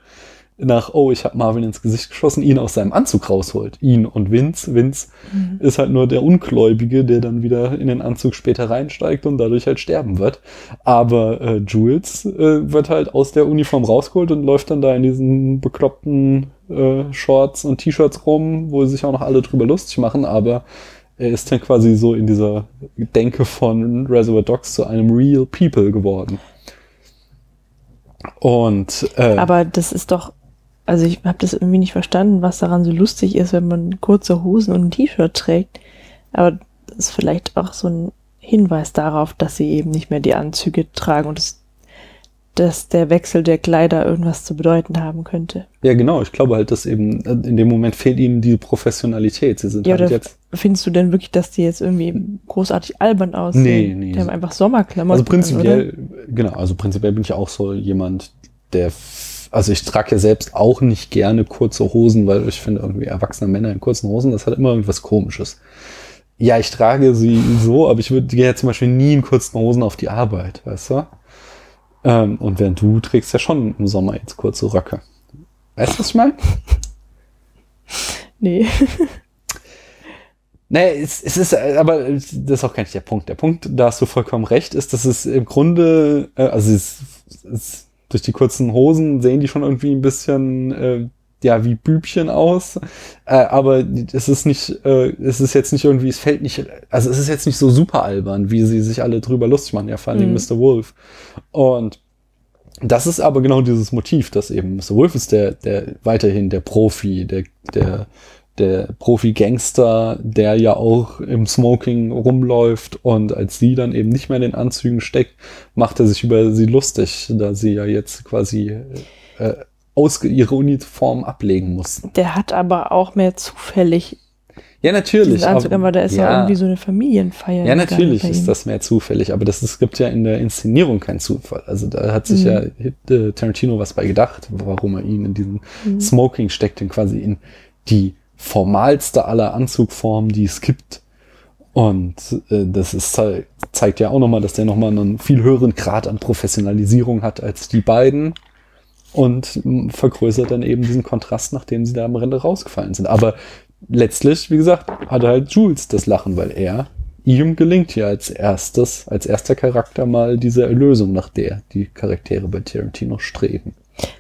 nach, oh, ich habe Marvin ins Gesicht geschossen, ihn aus seinem Anzug rausholt. Ihn und Vince. Vince Mhm. ist halt nur der Ungläubige, der dann wieder in den Anzug später reinsteigt und dadurch halt sterben wird. Aber äh, Jules äh, wird halt aus der Uniform rausgeholt und läuft dann da in diesen bekloppten äh, Shorts und T-Shirts rum, wo sich auch noch alle drüber lustig machen, aber er ist dann quasi so in dieser Denke von Reservoir Dogs zu einem Real People geworden. Und äh, Aber das ist doch, also ich habe das irgendwie nicht verstanden, was daran so lustig ist, wenn man kurze Hosen und ein T-Shirt trägt. Aber das ist vielleicht auch so ein Hinweis darauf, dass sie eben nicht mehr die Anzüge tragen und das, dass der Wechsel der Kleider irgendwas zu bedeuten haben könnte. ja, genau, ich glaube halt, dass eben äh, in dem Moment fehlt ihnen die Professionalität. Sie sind Ja, halt jetzt. findest du denn wirklich, dass die jetzt irgendwie großartig albern aussehen? Nee, nee. Die haben einfach Sommerklamotten. Also an, prinzipiell, genau, also prinzipiell bin ich auch so jemand, der, also ich trage ja selbst auch nicht gerne kurze Hosen, weil ich finde irgendwie erwachsene Männer in kurzen Hosen, das hat immer irgendwas komisches. Ja, ich trage sie so, aber ich würde ja zum Beispiel nie in kurzen Hosen auf die Arbeit, weißt du? Ähm, und während du trägst ja schon im Sommer jetzt kurze Röcke. Weißt du, was ich meine? Nee. (laughs) Nee, es, es ist, aber das ist auch gar nicht der Punkt. Der Punkt, da hast du vollkommen recht, ist, dass es im Grunde, äh, also es, es, durch die kurzen Hosen sehen die schon irgendwie ein bisschen, äh, ja, wie Bübchen aus. Äh, aber es ist nicht, äh, es ist jetzt nicht irgendwie, es fällt nicht, also es ist jetzt nicht so super albern, wie sie sich alle drüber lustig machen, ja, vor allem Mhm. Mr. Wolf. Und das ist aber genau dieses Motiv, dass eben Mr. Wolf ist der, der weiterhin der Profi, der, der, der Profi-Gangster, der ja auch im Smoking rumläuft und als sie dann eben nicht mehr in den Anzügen steckt, macht er sich über sie lustig, da sie ja jetzt quasi äh, aus ihre Uniform ablegen mussten. Der hat aber auch mehr zufällig Ja, natürlich. Anzug, aber da ist ja ja, irgendwie so eine Familienfeier. ja, natürlich ist das mehr zufällig, aber das es gibt ja in der Inszenierung keinen Zufall. Also da hat sich Mhm. ja äh, Tarantino was bei gedacht, warum er ihn in diesen Mhm. Smoking steckt, in quasi in die formalste aller Anzugformen, die es gibt. Und äh, das ist, zei- zeigt ja auch nochmal, dass der nochmal einen viel höheren Grad an Professionalisierung hat als die beiden. Und vergrößert dann eben diesen Kontrast, nachdem sie da am Rande rausgefallen sind. Aber letztlich, wie gesagt, hat halt Jules das Lachen, weil er, ihm gelingt ja als erstes, als erster Charakter mal diese Erlösung, nach der die Charaktere bei Tarantino streben.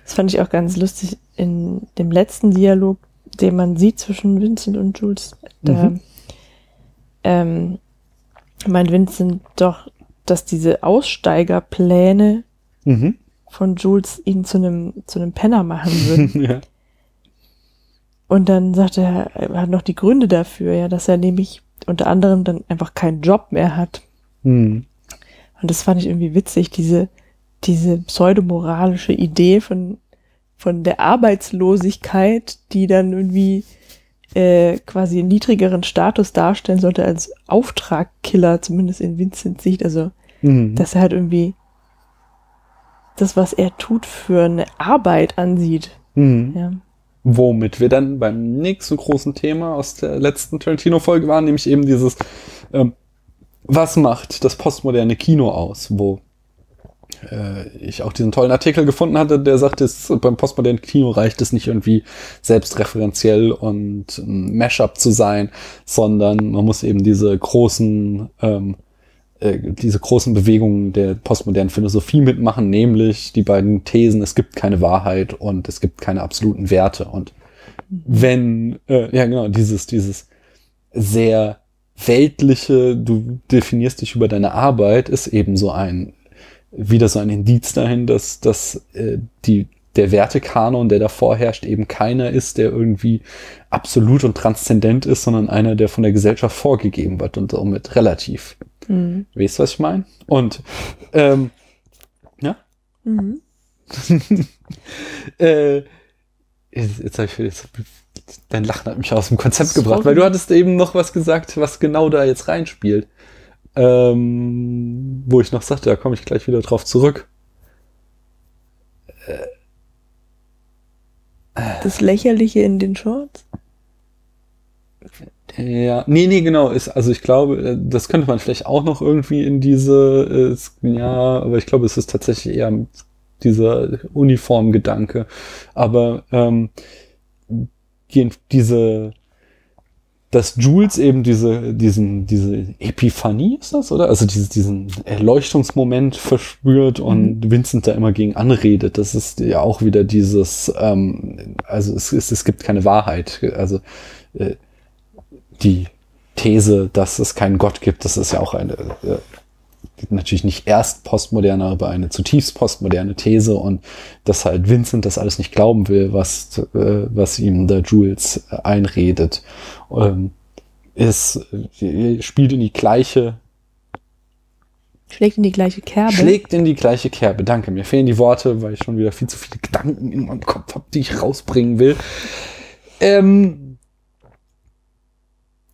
Das fand ich auch ganz lustig in dem letzten Dialog, den man sieht zwischen Vincent und Jules. Da Mhm. ähm, meint Vincent doch, dass diese Aussteigerpläne Mhm. von Jules ihn zu einem zu einem Penner machen würden. (laughs) ja. Und dann sagt er, er hat noch die Gründe dafür, ja, dass er nämlich unter anderem dann einfach keinen Job mehr hat. Hm. Und das fand ich irgendwie witzig, diese, diese pseudomoralische Idee von, von der Arbeitslosigkeit, die dann irgendwie äh, quasi einen niedrigeren Status darstellen sollte als Auftragkiller, zumindest in Vincents Sicht. Also, Mhm. dass er halt irgendwie das, was er tut, für eine Arbeit ansieht. Mhm. Ja. Womit wir dann beim nächsten großen Thema aus der letzten Tarantino-Folge waren, nämlich eben dieses, ähm, was macht das postmoderne Kino aus, wo ich auch diesen tollen Artikel gefunden hatte, der sagt, es, beim postmodernen Kino reicht es nicht irgendwie selbstreferenziell und ein Mashup zu sein, sondern man muss eben diese großen ähm, äh, diese großen Bewegungen der postmodernen Philosophie mitmachen, nämlich die beiden Thesen, es gibt keine Wahrheit und es gibt keine absoluten Werte. Und wenn, äh, ja genau, dieses, dieses sehr weltliche, du definierst dich über deine Arbeit, ist eben so ein, wieder so ein Indiz dahin, dass, dass äh, die, der Wertekanon, der davor herrscht, eben keiner ist, der irgendwie absolut und transzendent ist, sondern einer, der von der Gesellschaft vorgegeben wird und somit relativ. Mhm. Weißt du, was ich meine? Und ähm, ja. Mhm. (laughs) äh, jetzt, jetzt habe ich jetzt, dein Lachen hat mich aus dem Konzept Sorry. gebracht, weil du hattest eben noch was gesagt, was genau da jetzt reinspielt. Ähm, wo ich noch sagte, da komme ich gleich wieder drauf zurück. Das Lächerliche in den Shorts. Ja, nee, nee, genau. Ist, also ich glaube, äh, das könnte man vielleicht auch noch irgendwie in diese, äh, ja, aber ich glaube, es ist tatsächlich eher dieser Uniformgedanke. Aber ähm, gehen diese, dass Jules eben diese, diesen, diese Epiphanie ist das, oder? Also diese, diesen Erleuchtungsmoment verspürt und Vincent da immer gegen anredet. Das ist ja auch wieder dieses, ähm, also es, es, es gibt keine Wahrheit. Also äh, die These, dass es keinen Gott gibt, das ist ja auch eine, äh, natürlich nicht erst postmoderne, aber eine zutiefst postmoderne These und dass halt Vincent das alles nicht glauben will, was, äh, was ihm der Jules äh, einredet. Ähm, ist, äh, spielt in die gleiche Schlägt in die gleiche Kerbe. Schlägt in die gleiche Kerbe. Danke. Mir fehlen die Worte, weil ich schon wieder viel zu viele Gedanken in meinem Kopf habe, die ich rausbringen will. Ähm,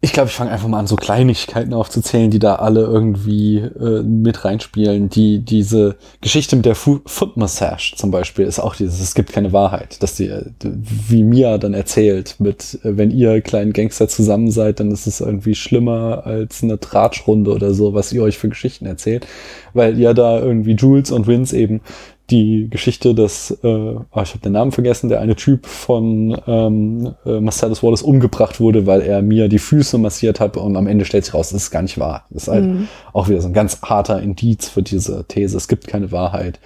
ich glaube, ich fange einfach mal an, so Kleinigkeiten aufzuzählen, die da alle irgendwie äh, mit reinspielen. Die diese Geschichte mit der Fu Foot Massage zum Beispiel ist auch dieses, es gibt keine Wahrheit, dass die, äh, wie Mia dann erzählt, mit äh, wenn ihr kleinen Gangster zusammen seid, dann ist es irgendwie schlimmer als eine Tratschrunde oder so, was ihr euch für Geschichten erzählt, weil ihr da irgendwie Jules und Vince eben die Geschichte, dass, äh, oh, ich habe den Namen vergessen, der eine Typ von ähm, äh, Marcellus Wallace umgebracht wurde, weil er mir die Füße massiert hat und am Ende stellt sich raus, das ist gar nicht wahr. Das ist halt Mhm. auch wieder so ein ganz harter Indiz für diese These. Es gibt keine Wahrheit.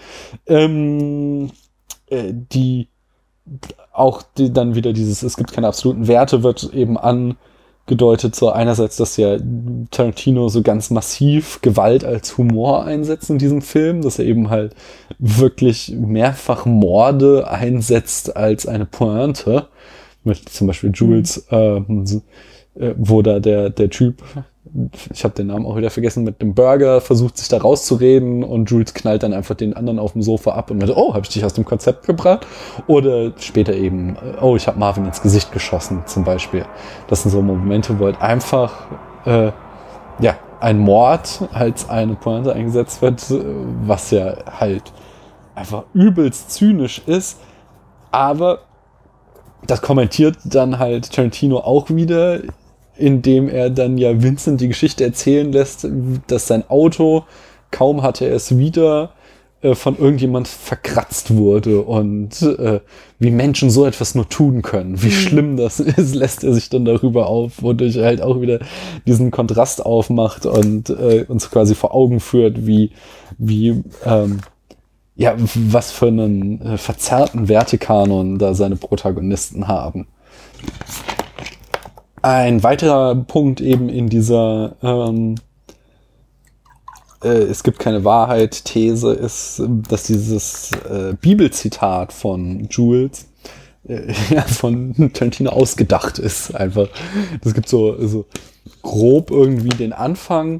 Ähm, äh, die auch die, dann wieder dieses, es gibt keine absoluten Werte, wird eben angedeutet, so einerseits, dass ja Tarantino so ganz massiv Gewalt als Humor einsetzt in diesem Film, dass er eben halt wirklich mehrfach Morde einsetzt als eine Pointe. Mit zum Beispiel Jules, ähm, so, äh, wo da der, der Typ, ich habe den Namen auch wieder vergessen, mit dem Burger versucht sich da rauszureden und Jules knallt dann einfach den anderen auf dem Sofa ab und meint, oh, habe ich dich aus dem Konzept gebracht? Oder später eben, äh, oh, ich habe Marvin ins Gesicht geschossen zum Beispiel. Das sind so Momente, wo halt einfach äh, ja, ein Mord als eine Pointe eingesetzt wird, äh, was ja halt einfach übelst zynisch ist, aber das kommentiert dann halt Tarantino auch wieder, indem er dann ja Vincent die Geschichte erzählen lässt, dass sein Auto, kaum hatte er es wieder, äh, von irgendjemand verkratzt wurde und äh, wie Menschen so etwas nur tun können, wie Mhm. schlimm das (laughs) ist, lässt er sich dann darüber auf, wodurch er halt auch wieder diesen Kontrast aufmacht und äh, uns quasi vor Augen führt, wie, wie ähm, ja, was für einen äh, verzerrten Wertekanon da seine Protagonisten haben. Ein weiterer Punkt eben in dieser ähm, äh, es gibt keine Wahrheit These ist, dass dieses äh, Bibelzitat von Jules äh, (laughs) von Tarantino ausgedacht ist einfach. Das gibt so, so grob irgendwie den Anfang,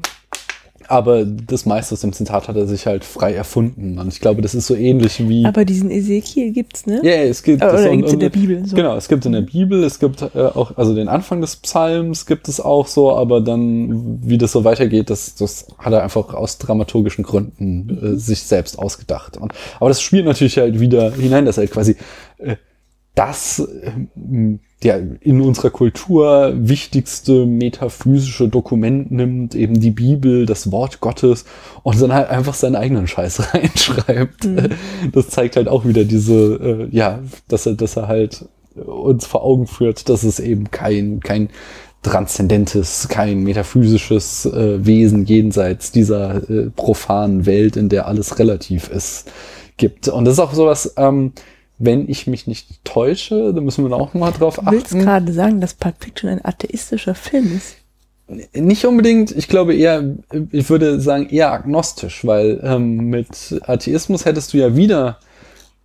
aber das meiste aus dem Zitat hat er sich halt frei erfunden. Und ich glaube, das ist so ähnlich wie. Aber diesen Ezekiel gibt's, ne? Ja, es gibt Oder gibt's in und- der Bibel. So. Genau, es gibt in der Bibel, es gibt äh, auch, also den Anfang des Psalms gibt es auch so, aber dann, wie das so weitergeht, das, das hat er einfach aus dramaturgischen Gründen äh, sich selbst ausgedacht. Und, aber das spielt natürlich halt wieder hinein, dass er quasi äh, das äh, der in unserer Kultur wichtigste metaphysische Dokument nimmt, eben die Bibel, das Wort Gottes und dann halt einfach seinen eigenen Scheiß (laughs) reinschreibt. Mhm. Das zeigt halt auch wieder diese, äh, ja, dass er, dass er halt uns vor Augen führt, dass es eben kein, kein transzendentes, kein metaphysisches äh, Wesen jenseits dieser äh, profanen Welt, in der alles relativ ist, gibt. Und das ist auch sowas, ähm, wenn ich mich nicht täusche, da müssen wir auch mal drauf Du willst achten. gerade sagen, dass Pulp Fiction ein atheistischer Film ist. Nicht unbedingt, ich glaube eher, ich würde sagen eher agnostisch, weil ähm, mit Atheismus hättest du ja wieder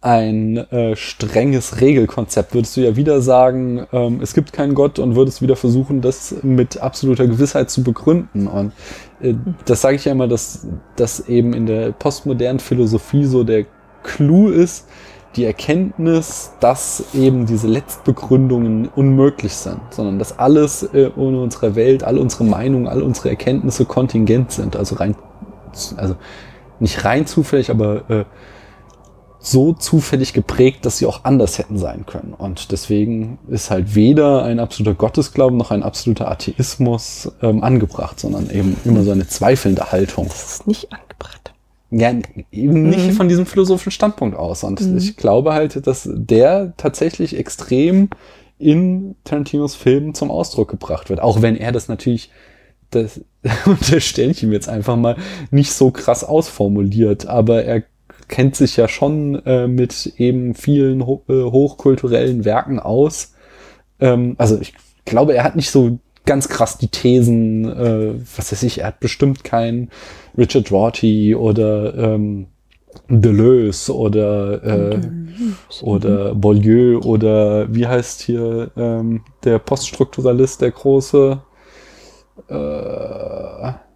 ein äh, strenges Regelkonzept. Würdest du ja wieder sagen, ähm, es gibt keinen Gott und würdest wieder versuchen, das mit absoluter Gewissheit zu begründen. Und äh, das sage ich ja immer, dass das eben in der postmodernen Philosophie so der Clou ist, die Erkenntnis, dass eben diese Letztbegründungen unmöglich sind, sondern dass alles äh, in unserer Welt, all unsere Meinungen, all unsere Erkenntnisse kontingent sind, also rein, also nicht rein zufällig, aber äh, so zufällig geprägt, dass sie auch anders hätten sein können. Und deswegen ist halt weder ein absoluter Gottesglauben noch ein absoluter Atheismus ähm, angebracht, sondern eben immer so eine zweifelnde Haltung. Das ist nicht angebracht. Ja, eben nicht Mhm. von diesem philosophischen Standpunkt aus. Und Mhm. ich glaube halt, dass der tatsächlich extrem in Tarantinos Filmen zum Ausdruck gebracht wird. Auch wenn er das natürlich, das (laughs) unterstelle ich ihm jetzt einfach mal, nicht so krass ausformuliert. Aber er kennt sich ja schon äh, mit eben vielen ho äh, hochkulturellen Werken aus. Ähm, also ich glaube, er hat nicht so ganz krass die Thesen, äh, was weiß ich, er hat bestimmt keinen Richard Rorty oder ähm, Deleuze oder äh, oder Beaulieu oder wie heißt hier ähm, der Poststrukturalist, der große? Äh,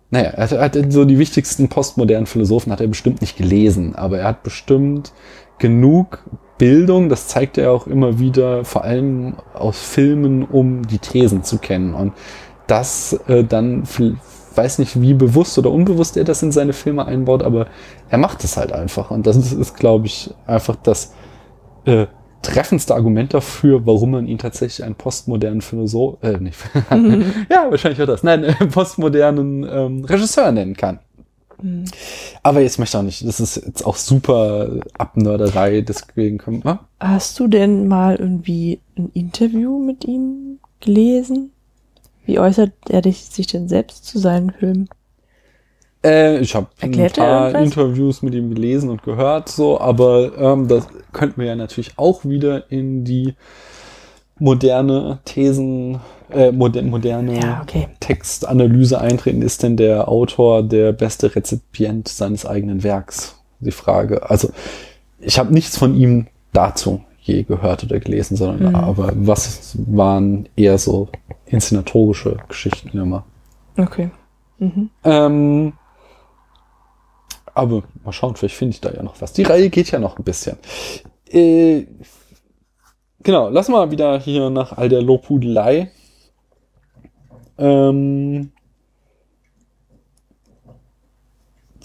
naja, er hat, er hat so die wichtigsten postmodernen Philosophen hat er bestimmt nicht gelesen, aber er hat bestimmt genug Bildung, das zeigt er auch immer wieder, vor allem aus Filmen, um die Thesen zu kennen. Und das äh, dann, weiß nicht, wie bewusst oder unbewusst er das in seine Filme einbaut, aber er macht es halt einfach. Und das ist, ist glaube ich, einfach das äh, treffendste Argument dafür, warum man ihn tatsächlich einen postmodernen Philosoph, äh, nicht, (laughs) ja, wahrscheinlich wird das, nein, äh, postmodernen ähm, Regisseur nennen kann. Mhm. Aber jetzt möchte ich auch nicht, das ist jetzt auch super Abnörderei, deswegen können wir. Hast du denn mal irgendwie ein Interview mit ihm gelesen? Wie äußert er sich denn selbst zu seinen Filmen? Äh, ich habe ein paar? Interviews mit ihm gelesen und gehört, so, aber ähm, das könnten wir ja natürlich auch wieder in die moderne Thesen, äh, moder moderne Ja, okay. Textanalyse eintreten. Ist denn der Autor der beste Rezipient seines eigenen Werks? Die Frage. Also ich habe nichts von ihm dazu je gehört oder gelesen, sondern Mhm. aber was waren eher so inszenatorische Geschichten immer. Okay. Mhm. Ähm, aber mal schauen, vielleicht finde ich da ja noch was. Die Reihe geht ja noch ein bisschen. Äh, genau, lass mal wieder hier nach all der Lobhudelei. Ähm,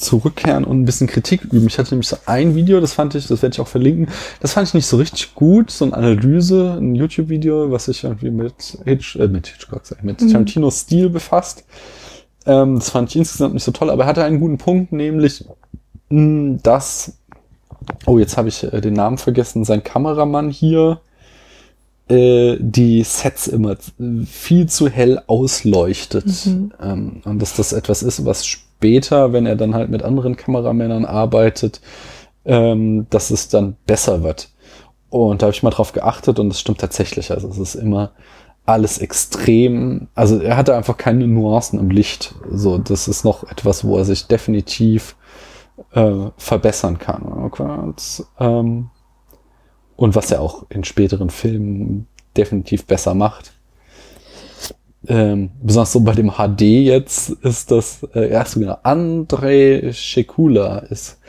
zurückkehren und ein bisschen Kritik üben. Ich hatte nämlich so ein Video, das fand ich, das werde ich auch verlinken, das fand ich nicht so richtig gut, so eine Analyse, ein YouTube-Video, was sich irgendwie mit, Hitch, äh, mit Hitchcock, sag ich, mit Mhm. Tarantinos Stil befasst. Ähm, das fand ich insgesamt nicht so toll, aber er hatte einen guten Punkt, nämlich, mh, dass, oh, jetzt habe ich äh, den Namen vergessen, sein Kameramann hier, äh, die Sets immer viel zu hell ausleuchtet. Mhm. Ähm, und dass das etwas ist, was später, wenn er dann halt mit anderen Kameramännern arbeitet, ähm, dass es dann besser wird. Und da habe ich mal drauf geachtet und das stimmt tatsächlich. Also es ist immer alles extrem, also er hatte einfach keine Nuancen im Licht. So, das ist noch etwas, wo er sich definitiv äh, verbessern kann. Okay, jetzt, ähm, und was er auch in späteren Filmen definitiv besser macht. Ähm, besonders so bei dem HD jetzt ist das, äh, erst genau, Andrei Shekula ist,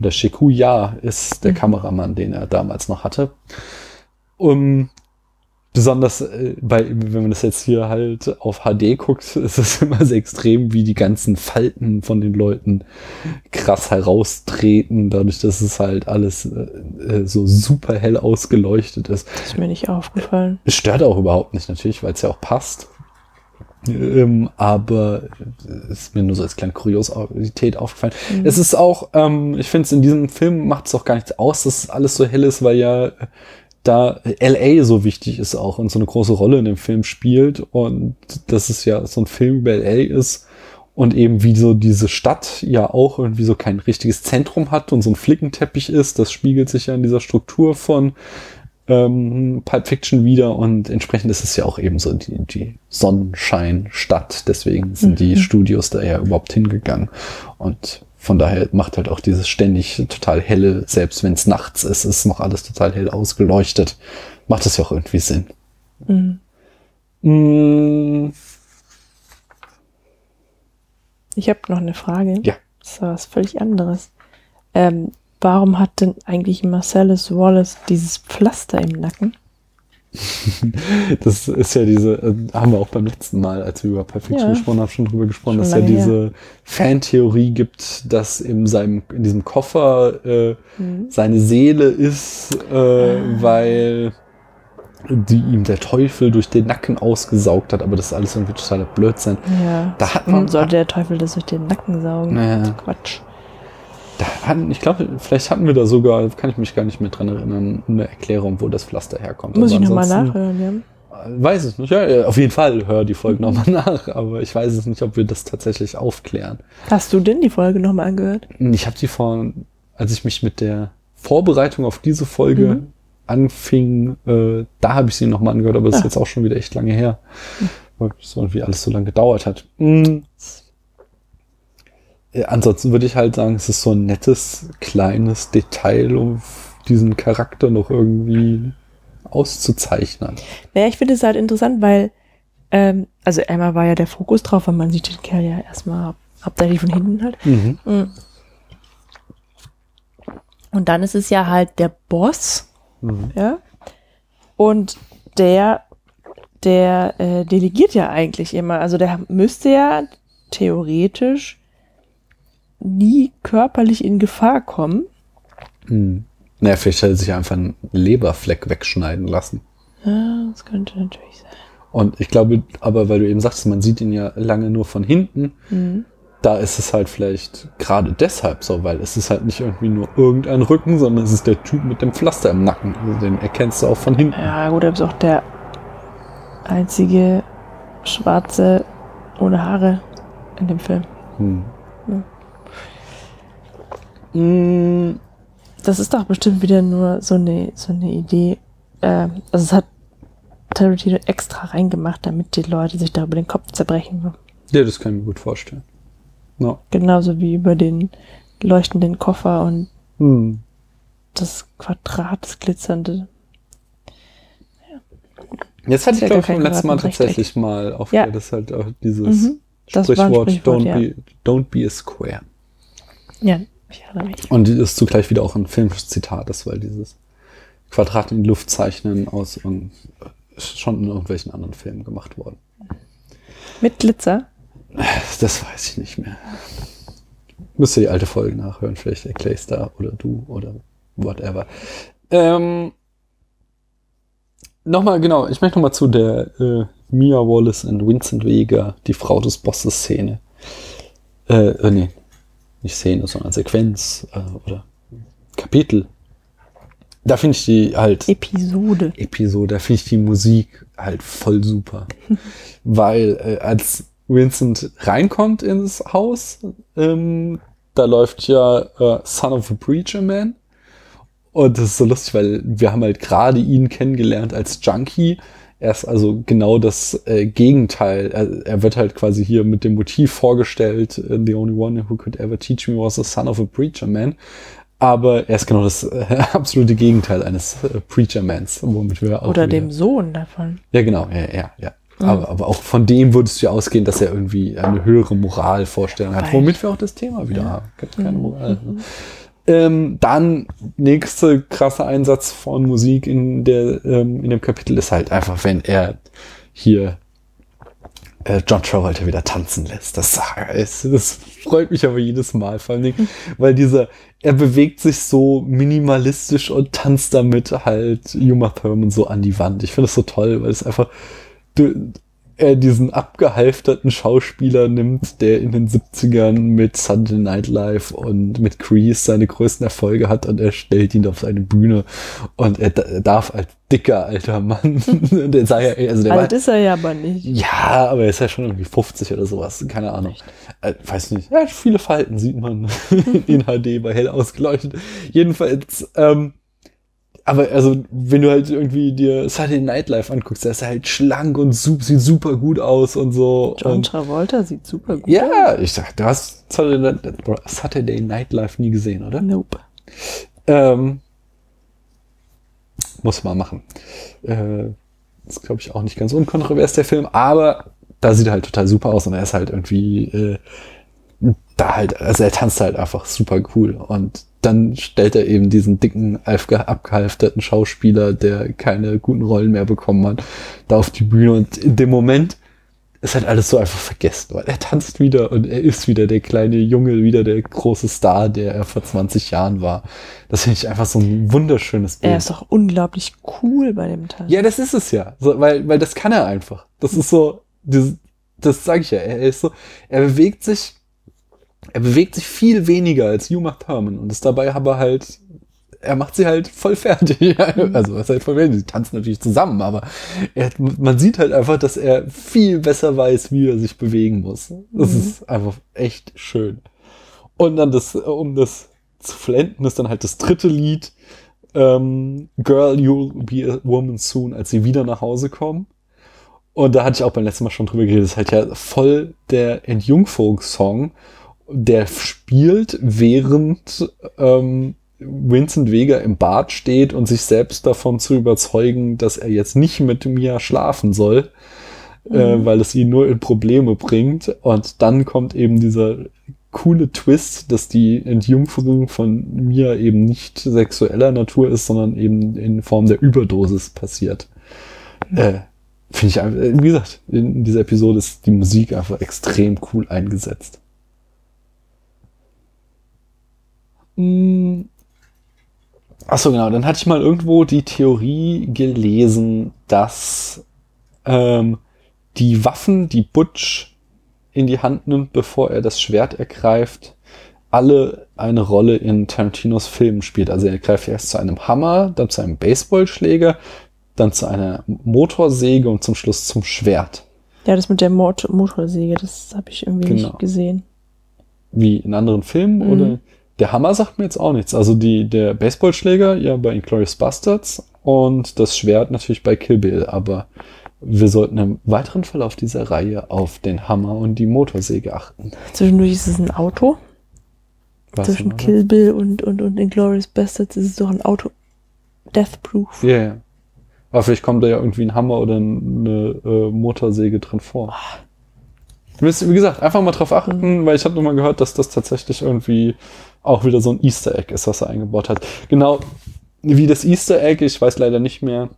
oder Shekuya ist der Kameramann, den er damals noch hatte. Um, besonders äh, bei, wenn man das jetzt hier halt auf HD guckt, (laughs) ist es immer sehr extrem, wie die ganzen Falten von den Leuten krass heraustreten, dadurch, dass es halt alles äh, äh, so super hell ausgeleuchtet ist. Das ist mir nicht aufgefallen. Es stört auch überhaupt nicht natürlich, weil es ja auch passt. Ähm, aber es ist mir nur so als kleine Kuriosität aufgefallen. Mhm. Es ist auch, ähm, ich finde es in diesem Film macht es auch gar nichts aus, dass alles so hell ist, weil ja da LA so wichtig ist auch und so eine große Rolle in dem Film spielt und dass es ja so ein Film über LA ist und eben wie so diese Stadt ja auch irgendwie so kein richtiges Zentrum hat und so ein Flickenteppich ist, das spiegelt sich ja in dieser Struktur von ähm, Pulp Fiction wieder und entsprechend ist es ja auch eben so die, die Sonnenscheinstadt. Deswegen sind die Mhm. Studios da ja überhaupt hingegangen. Und von daher macht halt auch dieses ständig total helle, selbst wenn es nachts ist, ist noch alles total hell ausgeleuchtet. Macht es ja auch irgendwie Sinn. Mhm. Mm, Ich habe noch eine Frage. Ja. Das ist was völlig anderes. Ähm, warum hat denn eigentlich Marcellus Wallace dieses Pflaster im Nacken? (laughs) Das ist ja diese, äh, haben wir auch beim letzten Mal, als wir über Perfection Ja. gesprochen haben, schon drüber gesprochen, Schon dass es ja diese Fantheorie gibt, dass in seinem, in diesem Koffer äh, Mhm. seine Seele ist, äh, weil die ihm der Teufel durch den Nacken ausgesaugt hat, aber das ist alles irgendwie totaler Blödsinn. Ja. Da hat Warum man, sollte der Teufel das durch den Nacken saugen? Ja. Quatsch. Da hatten, ich glaube, vielleicht hatten wir da sogar, kann ich mich gar nicht mehr dran erinnern, eine Erklärung, wo das Pflaster herkommt. Muss Aber ich nochmal nachhören, ja. Weiß es nicht. Ja, ja, auf jeden Fall hör die Folge nochmal (laughs) nach, aber ich weiß es nicht, ob wir das tatsächlich aufklären. Hast du denn die Folge nochmal angehört? Ich habe die vor, als ich mich mit der Vorbereitung auf diese Folge Mhm. anfing, äh, da habe ich sie nochmal angehört, aber das ist Ah. jetzt auch schon wieder echt lange her. weil es irgendwie alles so lange gedauert hat. Mm. Äh, ansonsten würde ich halt sagen, es ist so ein nettes, kleines Detail, um diesen Charakter noch irgendwie auszuzeichnen. Naja, ich finde es halt interessant, weil, ähm, also einmal war ja der Fokus drauf, weil man sieht den Kerl ja erstmal hauptsächlich von hinten halt. Mhm. Mm. Und dann ist es ja halt der Boss, Mhm. ja. Und der, der äh, delegiert ja eigentlich immer. Also der müsste ja theoretisch nie körperlich in Gefahr kommen. Hm. Naja, vielleicht hätte sich einfach einen Leberfleck wegschneiden lassen. Ja, das könnte natürlich sein. Und ich glaube, aber weil du eben sagst, man sieht ihn ja lange nur von hinten, Mhm. da ist es halt vielleicht gerade deshalb so, weil es ist halt nicht irgendwie nur irgendein Rücken, sondern es ist der Typ mit dem Pflaster im Nacken. Also den erkennst du auch von hinten. Ja, gut, er ist auch der einzige Schwarze ohne Haare in dem Film. Hm. Mm, Das ist doch bestimmt wieder nur so eine, so eine Idee. Ähm, also es hat Tarantino extra reingemacht, damit die Leute sich darüber den Kopf zerbrechen. Ja, das kann ich mir gut vorstellen. Ja. Genauso wie über den leuchtenden Koffer und Hm. das Quadrat, das glitzernde. Jetzt hatte ich, ja glaube ich, beim letzten Mal tatsächlich mal auf Ja. das halt auch dieses Mhm. Sprichwort, Sprichwort, don't, ja. be, don't be a square. Ja, ich erinnere mich. Und das ist zugleich wieder auch ein filmisches Zitat ist, weil dieses Quadrat in die Luft zeichnen aus schon in irgendwelchen anderen Filmen gemacht worden. Mit Glitzer. Das weiß ich nicht mehr. Müsste die alte Folge nachhören, vielleicht erkläre ich da oder du oder whatever. Ähm, nochmal, genau, ich möchte nochmal zu der äh, Mia Wallace und Vincent Vega, die Frau des Bosses Szene. Äh, äh, nee, nicht Szene, sondern Sequenz äh, oder Kapitel. Da finde ich die halt. Episode. Episode, da finde ich die Musik halt voll super. (laughs) Weil äh, als Vincent reinkommt ins Haus, ähm, da läuft ja äh, Son of a Preacher Man. Und das ist so lustig, weil wir haben halt gerade ihn kennengelernt als Junkie. Er ist also genau das äh, Gegenteil. Er, er wird halt quasi hier mit dem Motiv vorgestellt, äh, The only one who could ever teach me was the son of a preacher man. Aber er ist genau das äh, (laughs) absolute Gegenteil eines äh, Preacher Mans, womit wir auch Oder wieder- dem Sohn davon. ja, genau, ja, ja, ja. Mhm. Aber, aber auch von dem würdest du ja ausgehen, dass er irgendwie eine höhere Moralvorstellung hat, womit wir auch das Thema wieder haben. Gibt keine Mhm. Moral. ne? Ähm, dann nächste krasse Einsatz von Musik in der ähm, in dem Kapitel ist halt einfach, wenn er hier äh, John Travolta wieder tanzen lässt. Das, ist, das freut mich aber jedes Mal, vor allen Dingen, (laughs) weil dieser, er bewegt sich so minimalistisch und tanzt damit halt Uma Thurman so an die Wand. Ich finde das so toll, weil es einfach, du, er diesen abgehalfterten Schauspieler nimmt, der in den 70ern mit Sunday Night Live und mit Grease seine größten Erfolge hat und er stellt ihn auf seine Bühne und er, er darf als dicker alter Mann, (laughs) der sei ja, also der Alt war, ist er ja aber nicht. ja, aber er ist ja schon irgendwie 50 oder sowas, keine Ahnung. Äh, weiß nicht. Ja, viele Falten sieht man (laughs) in HD bei hell ausgeleuchtet. Jedenfalls, ähm, aber also, wenn du halt irgendwie dir Saturday Night Live anguckst, der ist halt schlank und sup sieht super gut aus und so. John und, Travolta sieht super gut aus. ja, ich sag, du hast Saturday Night, Saturday Night Live nie gesehen, oder? Nope. Ähm, muss man machen. Äh, ist, glaube ich, auch nicht ganz unkontrovers, der Film, aber da sieht er halt total super aus und er ist halt irgendwie äh, da halt, also er tanzt halt einfach super cool und dann stellt er eben diesen dicken, abgehalfterten Schauspieler, der keine guten Rollen mehr bekommen hat, da auf die Bühne und in dem Moment ist halt alles so einfach vergessen, weil er tanzt wieder und er ist wieder der kleine Junge, wieder der große Star, der er vor 20 Jahren war. Das finde ich einfach so ein wunderschönes Bild. Er ist doch unglaublich cool bei dem Tanz. Ja, das ist es ja. So, weil, weil das kann er einfach. Das ist so, das, das sage ich ja. Er ist so, er bewegt sich, er bewegt sich viel weniger als Hugh Thurman und ist dabei aber halt, er macht sie halt voll fertig. (laughs) Also, was halt voll fertig. Sie tanzen natürlich zusammen, aber er, man sieht halt einfach, dass er viel besser weiß, wie er sich bewegen muss. Das Mhm. ist einfach echt schön. Und dann das, um das zu flenden, ist dann halt das dritte Lied, ähm, Girl, You'll Be a Woman Soon, als sie wieder nach Hause kommen. Und da hatte ich auch beim letzten Mal schon drüber geredet, das ist halt ja voll der Entjungferungssong, der spielt, während ähm, Vincent Vega im Bad steht und sich selbst davon zu überzeugen, dass er jetzt nicht mit Mia schlafen soll, äh, weil es ihn nur in Probleme bringt. Und dann kommt eben dieser coole Twist, dass die Entjungferung von Mia eben nicht sexueller Natur ist, sondern eben in Form der Überdosis passiert. Äh, Finde ich einfach, wie gesagt, in dieser Episode ist die Musik einfach extrem cool eingesetzt. Mm. Achso, genau. Dann hatte ich mal irgendwo die Theorie gelesen, dass ähm, die Waffen, die Butch in die Hand nimmt, bevor er das Schwert ergreift, alle eine Rolle in Tarantinos Filmen spielt. Also er greift erst zu einem Hammer, dann zu einem Baseballschläger, dann zu einer Motorsäge und zum Schluss zum Schwert. Ja, das mit der Mot Motorsäge, das habe ich irgendwie Genau. nicht gesehen. Wie in anderen Filmen Mhm. oder der Hammer sagt mir jetzt auch nichts. Also die, der Baseballschläger ja bei Inglourious Bastards und das Schwert natürlich bei Kill Bill, aber wir sollten im weiteren Verlauf dieser Reihe auf den Hammer und die Motorsäge achten. Zwischendurch ist es ein Auto. Was Zwischen Kill Bill und, und, und Inglourious Bastards ist es doch ein Auto. Death Proof. Ja, ja. Aber vielleicht kommt da ja irgendwie ein Hammer oder eine äh, Motorsäge drin vor. Müsst, wie gesagt, einfach mal drauf achten, weil ich habe noch mal gehört, dass das tatsächlich irgendwie auch wieder so ein Easter Egg ist, was er eingebaut hat. Genau wie das Easter Egg, ich weiß leider nicht mehr,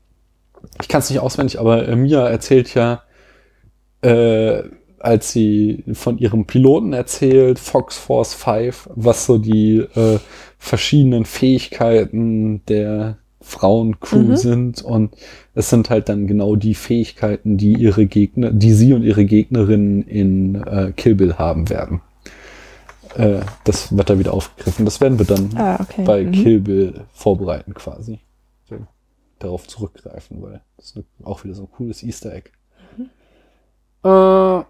ich kann es nicht auswendig, aber äh, Mia erzählt ja, äh, als sie von ihrem Piloten erzählt, Fox Force 5, was so die äh, verschiedenen Fähigkeiten der Frauencrew Mhm. sind und es sind halt dann genau die Fähigkeiten, die ihre Gegner, die sie und ihre Gegnerinnen in äh, Kill Bill haben werden. Äh, das da wieder aufgegriffen. Das werden wir dann Ah, okay. bei Mhm. Kill Bill vorbereiten quasi. So, darauf zurückgreifen, weil das ist auch wieder so ein cooles Easter Egg. Äh,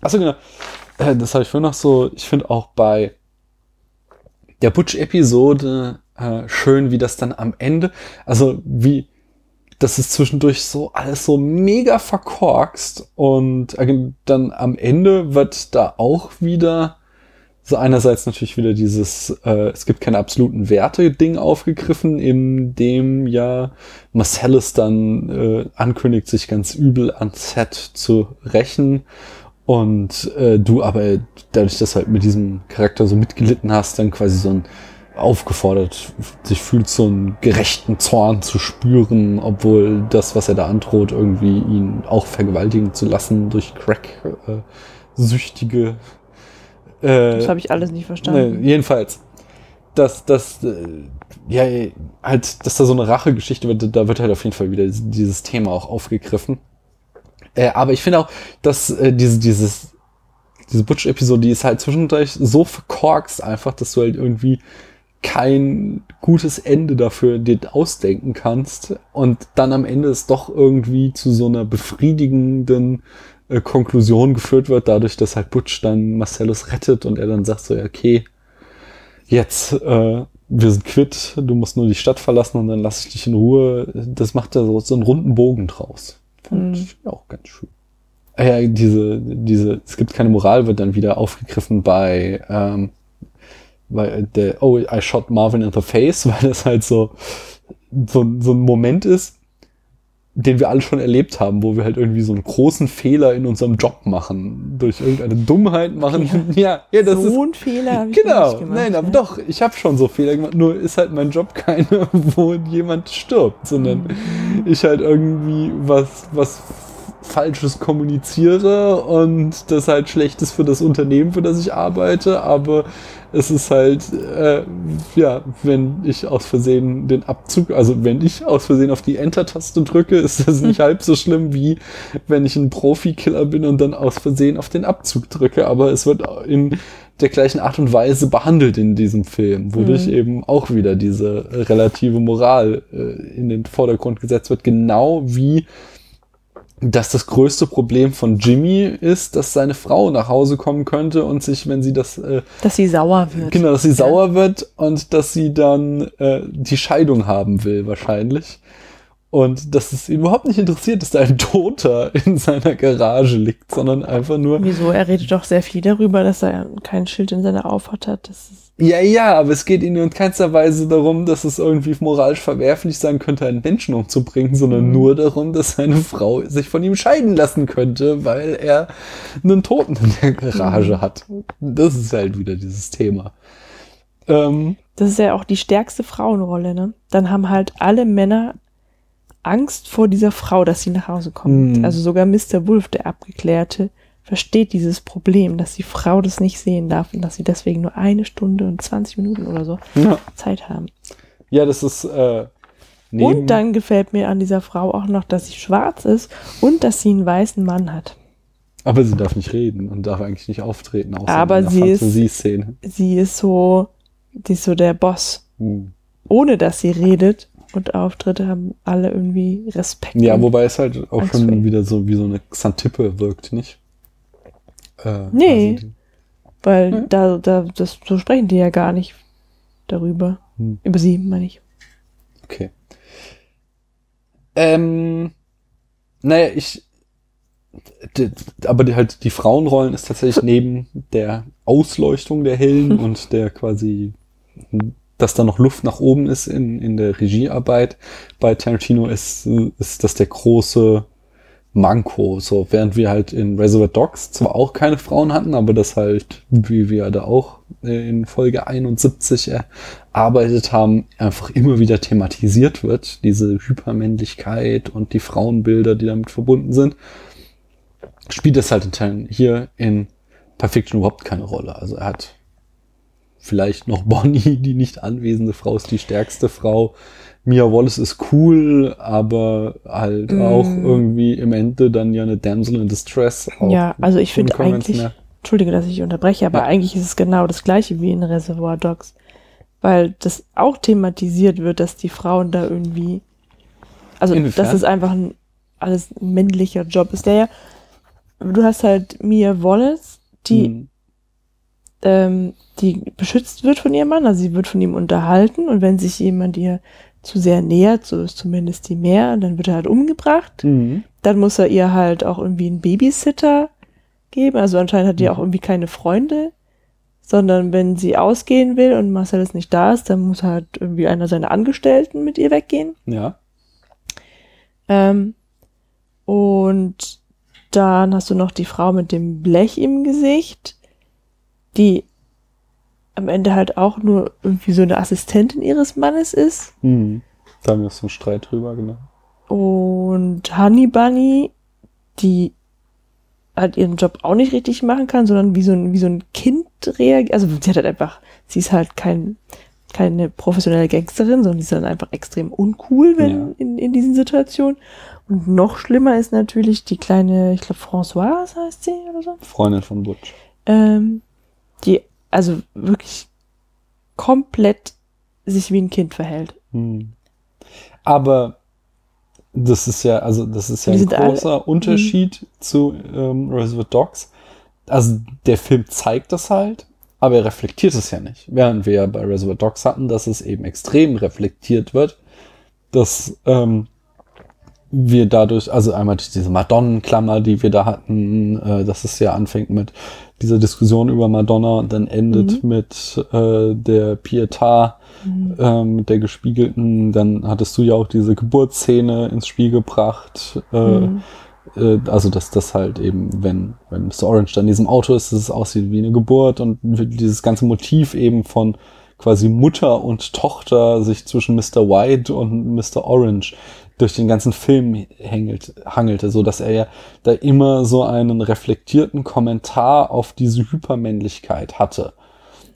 Achso, genau. Äh, das habe ich vorhin noch so, ich finde auch bei der Butch-Episode äh, schön, wie das dann am Ende, also wie das ist zwischendurch so alles so mega verkorkst und äh, dann am Ende wird da auch wieder so einerseits natürlich wieder dieses, äh, es gibt keine absoluten Werte-Ding aufgegriffen, in dem ja Marcellus dann äh, ankündigt, sich ganz übel an Set zu rächen und äh, du aber dadurch, dass du halt mit diesem Charakter so mitgelitten hast, dann quasi so ein aufgefordert sich fühlt, so einen gerechten Zorn zu spüren, obwohl das, was er da androht, irgendwie ihn auch vergewaltigen zu lassen durch Crack-süchtige. Äh, Das habe ich alles nicht verstanden. Nee, jedenfalls, dass das äh, ja halt, dass da so eine Rachegeschichte wird, da wird halt auf jeden Fall wieder dieses Thema auch aufgegriffen. Äh, aber ich finde auch, dass äh, diese dieses diese Butch-Episode, die ist halt zwischendurch so verkorkst einfach, dass du halt irgendwie kein gutes Ende dafür dir ausdenken kannst und dann am Ende es doch irgendwie zu so einer befriedigenden äh, Konklusion geführt wird, dadurch, dass halt Butch dann Marcellus rettet und er dann sagt so, ja, okay, jetzt, äh, wir sind quitt, du musst nur die Stadt verlassen und dann lasse ich dich in Ruhe. Das macht er so, so einen runden Bogen draus. Fand ich auch ganz schön. Ah Ja, diese, diese, es gibt keine Moral, wird dann wieder aufgegriffen bei, ähm, bei der, oh, I shot Marvin in the face, (laughs) weil das halt so, so, so ein Moment ist, den wir alle schon erlebt haben, wo wir halt irgendwie so einen großen Fehler in unserem Job machen, durch irgendeine Dummheit machen. Ja, (laughs) ja, das so ist ein Fehler genau. gemacht. Nein, aber ja. doch, ich habe schon so Fehler gemacht. Nur ist halt mein Job (laughs) keine, wo jemand stirbt, sondern ich halt irgendwie was, was Falsches kommuniziere und das halt schlecht ist für das Unternehmen, für das ich arbeite, aber es ist halt, äh, ja, wenn ich aus Versehen den Abzug, also wenn ich aus Versehen auf die Enter-Taste drücke, ist das nicht halb so schlimm, wie wenn ich ein Profikiller bin und dann aus Versehen auf den Abzug drücke, aber es wird in der gleichen Art und Weise behandelt in diesem Film, wodurch Mhm. eben auch wieder diese relative Moral äh, in den Vordergrund gesetzt wird, genau wie dass das größte Problem von Jimmy ist, dass seine Frau nach Hause kommen könnte und sich, wenn sie das äh, Dass sie sauer wird. Genau, dass sie sauer wird und dass sie dann äh, die Scheidung haben will, wahrscheinlich. Und dass es ihn überhaupt nicht interessiert, dass da ein Toter in seiner Garage liegt, sondern einfach nur. Wieso? Er redet doch sehr viel darüber, dass er kein Schild in seiner Auffahrt hat. Das ist Ja, ja, aber es geht ihnen in keinster Weise darum, dass es irgendwie moralisch verwerflich sein könnte, einen Menschen umzubringen, sondern nur darum, dass seine Frau sich von ihm scheiden lassen könnte, weil er einen Toten in der Garage hat. Das ist halt wieder dieses Thema. Ähm, Das ist ja auch die stärkste Frauenrolle, ne? Dann haben halt alle Männer Angst vor dieser Frau, dass sie nach Hause kommt. Mhm. Also sogar Mr. Wolf, der Abgeklärte, versteht dieses Problem, dass die Frau das nicht sehen darf und dass sie deswegen nur eine Stunde und 20 Minuten oder so Ja. Zeit haben. ja, das ist äh, Und dann gefällt mir an dieser Frau auch noch, dass sie schwarz ist und dass sie einen weißen Mann hat. aber sie darf nicht reden und darf eigentlich nicht auftreten, außer Aber in einer sie ist- Fantasieszene. Sie ist so, sie ist so der Boss. Hm. Ohne dass sie redet und Auftritte haben alle irgendwie Respekt. Ja, wobei es halt auch schon wieder so wie so eine Xantippe wirkt, nicht? Äh, Nee, weil da, da, das, so sprechen die ja gar nicht darüber. Hm. Über sie, meine ich. Okay. Ähm, naja, ich. Aber die, halt die Frauenrollen ist tatsächlich (laughs) neben der Ausleuchtung der Hellen (laughs) und der quasi, dass da noch Luft nach oben ist in, in der Regiearbeit bei Tarantino ist, ist das der große Manko. So, während wir halt in Reservoir Dogs zwar auch keine Frauen hatten, aber das halt, wie wir da auch in Folge 71 erarbeitet haben, einfach immer wieder thematisiert wird. Diese Hypermännlichkeit und die Frauenbilder, die damit verbunden sind. Spielt das halt in Teilen hier in Perfection überhaupt keine Rolle. Also er hat vielleicht noch (laughs) Bonnie, die nicht anwesende Frau ist die stärkste Frau. Mia Wallace ist cool, aber halt Mm. auch irgendwie im Ende dann ja eine Damsel in Distress. Ja, also ich finde eigentlich. Entschuldige, dass ich unterbreche, aber Ja. eigentlich ist es genau das gleiche wie in Reservoir Dogs. Weil das auch thematisiert wird, dass die Frauen da irgendwie, also Inwiefern? dass es einfach ein alles ein männlicher Job ist, der ja, du hast halt Mia Wallace, die, ähm, die beschützt wird von ihrem Mann, also sie wird von ihm unterhalten und wenn sich jemand ihr zu sehr nähert, so ist zumindest die mehr, dann wird er halt umgebracht. Mhm. Dann muss er ihr halt auch irgendwie einen Babysitter geben. Also anscheinend hat die Mhm. auch irgendwie keine Freunde, sondern wenn sie ausgehen will und Marcel ist nicht da ist, dann muss halt irgendwie einer seiner Angestellten mit ihr weggehen. Ja. Ähm, und dann hast du noch die Frau mit dem Blech im Gesicht, die am Ende halt auch nur irgendwie so eine Assistentin ihres Mannes ist. Mhm. Da haben wir so einen Streit drüber, genau. Und Honey Bunny, die halt ihren Job auch nicht richtig machen kann, sondern wie so ein, wie so ein Kind reagiert. Also sie hat halt einfach, sie ist halt kein, keine professionelle Gangsterin, sondern sie ist dann einfach extrem uncool, wenn Ja. in, in diesen Situationen. Und noch schlimmer ist natürlich die kleine, ich glaube Françoise heißt sie oder so, Freundin von Butch. ähm, die also wirklich komplett sich wie ein Kind verhält. Hm. Aber das ist ja, also das ist ja ein sind alle- großer Unterschied zu ähm, Reservoir Dogs. Also der Film zeigt das halt, aber er reflektiert es ja nicht. Während wir ja bei Reservoir Dogs hatten, dass es eben extrem reflektiert wird, dass ähm, wir dadurch, also einmal durch diese Madonnen-Klammer, die wir da hatten, äh, dass es ja anfängt mit dieser Diskussion über Madonna und dann endet Mhm. mit äh, der Pietà, Mhm. ähm, mit der gespiegelten, dann hattest du ja auch diese Geburtsszene ins Spiel gebracht, äh, Mhm. äh, also dass das halt eben, wenn, wenn Mr. Orange dann in diesem Auto ist, dass es aussieht wie eine Geburt und dieses ganze Motiv eben von quasi Mutter und Tochter sich zwischen Mr. White und Mr. Orange durch den ganzen Film hängelt, hangelte, so dass er ja da immer so einen reflektierten Kommentar auf diese Hypermännlichkeit hatte.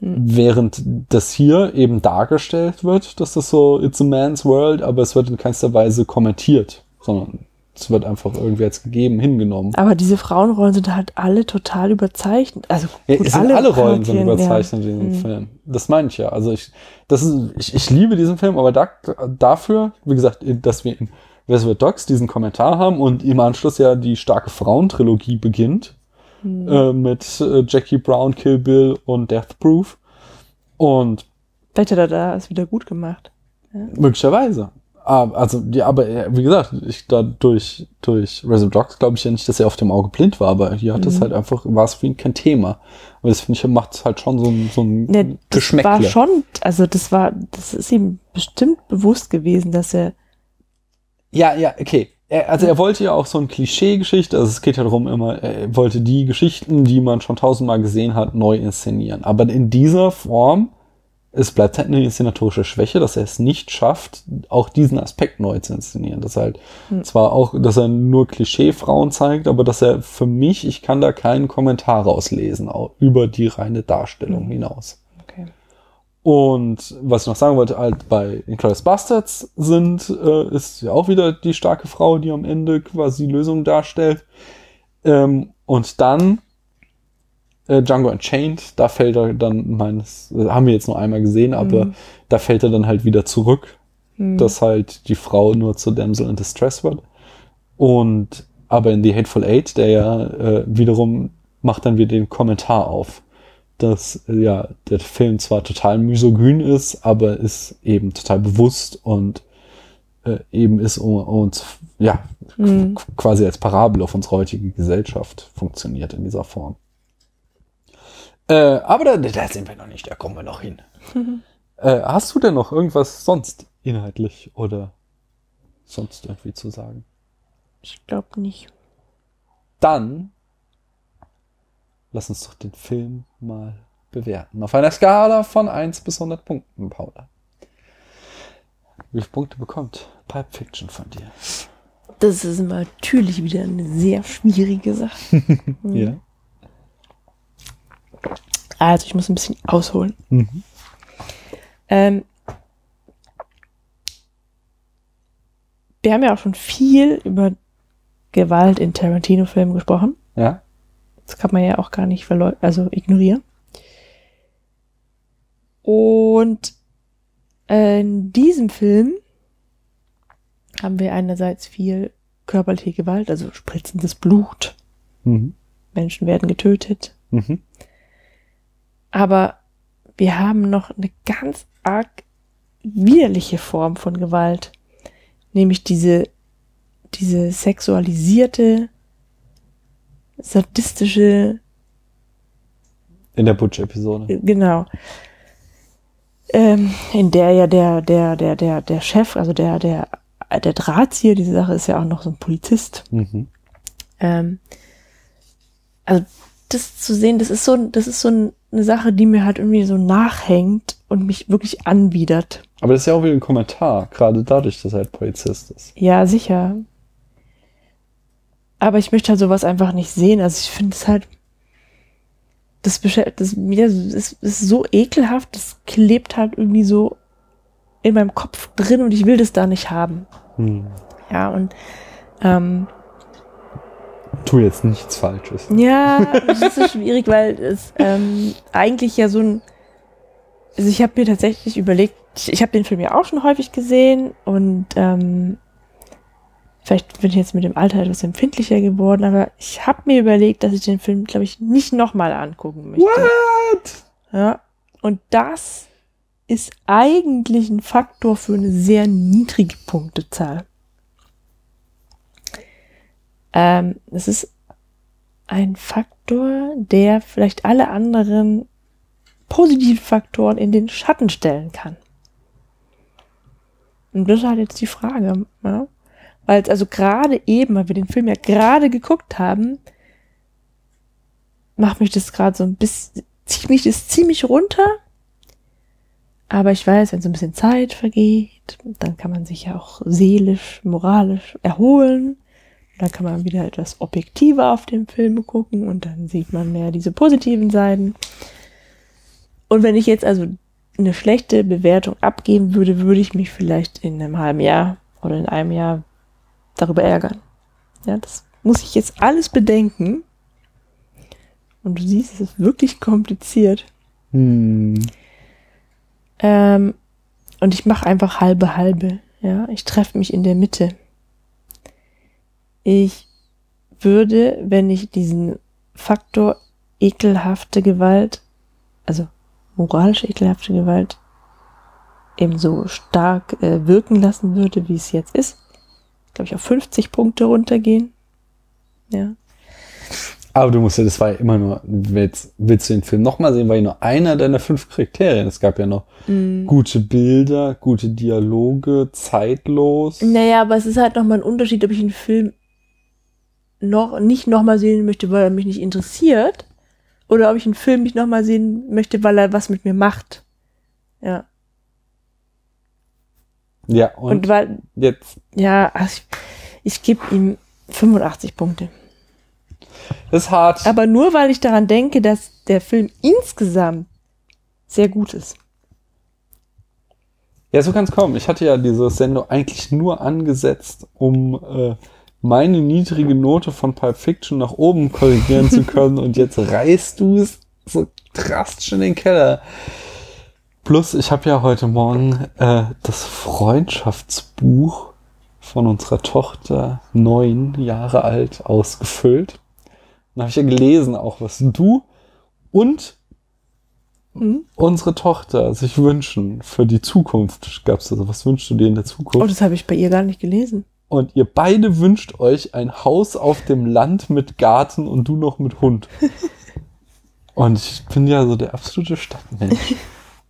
Während das hier eben dargestellt wird, dass das so, it's a man's world, aber es wird in keinster Weise kommentiert, sondern es wird einfach irgendwie als gegeben hingenommen. Aber diese Frauenrollen sind halt alle total überzeichnet. Also Ja, gut, es sind alle, Rollen sind überzeichnet ja. in diesem Mhm. Film. Das meine ich ja. Also ich, das ist, ich, ich liebe diesen Film, aber da, dafür, wie gesagt, dass wir in Reservoir Dogs diesen Kommentar haben und im Anschluss ja die starke Frauentrilogie beginnt Hm. äh, mit äh, Jackie Brown, Kill Bill und Death Proof. Und Vielleicht hat er da es wieder gut gemacht. Ja. möglicherweise. Aber, also, ja, aber äh, wie gesagt, ich da durch, durch Reservoir Dogs glaube ich ja nicht, dass er auf dem Auge blind war, aber hier hat es Mhm. halt einfach, war es für ihn kein Thema. Aber das finde ich, macht es halt schon so ein, so ein das Geschmäckle. war schon, also das war, das ist ihm bestimmt bewusst gewesen, dass er Ja, ja, okay. Er, also er wollte ja auch so ein Klischee-Geschichte, also es geht ja darum immer, er wollte die Geschichten, die man schon tausendmal gesehen hat, neu inszenieren. Aber in dieser Form, es bleibt halt eine inszenatorische Schwäche, dass er es nicht schafft, auch diesen Aspekt neu zu inszenieren. Dass halt Hm. zwar auch, dass er nur Klischee-Frauen zeigt, aber dass er für mich, ich kann da keinen Kommentar rauslesen, auch über die reine Darstellung hinaus. Okay. Und was ich noch sagen wollte, halt bei Inglourious Bastards sind, äh, ist ja auch wieder die starke Frau, die am Ende quasi die Lösung darstellt. Ähm, und dann äh, Django Unchained, da fällt er dann meines, haben wir jetzt nur einmal gesehen, aber Mhm. da fällt er dann halt wieder zurück, Mhm. dass halt die Frau nur zur Damsel in Distress wird. Und aber in The Hateful Eight, der ja äh, wiederum macht dann wieder den Kommentar auf, dass äh, ja der Film zwar total misogyn ist, aber ist eben total bewusst und äh, eben ist uns ja Mhm. qu- quasi als Parabel auf unsere heutige Gesellschaft funktioniert in dieser Form. Äh, aber da, da sind wir noch nicht, da kommen wir noch hin. (laughs) Äh, hast du denn noch irgendwas sonst inhaltlich oder sonst irgendwie zu sagen? Ich glaube nicht. Dann lass uns doch den Film mal bewerten. Auf einer Skala von 1 bis 100 Punkten, Paula. Wie viele Punkte bekommt Pipe Fiction von dir? Das ist natürlich wieder eine sehr schwierige Sache. (laughs) Ja. Also ich muss ein bisschen ausholen. Mhm. Ähm, wir haben ja auch schon viel über Gewalt in Tarantino-Filmen gesprochen. Ja. Das kann man ja auch gar nicht also ignorieren. Und äh, in diesem Film haben wir einerseits viel körperliche Gewalt, also spritzendes Blut, Mhm. Menschen werden getötet, Mhm. Aber wir haben noch eine ganz arg widerliche Form von Gewalt, nämlich diese, diese sexualisierte, sadistische, In der Butch-Episode. genau, ähm, in der ja der, der, der, der, der Chef, also der, der, der Drahtzieher, diese Sache ist ja auch noch so ein Polizist. Mhm. Ähm, also das zu sehen, das ist so, das ist so ein- eine Sache, die mir halt irgendwie so nachhängt und mich wirklich anwidert. Aber das ist ja auch wieder ein Kommentar, gerade dadurch, dass er halt Polizist ist. Ja, sicher. Aber ich möchte halt sowas einfach nicht sehen. Also ich finde es halt, das beschäftigt, das, mir ist, ist so ekelhaft, das klebt halt irgendwie so in meinem Kopf drin und ich will das da nicht haben. Hm. Ja, und ähm, Tu jetzt nichts Falsches. Ja, das ist so schwierig, weil es ähm, eigentlich ja so ein. Also ich habe mir tatsächlich überlegt, ich, ich habe den Film ja auch schon häufig gesehen und ähm, vielleicht bin ich jetzt mit dem Alter etwas empfindlicher geworden, aber ich habe mir überlegt, dass ich den Film, glaube ich, nicht nochmal angucken möchte. What? Ja. Und das ist eigentlich ein Faktor für eine sehr niedrige Punktezahl. Ähm, es ist ein Faktor, der vielleicht alle anderen positiven Faktoren in den Schatten stellen kann. Und das ist halt jetzt die Frage, ja? Weil es also gerade eben, weil wir den Film ja gerade geguckt haben, macht mich das gerade so ein bisschen, zieht mich das ziemlich runter. Aber ich weiß, wenn so ein bisschen Zeit vergeht, dann kann man sich ja auch seelisch, moralisch erholen. Dann kann man wieder etwas objektiver auf den Film gucken und dann sieht man mehr diese positiven Seiten. Und wenn ich jetzt also eine schlechte Bewertung abgeben würde, würde ich mich vielleicht in einem halben Jahr oder in einem Jahr darüber ärgern. Ja, das muss ich jetzt alles bedenken. Und du siehst, es ist wirklich kompliziert. Hm. Ähm, und ich mache einfach halbe halbe. Ja, ich treffe mich in der Mitte. Ich würde, wenn ich diesen Faktor ekelhafte Gewalt, also moralisch ekelhafte Gewalt, eben so stark äh, wirken lassen würde, wie es jetzt ist, glaube ich, auf 50 Punkte runtergehen. Ja. Aber du musst ja, das war ja immer nur, willst, willst du den Film nochmal sehen, war ja nur einer deiner fünf Kriterien. Es gab ja noch Mhm. gute Bilder, gute Dialoge, zeitlos. Naja, aber es ist halt nochmal ein Unterschied, ob ich einen Film noch nicht nochmal sehen möchte, weil er mich nicht interessiert, oder ob ich einen Film nicht nochmal sehen möchte, weil er was mit mir macht. Ja. Ja, und, Und, weil, jetzt, ja, also ich, ich gebe ihm 85 Punkte. das ist hart. Aber nur weil ich daran denke, dass der Film insgesamt sehr gut ist. Ja, so kann es kommen. Ich hatte ja diese Sendung eigentlich nur angesetzt, um äh, meine niedrige Note von Pulp Fiction nach oben korrigieren zu können und jetzt reißt du es so drastisch in den Keller. Plus, ich habe ja heute Morgen äh, das Freundschaftsbuch von unserer Tochter, neun Jahre alt, ausgefüllt. Dann habe ich ja gelesen, auch was du und unsere Tochter sich wünschen für die Zukunft. Gab's also, was wünschst du dir in der Zukunft? Oh, das habe ich bei ihr gar nicht gelesen. Und ihr beide wünscht euch ein Haus auf dem Land mit Garten und du noch mit Hund. (laughs) und ich bin ja so der absolute Stadtmensch.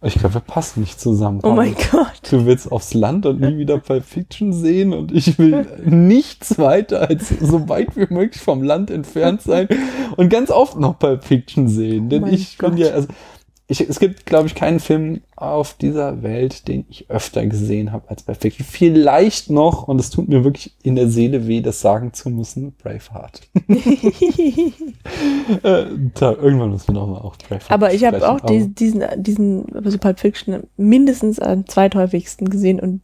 Ich glaube, wir passen nicht zusammen. Oh mein Paul. Du willst aufs Land und nie wieder Pulp Fiction sehen und ich will (laughs) nichts weiter als so weit wie möglich vom Land entfernt sein und ganz oft noch Pulp Fiction sehen. Denn Oh ich bin ja, also ich, es gibt, glaube ich, keinen Film auf dieser Welt, den ich öfter gesehen habe als Pulp Fiction. Vielleicht noch, und es tut mir wirklich in der Seele weh, das sagen zu müssen, Braveheart. (laughs) äh, da, irgendwann müssen wir nochmal auch Braveheart Aber ich habe auch die, diesen, diesen, also Pulp Fiction mindestens am zweithäufigsten gesehen und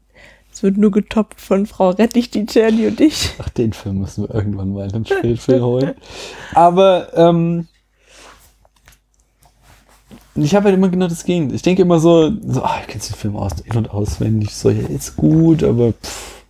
es wird nur getoppt von Frau Rettich, die Jenny und ich. Ach, den Film müssen wir irgendwann mal in den Spielfilm holen. Aber ähm, ich habe halt immer genau das Gegenteil. Ich denke immer so, so ah, ich kennst den Film aus, in- und auswendig. So, ja, ist gut, aber pff,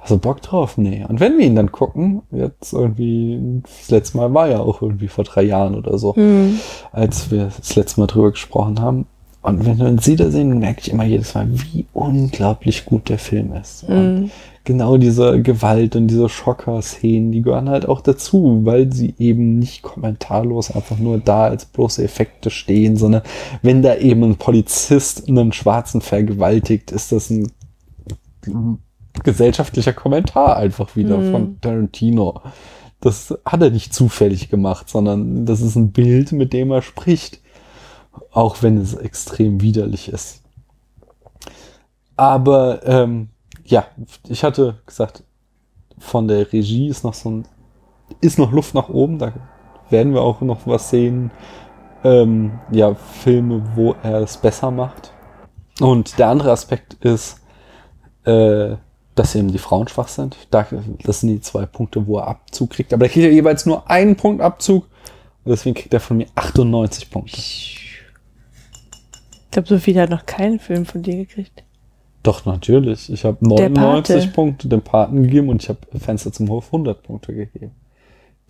hast du Bock drauf? Nee. Und wenn wir ihn dann gucken, jetzt irgendwie, das letzte Mal war ja auch irgendwie vor drei Jahren oder so, Hm. als wir das letzte Mal drüber gesprochen haben. Und wenn wir uns wiedersehen, merke ich immer jedes Mal, wie unglaublich gut der Film ist. Und Mhm. Genau diese Gewalt und diese Schocker-Szenen, die gehören halt auch dazu, weil sie eben nicht kommentarlos einfach nur da als bloße Effekte stehen, sondern wenn da eben ein Polizist einen Schwarzen vergewaltigt, ist das ein gesellschaftlicher Kommentar einfach wieder Mhm. von Tarantino. Das hat er nicht zufällig gemacht, sondern das ist ein Bild, mit dem er spricht. Auch wenn es extrem widerlich ist. Aber ähm, ja, ich hatte gesagt, von der Regie ist noch so ein, ist noch Luft nach oben. Da werden wir auch noch was sehen. Ähm, ja, Filme, wo er es besser macht. Und der andere Aspekt ist, äh, dass eben die Frauen schwach sind. Da, das sind die zwei Punkte, wo er Abzug kriegt. Aber er kriegt ja jeweils nur einen Punkt Abzug. Und deswegen kriegt er von mir 98 Punkte. Ich glaube, so viel hat noch kein Film von dir gekriegt. Doch, natürlich. Ich habe Der 99 Pate. Punkte dem Paten gegeben und ich habe Fenster zum Hof 100 Punkte gegeben.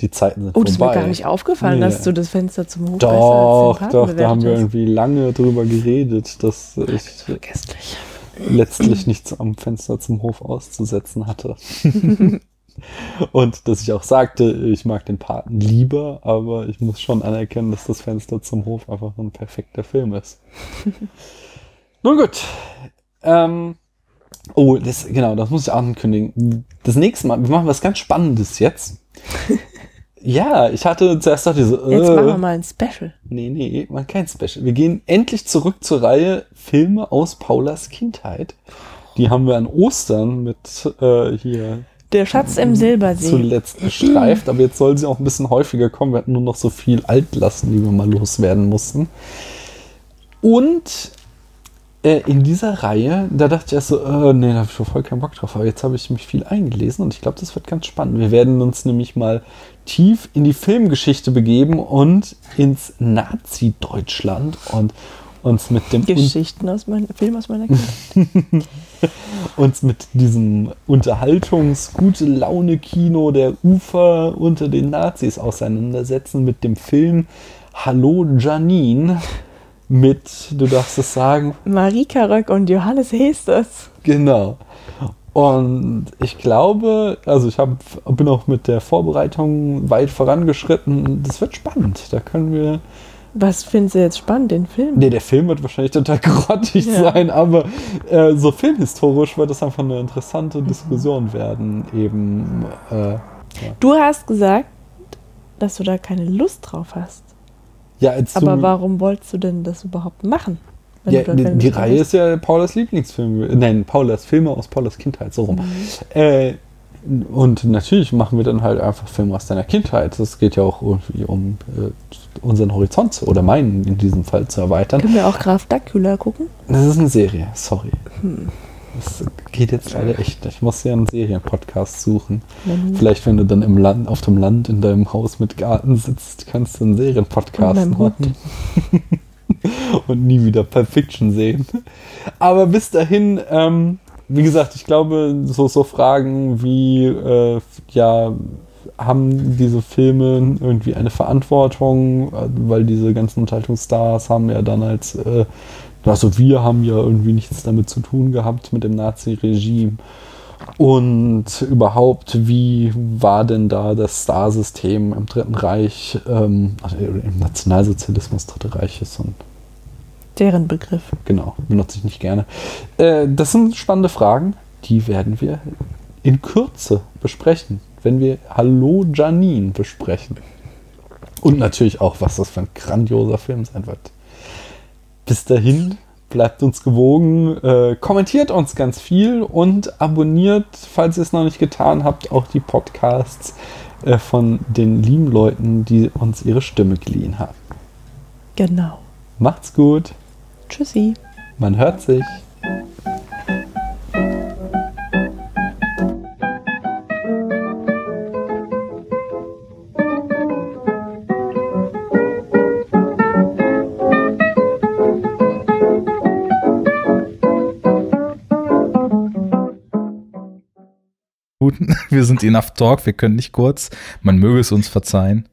Die Zeiten sind Oh, das ist vorbei. mir gar nicht aufgefallen, Nee. dass du das Fenster zum Hof Doch, besser als den doch, da haben wir hast. irgendwie lange drüber geredet, dass ich letztlich nichts am Fenster zum Hof auszusetzen hatte. (laughs) Und dass ich auch sagte, ich mag den Paten lieber, aber ich muss schon anerkennen, dass das Fenster zum Hof einfach ein perfekter Film ist. (laughs) Nun gut. Ähm, oh, das, genau, das muss ich ankündigen. Das nächste Mal, wir machen was ganz Spannendes jetzt. (laughs) ja, ich hatte zuerst dachte ich so, Jetzt äh, machen wir mal ein Special. Nee, nee, man kein Special. Wir gehen endlich zurück zur Reihe Filme aus Paulas Kindheit. Die haben wir an Ostern mit äh, hier Der Schatz im Silbersee. zuletzt gestreift, aber jetzt soll sie auch ein bisschen häufiger kommen. Wir hatten nur noch so viel Altlasten, die wir mal loswerden mussten. Und äh, in dieser Reihe, da dachte ich erst so, äh, nee, da habe ich schon voll keinen Bock drauf. Aber jetzt habe ich mich viel eingelesen und ich glaube, das wird ganz spannend. Wir werden uns nämlich mal tief in die Filmgeschichte begeben und ins Nazi-Deutschland und uns mit dem Geschichten aus meinem Film aus meiner Kindheit. (laughs) uns mit diesem Unterhaltungs-Gute-Laune-Kino der Ufer unter den Nazis auseinandersetzen, mit dem Film Hallo Janine mit, du darfst es sagen, Marika Röck und Johannes Hesters. Genau. Und ich glaube, also ich hab, bin auch mit der Vorbereitung weit vorangeschritten. Das wird spannend. Da können wir. Was findest du jetzt spannend, den Film? Nee, der Film wird wahrscheinlich total (laughs) grottig Ja. sein, aber äh, so filmhistorisch wird das einfach eine interessante Diskussion werden. Eben. Äh, ja. Du hast gesagt, dass du da keine Lust drauf hast. Ja, Aber warum wolltest du denn das überhaupt machen? Ja, die, die Reihe ist ja Paulas Lieblingsfilm. Nein, Paulas Filme aus Paulas Kindheit, so rum. Mhm. Äh, und natürlich machen wir dann halt einfach Filme aus deiner Kindheit. Das geht ja auch irgendwie um äh, unseren Horizont oder meinen in diesem Fall zu erweitern. Können wir auch Graf Dracula gucken? Das ist eine Serie, sorry. Hm. Das geht jetzt leider echt. Ich muss ja einen Serienpodcast suchen. Wenn- Vielleicht, wenn du dann im Land, auf dem Land in deinem Haus mit Garten sitzt, kannst du einen Serienpodcast machen. (laughs) Und nie wieder Pulp Fiction sehen. Aber bis dahin, ähm, wie gesagt, ich glaube, so, so Fragen wie, äh, ja, haben diese Filme irgendwie eine Verantwortung, äh, weil diese ganzen Unterhaltungsstars haben ja dann als, äh, also wir haben ja irgendwie nichts damit zu tun gehabt mit dem Nazi-Regime. Und überhaupt, wie war denn da das Starsystem im Dritten Reich, ähm, also im Nationalsozialismus Dritte Reich ist so ein Deren Begriff. genau, benutze ich nicht gerne. Äh, das sind spannende Fragen, die werden wir in Kürze besprechen, wenn wir Hallo Janine besprechen. Und natürlich auch, was das für ein grandioser Film sein wird. Bis dahin, bleibt uns gewogen, äh, kommentiert uns ganz viel und abonniert, falls ihr es noch nicht getan habt, auch die Podcasts äh, von den lieben Leuten, die uns ihre Stimme geliehen haben. Genau. Macht's gut. Tschüssi. Man hört sich. Gut, (laughs) wir sind enough talk, wir können nicht kurz. Man möge es uns verzeihen.